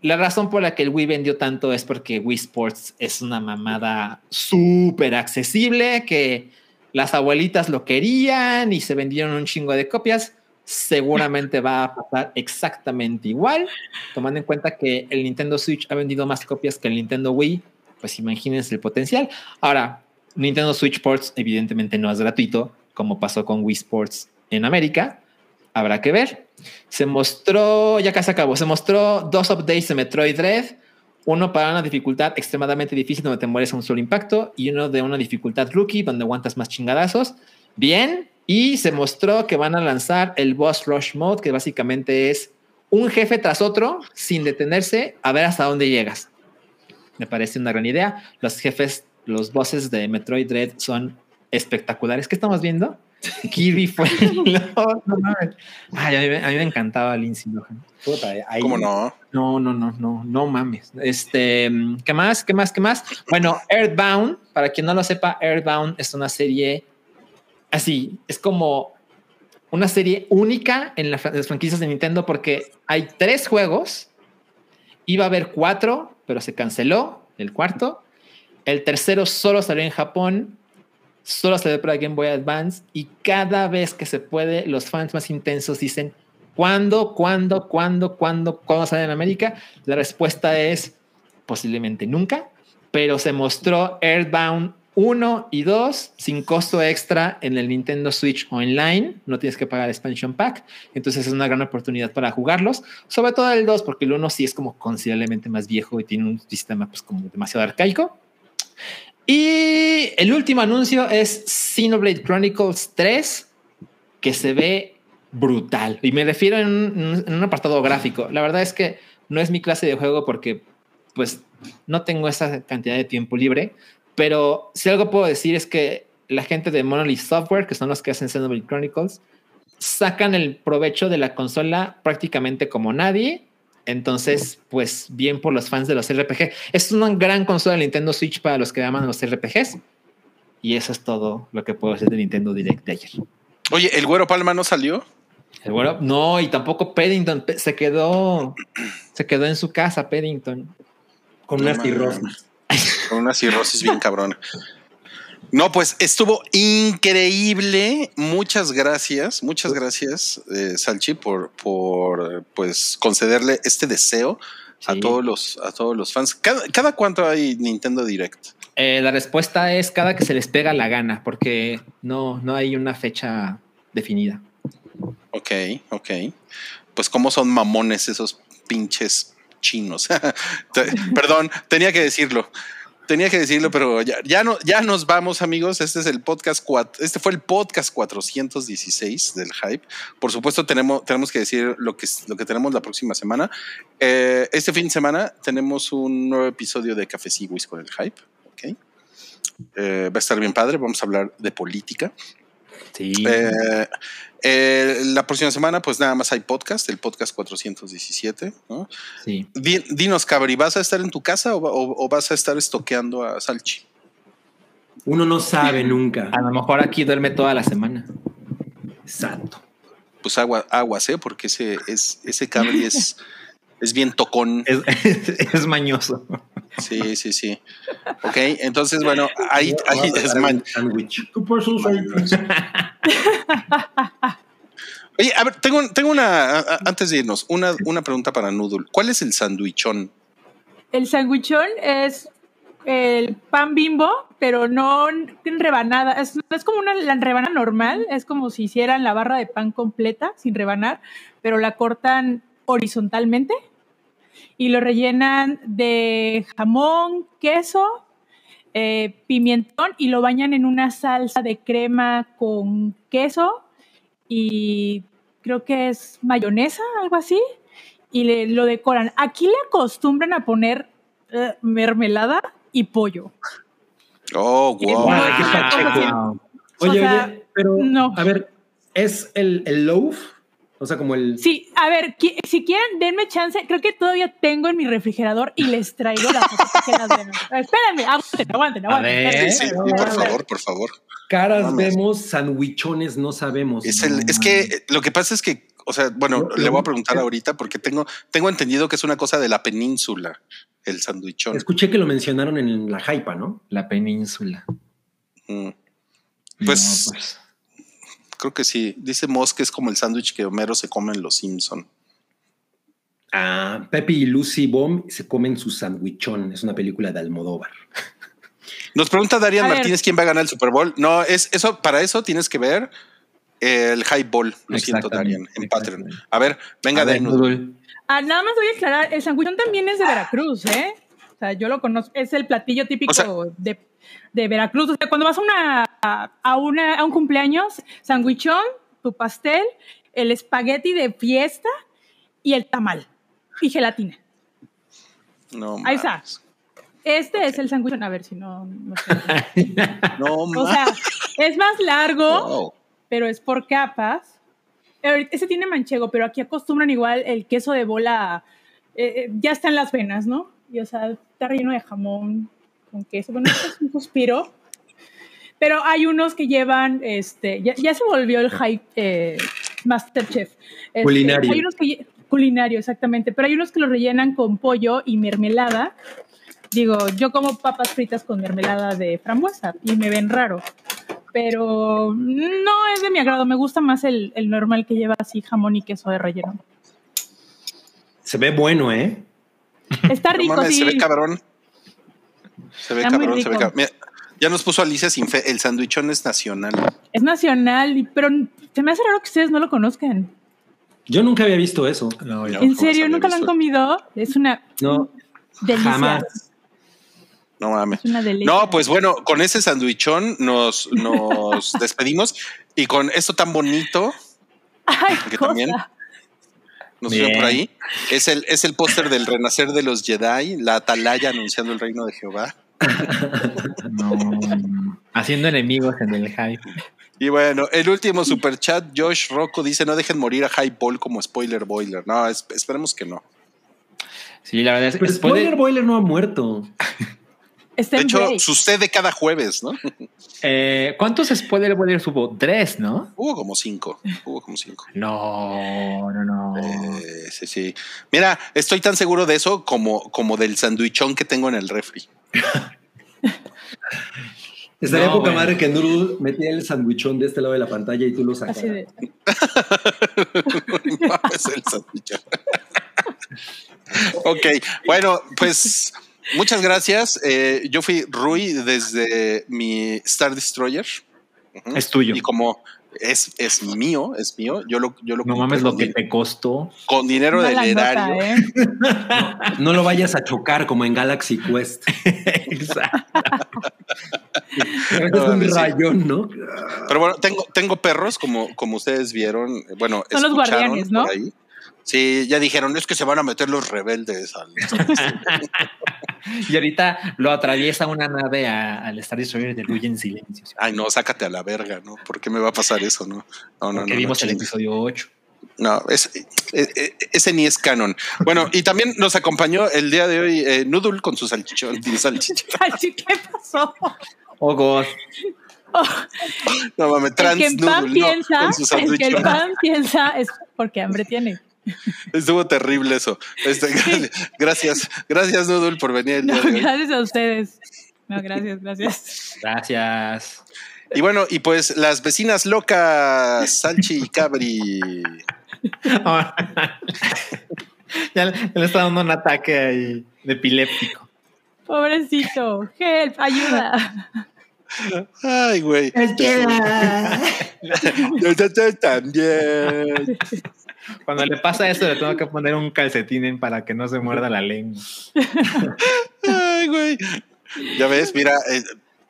la razón por la que el Wii vendió tanto es porque Wii Sports es una mamada súper accesible, que las abuelitas lo querían y se vendieron un chingo de copias. Seguramente va a pasar exactamente igual, tomando en cuenta que el Nintendo Switch ha vendido más copias que el Nintendo Wii, pues imagínense el potencial. Ahora, Nintendo Switch Sports evidentemente no es gratuito, como pasó con Wii Sports en América. Habrá que ver. Se mostró, ya casi acabó, se mostró dos updates de Metroid Dread. Uno para una dificultad extremadamente difícil donde te mueres a un solo impacto y uno de una dificultad rookie donde aguantas más chingadazos. Bien. Y se mostró que van a lanzar el Boss Rush Mode, que básicamente es un jefe tras otro sin detenerse a ver hasta dónde llegas. Me parece una gran idea. Los jefes, los bosses de Metroid Dread son espectaculares. ¿Qué estamos viendo? Kirby fue. no, no, Ay, a, mí, a, mí, me encantaba Lindsay Lohan. Ahí, ¿Cómo no? No, no, no, no, no mames. Este, ¿qué más? ¿Qué más? ¿Qué más? Bueno, Earthbound, para quien no lo sepa, Earthbound es una serie así, es como una serie única en las franquicias de Nintendo porque hay tres juegos, iba a haber cuatro, pero se canceló el cuarto. El tercero solo salió en Japón solo ve para Game Boy Advance y cada vez que se puede, los fans más intensos dicen, ¿cuándo, cuándo, cuándo, cuándo, cuándo sale en América? La respuesta es posiblemente nunca, pero se mostró Earthbound 1 y 2 sin costo extra en el Nintendo Switch Online, no tienes que pagar expansion pack, entonces es una gran oportunidad para jugarlos, sobre todo el 2 porque el 1 sí es como considerablemente más viejo y tiene un sistema pues como demasiado arcaico. Y el último anuncio es Xenoblade Chronicles 3, que se ve brutal. Y me refiero en un, apartado gráfico. La verdad es que no es mi clase de juego porque pues no tengo esa cantidad de tiempo libre, pero si algo puedo decir es que la gente de Monolith Software, que son los que hacen Xenoblade Chronicles, sacan el provecho de la consola prácticamente como nadie entonces, pues bien por los fans de los RPG. Es una gran consola de Nintendo Switch para los que aman los RPGs. Y eso es todo lo que puedo decir de Nintendo Direct de ayer. Oye, ¿el Güero Palma no salió? El Güero, no, y tampoco Paddington. Se quedó, se quedó en su casa, Paddington. Con una cirrosis. Con una cirrosis bien cabrona. No, pues estuvo increíble. Muchas gracias, muchas gracias, eh, Salchi, por, por pues concederle este deseo a todos los a todos los fans. ¿Cada, cuánto hay Nintendo Direct? Eh, la respuesta es cada que se les pega la gana, porque no, no hay una fecha definida. Ok, ok. Pues cómo son mamones esos pinches chinos. Perdón, tenía que decirlo tenía que decirlo, pero ya, ya, no, ya nos vamos, amigos. Este es el podcast, este fue el podcast 416 del Hype. Por supuesto, tenemos, tenemos que decir lo que, lo que tenemos la próxima semana. Eh, este fin de semana tenemos un nuevo episodio de Café Whisky con el Hype. Okay. Eh, va a estar bien padre. Vamos a hablar de política. Sí. Eh, eh, la próxima semana, pues nada más hay podcast, el podcast 417. ¿no? Sí. Dinos, Cabri, ¿vas a estar en tu casa o, vas a estar estoqueando a Salchi? Uno no sabe nunca. A lo mejor aquí duerme toda la semana. Exacto. Pues agua, aguas, ¿eh? Porque ese, es, ese Cabri es, es bien tocón. Es, mañoso. Sí, sí, sí. Ok, entonces, bueno, ahí, ahí es man. Oye, a ver, tengo, tengo una, antes de irnos, una, una pregunta para Noodle. ¿Cuál es el sandwichón? El sandwichón es el pan bimbo, pero no en rebanada. Es, es como una la rebanada normal, es como si hicieran la barra de pan completa, sin rebanar, pero la cortan horizontalmente y lo rellenan de jamón, queso, eh, pimentón y lo bañan en una salsa de crema con queso y creo que es mayonesa, algo así, y le, lo decoran. Aquí le acostumbran a poner eh, mermelada y pollo. Oh, wow. Oye, oye, pero a ver, ¿es el, el loaf? O sea, como el. Sí, a ver, si quieren, denme chance. Creo que todavía tengo en mi refrigerador y les traigo la foto que las Espérenme, aguanten, aguanten, aguanten. Sí, por favor, por favor. Caras vemos, sandwichones no sabemos. Es, el, es que lo que pasa es que O sea, bueno, le voy a preguntar ahorita porque tengo, tengo entendido que es una cosa de la península, el sandwichón. Escuché que lo mencionaron en la Jaipa, ¿no? La península. Mm, No, Pues- creo que sí. Dice Moss que es como el sándwich que Homero se come en Los Simpson. Ah, Pepe y Lucy Bomb se comen su sandwichón. Es una película de Almodóvar. Nos pregunta Darian A ver. Martínez quién va a ganar el Super Bowl. No, es eso, para eso tienes que ver el High Ball. Lo siento, Darian, en Patreon. A ver, venga, A ver, denos. Nudul. Ah, nada más voy a aclarar, el sandwichón también es de Veracruz, ¿eh? O sea, yo lo conozco, es el platillo típico O sea- de, de Veracruz. O sea, cuando vas a, una, a, una, a un cumpleaños, sandwichón, tu pastel, el espagueti de fiesta y el tamal y gelatina. No, Ahí está. Este es el sandwichón, a ver si no... no sé. No, O sea, es más largo, Wow. pero es por capas. Ese tiene manchego, pero aquí acostumbran igual el queso de bola, eh, eh, ya está en las venas, ¿no? Y o sea, está relleno de jamón con queso. Bueno, esto es un suspiro. Pero hay unos que llevan, este, ya, ya se volvió el hype eh, Masterchef. Este, Culinario. Hay unos que, culinario, exactamente. Pero hay unos que lo rellenan con pollo y mermelada. Digo, yo como papas fritas con mermelada de frambuesa y me ven raro pero no es de mi agrado. Me gusta más el, el normal que lleva así jamón y queso de relleno. Se ve bueno, ¿eh? Está No rico, mames, sí. se ve cabrón. Se ve Está cabrón, se ve cabrón. Mira, ya nos puso Alicia sin fe. El sandwichón es nacional. Es nacional, pero se me hace raro que ustedes no lo conozcan. Yo nunca había visto eso. No, ¿En serio? ¿Nunca lo han comido? Es una No, delicia. jamás. No mames. Es una delicia. No, pues bueno, con ese sandwichón nos, nos despedimos y con esto tan bonito Ay, que cosa. también nos vieron por ahí. Es el, es el póster del renacer de los Jedi, la atalaya anunciando el reino de Jehová. No. Haciendo enemigos en el hype. Y bueno, el último super chat, Josh Rocco dice: No dejen morir a High Ball como spoiler boiler. No, es- esperemos que no. Sí, la verdad es que de- Spoiler Boiler no ha muerto. Está De hecho, break. sucede cada jueves, ¿no? eh, ¿cuántos spoiler boilers hubo? Tres, ¿no? Hubo como cinco. Hubo como cinco. No, no, no. Eh, sí, sí. Mira, estoy tan seguro de eso como, como del sandwichón que tengo en el refri. Estaría No, poca bueno. madre que Nuru metiera el sandwichón de este lado de la pantalla y tú lo sacaras. Así de. Mames, el sandwichón. ok, bueno, pues muchas gracias. Eh, yo fui Rui desde mi Star Destroyer. Es tuyo. Y como es, es mío, es mío, yo lo, yo lo No mames lo que di- te costó. con dinero del erario. ¿eh? No lo vayas a chocar como en Galaxy Quest. Exacto. es No, un sí. rayón, ¿no? Pero bueno, tengo, tengo perros, como, como ustedes vieron. Bueno, Son los guardianes, ¿no? por ahí. Sí, ya dijeron, es que se van a meter los rebeldes al Y ahorita lo atraviesa una nave a- al Star Destroyer de Luya en silencio. Ay, no, sácate a la verga, ¿no? ¿Por qué me va a pasar eso? No, no, no. Porque no, vimos no, el episodio 8. No, eh, eh, ese ni es canon. Bueno, y también nos acompañó el día de hoy eh, Noodle con su salchichón. salchichón. ¿qué pasó? Oh, God. No mames, El trans que en pan Noodle, no, piensa, con su el que el pan piensa es porque hambre tiene. Estuvo terrible eso. Este, gracias, gracias, gracias, Noodle, por venir el No, día de hoy. gracias a ustedes. No, gracias, gracias. Gracias. Y bueno, y pues las vecinas locas, Salchi y Cabri. ya, le- ya le está dando un ataque ahí de epiléptico. Pobrecito, help, ayuda. Ay, güey. Nosotros también. Cuando le pasa eso, le tengo que poner un calcetín en para que no se muerda la lengua. Ay, güey. Ya ves, mira, eh,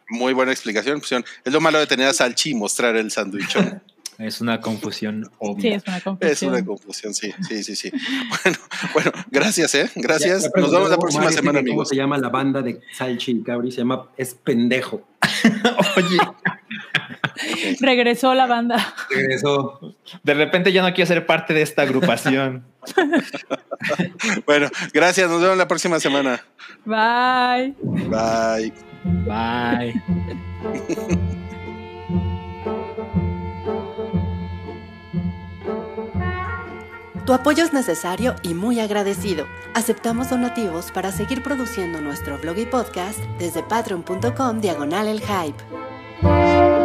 muy buena explicación. Es lo malo de tener a Salchi y mostrar el sándwichón. Es una confusión Sí, obvia. es una Es confusión. una confusión, sí, sí, sí, sí. Bueno, bueno, gracias, ¿eh? Gracias. ya Nos vemos la próxima Omar, semana, ¿cómo amigos. se llama la banda de Salchi y Cabri? Se llama Es Pendejo. Oye, Regresó la banda. Regresó. de repente ya no quiero ser parte de esta agrupación. Bueno, gracias. Nos vemos la próxima semana. Bye. Bye. Bye. Tu apoyo es necesario y muy agradecido. Aceptamos donativos para seguir produciendo nuestro blog y podcast desde patreon.com diagonal el hype.